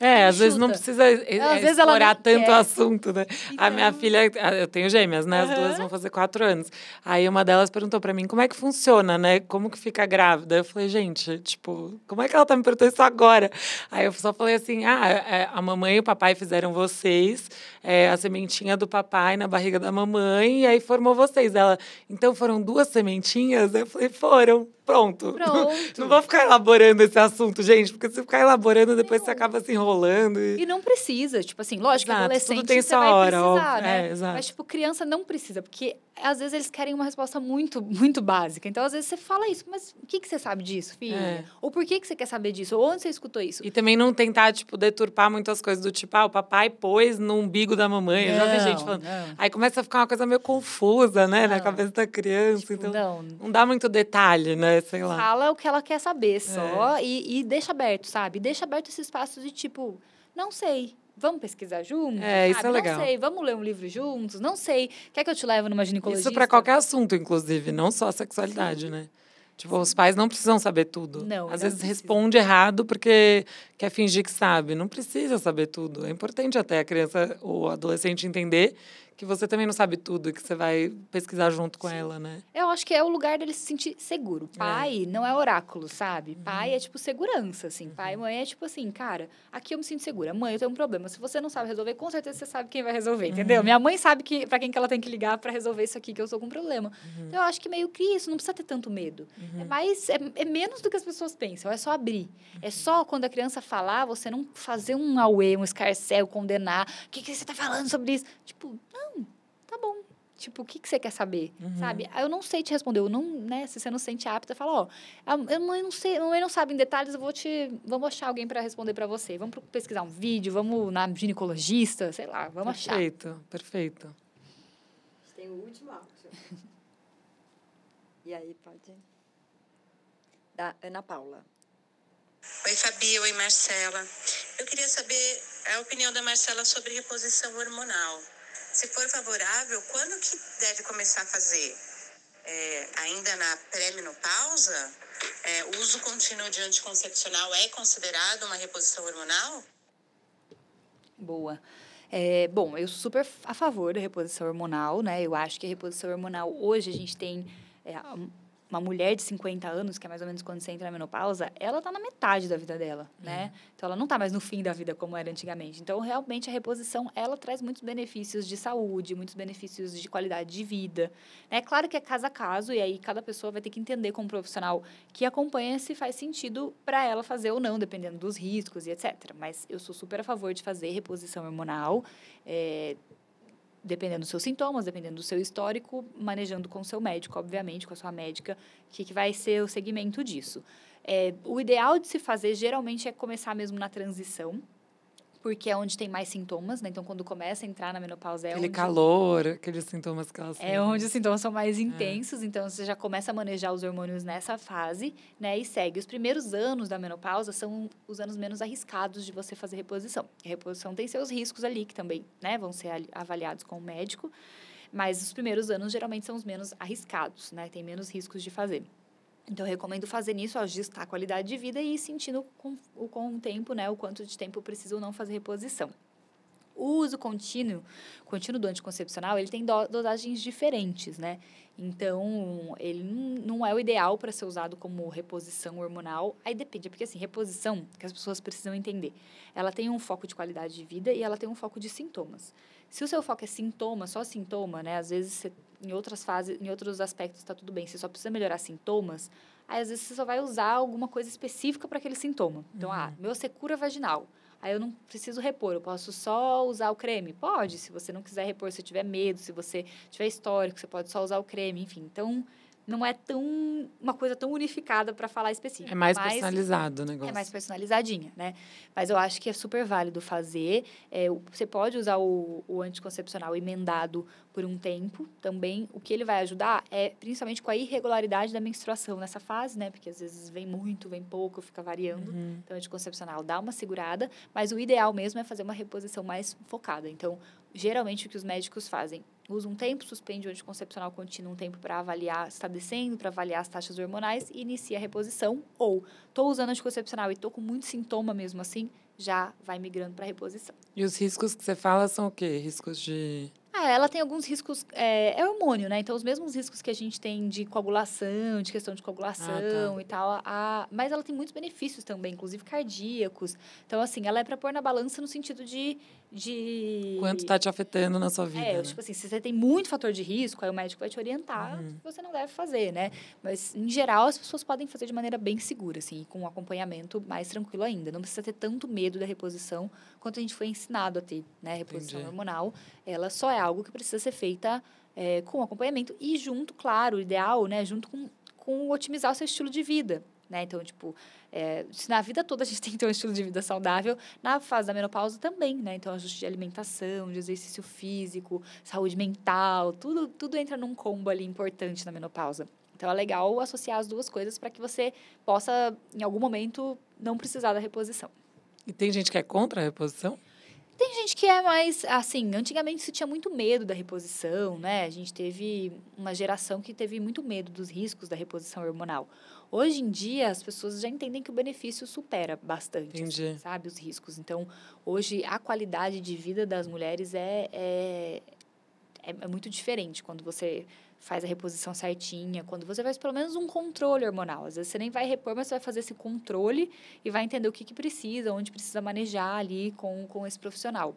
É, às vezes não precisa é, Às vezes explorar tanto o assunto, né? A minha Então- filha, eu tenho gêmeas, né? As duas Aham. vão fazer quatro anos. Aí uma delas perguntou pra mim, como é que funciona, né? Como que fica grávida? Eu falei, gente, tipo, como é que ela tá me perguntando isso agora? Aí eu só falei assim, ah, é, a mamãe e o papai fizeram vocês, é, a sementinha do papai na barriga da mamãe, e aí formou vocês. Ela, então foram duas sementinhas? Eu falei, foram. Pronto. Pronto. Não vou ficar elaborando esse assunto, gente, porque se ficar elaborando, depois você acaba se enrolando. E... E não precisa, tipo assim, lógico, Exato, tudo adolescente tem você sua vai hora, precisar, óbvio. né? É, exato. Mas, tipo, criança não precisa, porque às vezes eles querem uma resposta muito, muito básica. Então, às vezes você fala isso, mas o que, que você sabe disso, filha? É. Ou por que, que você quer saber disso? Ou onde você escutou isso? E também não tentar, tipo, deturpar muitas coisas do tipo, ah, o papai pôs no umbigo da mamãe. Eu já vi gente Não, falando. não. Aí começa a ficar uma coisa meio confusa, né, na Não. cabeça da criança. Tipo, então, não. não dá muito detalhe, né? Sei lá. Fala o que ela quer É. saber só e, e deixa aberto, sabe? Deixa aberto esse espaço de tipo, não sei. Vamos pesquisar juntos? É, isso sabe? é legal. Não sei, vamos ler um livro juntos? Não sei. Quer que eu te leve numa ginecologista? Isso pra qualquer assunto, inclusive, não só a sexualidade, né? Tipo, os pais não precisam saber tudo. Não, Às não vezes precisa. responde errado porque quer fingir que sabe. Não precisa saber tudo. É importante até a criança ou adolescente entender que você também não sabe tudo e que você vai pesquisar junto com ela, né? Eu acho que é o lugar dele se sentir seguro. É. Pai não é oráculo, sabe? Uhum. Pai é tipo segurança, assim. Pai e mãe é tipo assim, cara, aqui eu me sinto segura. Mãe, eu tenho um problema. Se você não sabe resolver, com certeza você sabe quem vai resolver, entendeu? Uhum. Minha mãe sabe que para quem que ela tem que ligar para resolver isso aqui, que eu sou com problema. Uhum. Então, eu acho que meio que isso, não precisa ter tanto medo. É mais, é, é menos do que as pessoas pensam, é só abrir. Uhum. É só quando a criança falar, você não fazer um auê, um escarcel, condenar. O que, que você tá falando sobre isso? Tipo, não, tá bom. Tipo, o que, que você quer saber? Uhum. Sabe? Ah, Eu não sei te responder. Eu não, né? Se você não se sente apta, fala, ó, a eu não, eu não sei, a mãe não sabe em detalhes, eu vou te. Vamos achar alguém para responder para você. Vamos pesquisar um vídeo, vamos na ginecologista, sei lá, vamos achar. perfeito, perfeito. Tem o último áudio. E aí, pode? Da Ana Paula. Oi, Fabi. Oi, Marcela. Eu queria saber a opinião da Marcela sobre reposição hormonal. Se for favorável, quando que deve começar a fazer? É, ainda na pré-menopausa? É, o uso contínuo de anticoncepcional é considerado uma reposição hormonal? Boa. É, bom, eu sou super a favor da reposição hormonal, né? Eu acho que a reposição hormonal, hoje a gente tem é, uma mulher de 50 anos, que é mais ou menos quando você entra na menopausa, ela tá na metade da vida dela, né? Então, ela não tá mais no fim da vida como era antigamente. Então, realmente, a reposição, ela traz muitos benefícios de saúde, muitos benefícios de qualidade de vida. É claro que é caso a caso, e aí cada pessoa vai ter que entender como profissional que acompanha se faz sentido para ela fazer ou não, dependendo dos riscos e etc. Mas eu sou super a favor de fazer reposição hormonal. É, dependendo dos seus sintomas, dependendo do seu histórico, manejando com o seu médico, obviamente, com a sua médica, que, que vai ser o segmento disso. É, o ideal de se fazer, geralmente, é começar mesmo na transição, porque é onde tem mais sintomas, né? Então, quando começa a entrar na menopausa, é Aquele onde... calor, aqueles sintomas que elas É onde os sintomas são mais intensos, então você já começa a manejar os hormônios nessa fase, né? E segue. Os primeiros anos da menopausa são os anos menos arriscados de você fazer reposição. A reposição tem seus riscos ali, que também, né, vão ser ali- avaliados com o médico, mas os primeiros anos geralmente são os menos arriscados, né? Tem menos riscos de fazer. Então, eu recomendo fazer nisso, ajustar a qualidade de vida e ir sentindo com, o- com o tempo, né? O quanto de tempo precisa ou não fazer reposição. O uso contínuo, contínuo do anticoncepcional, ele tem do- dosagens diferentes, né? Então, ele não não é o ideal para ser usado como reposição hormonal. Aí depende, porque assim, reposição, que as pessoas precisam entender, ela tem um foco de qualidade de vida e ela tem um foco de sintomas. Se o seu foco é sintoma, só sintoma, né? Às vezes, você, em outras fases, em outros aspectos está tudo bem, você só precisa melhorar sintomas, aí às vezes você só vai usar alguma coisa específica para aquele sintoma. Então, ah, meu secura vaginal. Aí eu não preciso repor, eu posso só usar o creme? Pode, se você não quiser repor, se tiver medo, se você tiver histórico, você pode só usar o creme, enfim. Então, não é tão uma coisa tão unificada para falar específico. É mais personalizado o negócio. é mais personalizadinha, né? Mas eu acho que é super válido fazer. É, você pode usar o, o anticoncepcional emendado por um tempo também. O que ele vai ajudar é principalmente com a irregularidade da menstruação nessa fase, né? Porque às vezes vem muito, vem pouco, fica variando. Uhum. Então, o anticoncepcional dá uma segurada, mas o ideal mesmo é fazer uma reposição mais focada. Então, geralmente o que os médicos fazem? Usa um tempo, suspende o anticoncepcional contínuo um tempo para avaliar se está descendo, para avaliar as taxas hormonais e inicia a reposição. Ou, estou usando anticoncepcional e estou com muito sintoma mesmo assim, já vai migrando para reposição. E os riscos que você fala são o quê? Riscos de. Ah, ela tem alguns riscos, é, é hormônio, né? Então, os mesmos riscos que a gente tem de coagulação, de questão de coagulação e tal, a, mas ela tem muitos benefícios também, inclusive cardíacos. Então, assim, ela é para pôr na balança no sentido de... de Quanto tá te afetando na sua vida? É, né? tipo assim, se você tem muito fator de risco, aí o médico vai te orientar Uhum. que você não deve fazer, né? Mas, em geral, as pessoas podem fazer de maneira bem segura, assim, com um acompanhamento mais tranquilo ainda. Não precisa ter tanto medo da reposição quanto a gente foi ensinado a ter, né? Reposição Entendi. hormonal, ela só é algo que precisa ser feita é, com acompanhamento e junto, claro, o ideal, né? Junto com, com otimizar o seu estilo de vida, né? Então, tipo, é, se na vida toda a gente tem que ter um estilo de vida saudável, na fase da menopausa também, né? Então, ajuste de alimentação, de exercício físico, saúde mental, tudo, tudo entra num combo ali importante na menopausa. Então, é legal associar as duas coisas para que você possa, em algum momento, não precisar da reposição. E tem gente que é contra a reposição? Tem gente que é mais, assim, antigamente se tinha muito medo da reposição, né? A gente teve uma geração que teve muito medo dos riscos da reposição hormonal. Hoje em dia, as pessoas já entendem que o benefício supera bastante, assim, sabe, os riscos. Então, hoje, a qualidade de vida das mulheres é, é, é, é muito diferente quando você faz a reposição certinha, quando você faz pelo menos um controle hormonal. Às vezes você nem vai repor, mas você vai fazer esse controle e vai entender o que, que precisa, onde precisa manejar ali com, com esse profissional.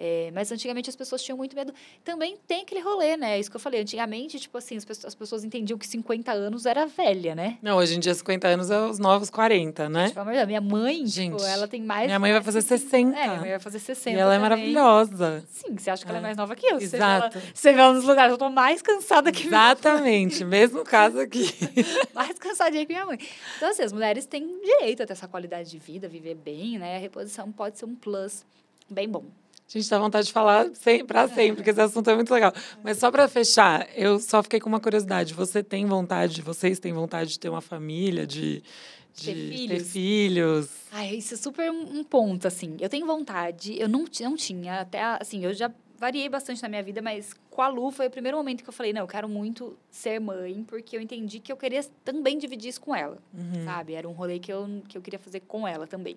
É, mas antigamente as pessoas tinham muito medo. Também tem aquele rolê, né? Isso que eu falei. Antigamente, tipo assim, as pessoas, as pessoas entendiam que 50 anos era velha, né? Não, hoje em dia 50 anos é os novos 40, né? Tipo, minha mãe, Gente, tipo, ela tem mais. minha mãe vai fazer 60. É, minha mãe vai fazer 60. E ela é também. maravilhosa. Sim, você acha que ela é É. mais nova que eu. Exato. Você vê ela nos lugares, eu tô mais cansada que Exatamente, mesmo caso aqui. mais cansadinha que minha mãe. Então, assim, as mulheres têm direito a ter essa qualidade de vida, viver bem, né? A reposição pode ser um plus bem bom. A gente dá vontade de falar sem, pra sempre, porque esse assunto é muito legal. Mas só para fechar, eu só fiquei com uma curiosidade. Você tem vontade, vocês têm vontade de ter uma família, de, de Ter ter filhos? filhos? Ai, isso é super um ponto, assim. Eu tenho vontade, eu não, não tinha, até, assim, eu já variei bastante na minha vida, mas com a Lu foi o primeiro momento que eu falei, não, eu quero muito ser mãe, porque eu entendi que eu queria também dividir isso com ela, Uhum. sabe? Era um rolê que eu, que eu queria fazer com ela também.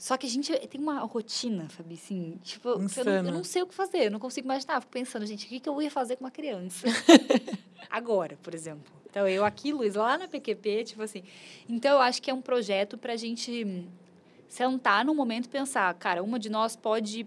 Só que a gente tem uma rotina, Fabi, assim, tipo, eu não, eu não sei o que fazer, eu não consigo imaginar. Fico pensando, gente, o que, que eu ia fazer com uma criança? Agora, por exemplo. Então, eu aqui, Luiz, lá na PQP, tipo assim. Então, eu acho que é um projeto pra gente sentar num momento e pensar, cara, uma de nós pode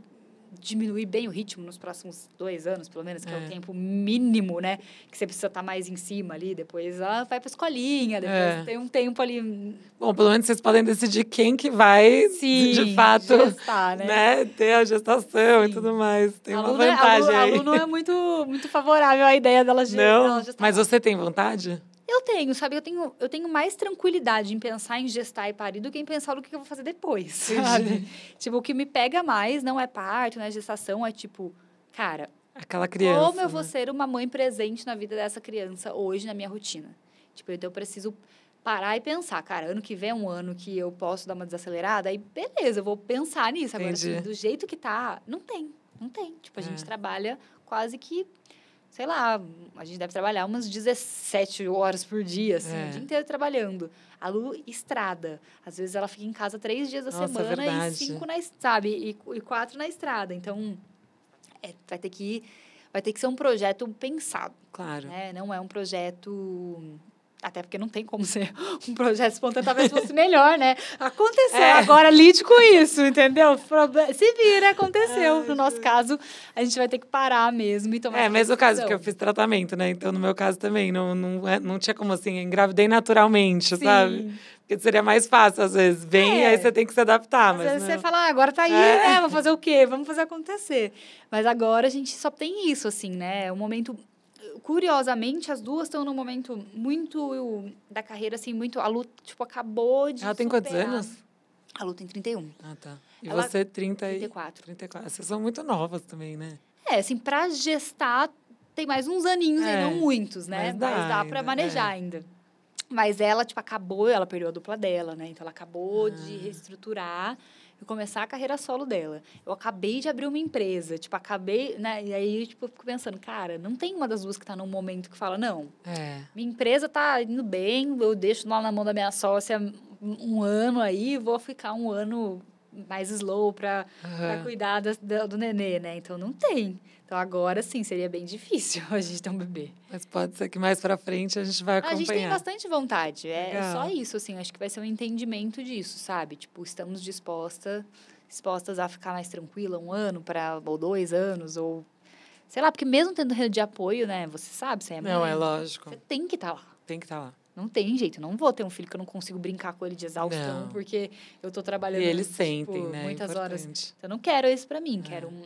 diminuir bem o ritmo nos próximos dois anos, pelo menos, que é, É. o tempo mínimo, né? Que você precisa estar mais em cima ali. Depois ela vai pra escolinha, depois É. tem um tempo ali. Bom, pelo menos vocês podem decidir quem que vai, de fato, gestar, né? né, ter a gestação e Sim. tudo mais. Tem uma Aluno é- vantagem aluno, aí. aluno é muito, muito favorável à ideia dela Não, dela gestar. mas você tem vontade? Eu tenho, sabe? Eu tenho, eu tenho mais tranquilidade em pensar em gestar e parir do que em pensar no que eu vou fazer depois, sabe? Tipo, o que me pega mais não é parto, não é gestação, é tipo, cara, Aquela criança. como eu vou né? ser uma mãe presente na vida dessa criança hoje, na minha rotina? Tipo, então eu preciso parar e pensar, cara, ano que vem é um ano que eu posso dar uma desacelerada, aí beleza, eu vou pensar nisso. Agora, assim, do jeito que tá, não tem, não tem. Tipo, a É. gente trabalha quase que, sei lá, a gente deve trabalhar umas 17 horas por dia, assim, É. o dia inteiro trabalhando. A Lu, estrada. Às vezes ela fica em casa três dias da Nossa, é semana e verdade. cinco na, sabe, e, e quatro na estrada. Então, é, vai ter que vai ter que ser um projeto pensado, Claro. né? Não é um projeto até porque não tem como ser um projeto espontâneo, talvez fosse melhor, né? Aconteceu, É. agora lide com isso, entendeu? Se vira, aconteceu. Ai, no nosso caso, a gente vai ter que parar mesmo e tomar É, mesmo caso decisão. que eu fiz tratamento, né? Então, no meu caso também, não, não, é- não tinha como assim, engravidei naturalmente, sabe? Sim. Porque seria mais fácil, às vezes. Vem e É. aí você tem que se adaptar, Às mas. vezes não. você fala, ah, agora tá aí, É. né? Vamos fazer o quê? Vamos fazer acontecer. Mas agora a gente só tem isso, assim, né? É um momento. Curiosamente, as duas estão num momento muito da carreira, assim, muito. A Lu, tipo, acabou de. Ela tem quantos superar. anos? A Lu tem 31. Ah, tá. E Ela- você, 30 e... 34. 34. Vocês são muito novas também, né? É, assim, pra gestar, tem mais uns aninhos É, aí, não muitos, né? mas dá pra ainda, manejar é. ainda. Mas ela, tipo, acabou, ela perdeu a dupla dela, né? Então, ela acabou Ah. de reestruturar e começar a carreira solo dela. Eu acabei de abrir uma empresa, tipo, acabei, né? E aí, tipo, eu fico pensando, cara, não tem uma das duas que tá num momento que fala, não, É. minha empresa tá indo bem, eu deixo lá na mão da minha sócia um ano aí, vou ficar um ano mais slow para Aham. cuidar da- da- do nenê, né? Então não tem. Então agora sim seria bem difícil a gente ter um bebê. Mas pode ser que mais pra frente a gente vai acompanhar. A gente tem bastante vontade. É, é Legal. só isso, assim. Acho que vai ser um entendimento disso, sabe? Tipo, estamos disposta, dispostas a ficar mais tranquila um ano para ou dois anos ou sei lá, porque mesmo tendo rede de apoio, né? Você sabe, você é mãe. Não, é lógico. Você tem que estar lá. Tem que estar lá. Não tem jeito, não vou ter um filho que eu não consigo brincar com ele de exaustão, Não. porque eu tô trabalhando E eles tipo, sentem, né? É muitas horas. Importante. Eu não quero isso pra mim, quero um,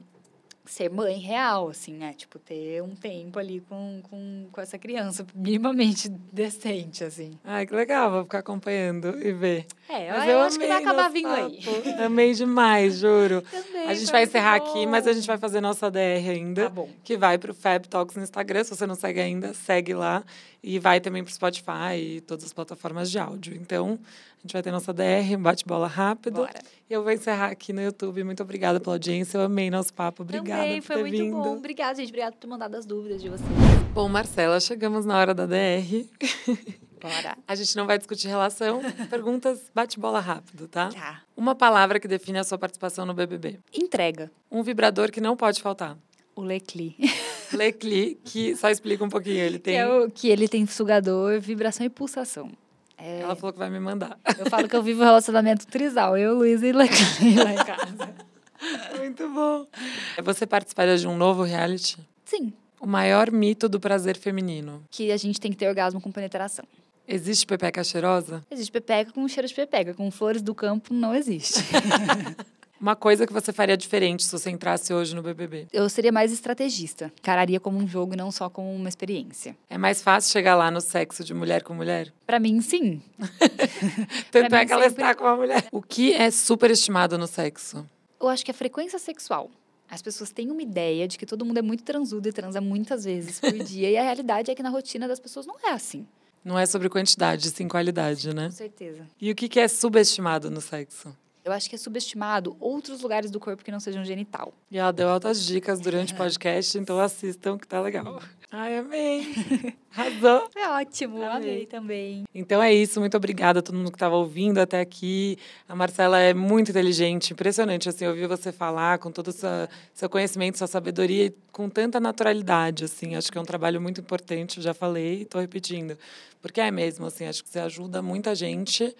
ser mãe real, assim, né? Tipo, ter um tempo ali com, com, com essa criança minimamente decente, assim. Ai, que legal, vou ficar acompanhando e ver. É, Mas eu, acho que vai acabar vindo aí. papo. Amei demais, juro. Também, A gente vai encerrar aqui, bom. mas a gente vai fazer nossa DR ainda. Tá bom. Que vai pro Fab Talks no Instagram. Se você não segue ainda, segue lá. E vai também pro Spotify e todas as plataformas de áudio. Então, gente vai ter nossa DR, um bate-bola rápido. Bora. E eu vou encerrar aqui no YouTube. Muito obrigada pela audiência. Eu amei nosso papo. Obrigada Também, por foi ter muito vindo. bom. Obrigada, gente. Obrigada por ter mandado as dúvidas de vocês. Bom, Marcela, chegamos na hora da DR. Bora. A gente não vai discutir relação. Perguntas, bate-bola rápido, tá? Tá. Uma palavra que define a sua participação no BBB. Entrega. Um vibrador que não pode faltar. O Lecli. Lecli, que só explica um pouquinho. Ele Que, tem. é o, que ele tem sugador, vibração e pulsação. É, Ela falou que vai me mandar. Eu falo que eu vivo um relacionamento trisal. Eu, Luiz e lá em casa. Muito bom. Você participaria de um novo reality? Sim. O maior mito do prazer feminino. Que a gente tem que ter orgasmo com penetração. Existe pepeca cheirosa? Existe pepeca com cheiro de pepeca. Com flores do campo, não existe. Uma coisa que você faria diferente se você entrasse hoje no BBB? Eu seria mais estrategista. Cararia como um jogo e não só como uma experiência. É mais fácil chegar lá no sexo de mulher com mulher? Pra mim, sim. Tanto é que ela sempre- está com a mulher. O que é superestimado no sexo? Eu acho que a frequência sexual. As pessoas têm uma ideia de que todo mundo é muito transudo e transa muitas vezes por dia. E a realidade é que na rotina das pessoas não é assim. Não é sobre quantidade, sim qualidade, né? Com certeza. E o que é subestimado no sexo? Eu acho que é subestimado outros lugares do corpo que não sejam genital. E ela deu altas dicas durante o podcast, então assistam que tá legal. Ai, amei. Arrasou. É ótimo, Amei. amei também. Então é isso, muito obrigada a todo mundo que estava ouvindo até aqui. A Marcela é muito inteligente, impressionante assim, ouvir você falar com todo o seu, seu conhecimento, sua sabedoria e com tanta naturalidade, assim. Acho que é um trabalho muito importante, já falei e estou repetindo. Porque é mesmo, assim, acho que você ajuda muita gente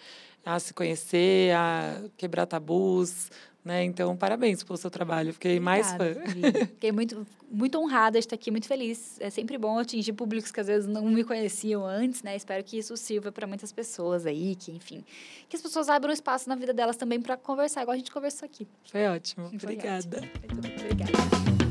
a se conhecer, a quebrar tabus, Né? Então, parabéns pelo seu trabalho. Fiquei mais fã. Obrigada, Vi. Fiquei muito, muito honrada de estar aqui, muito feliz. É sempre bom atingir públicos que às vezes não me conheciam antes, né? Espero que isso sirva para muitas pessoas aí, que, enfim, que as pessoas abram espaço na vida delas também para conversar, igual a gente conversou aqui. Foi ótimo. Foi Obrigada. ótimo. Obrigada.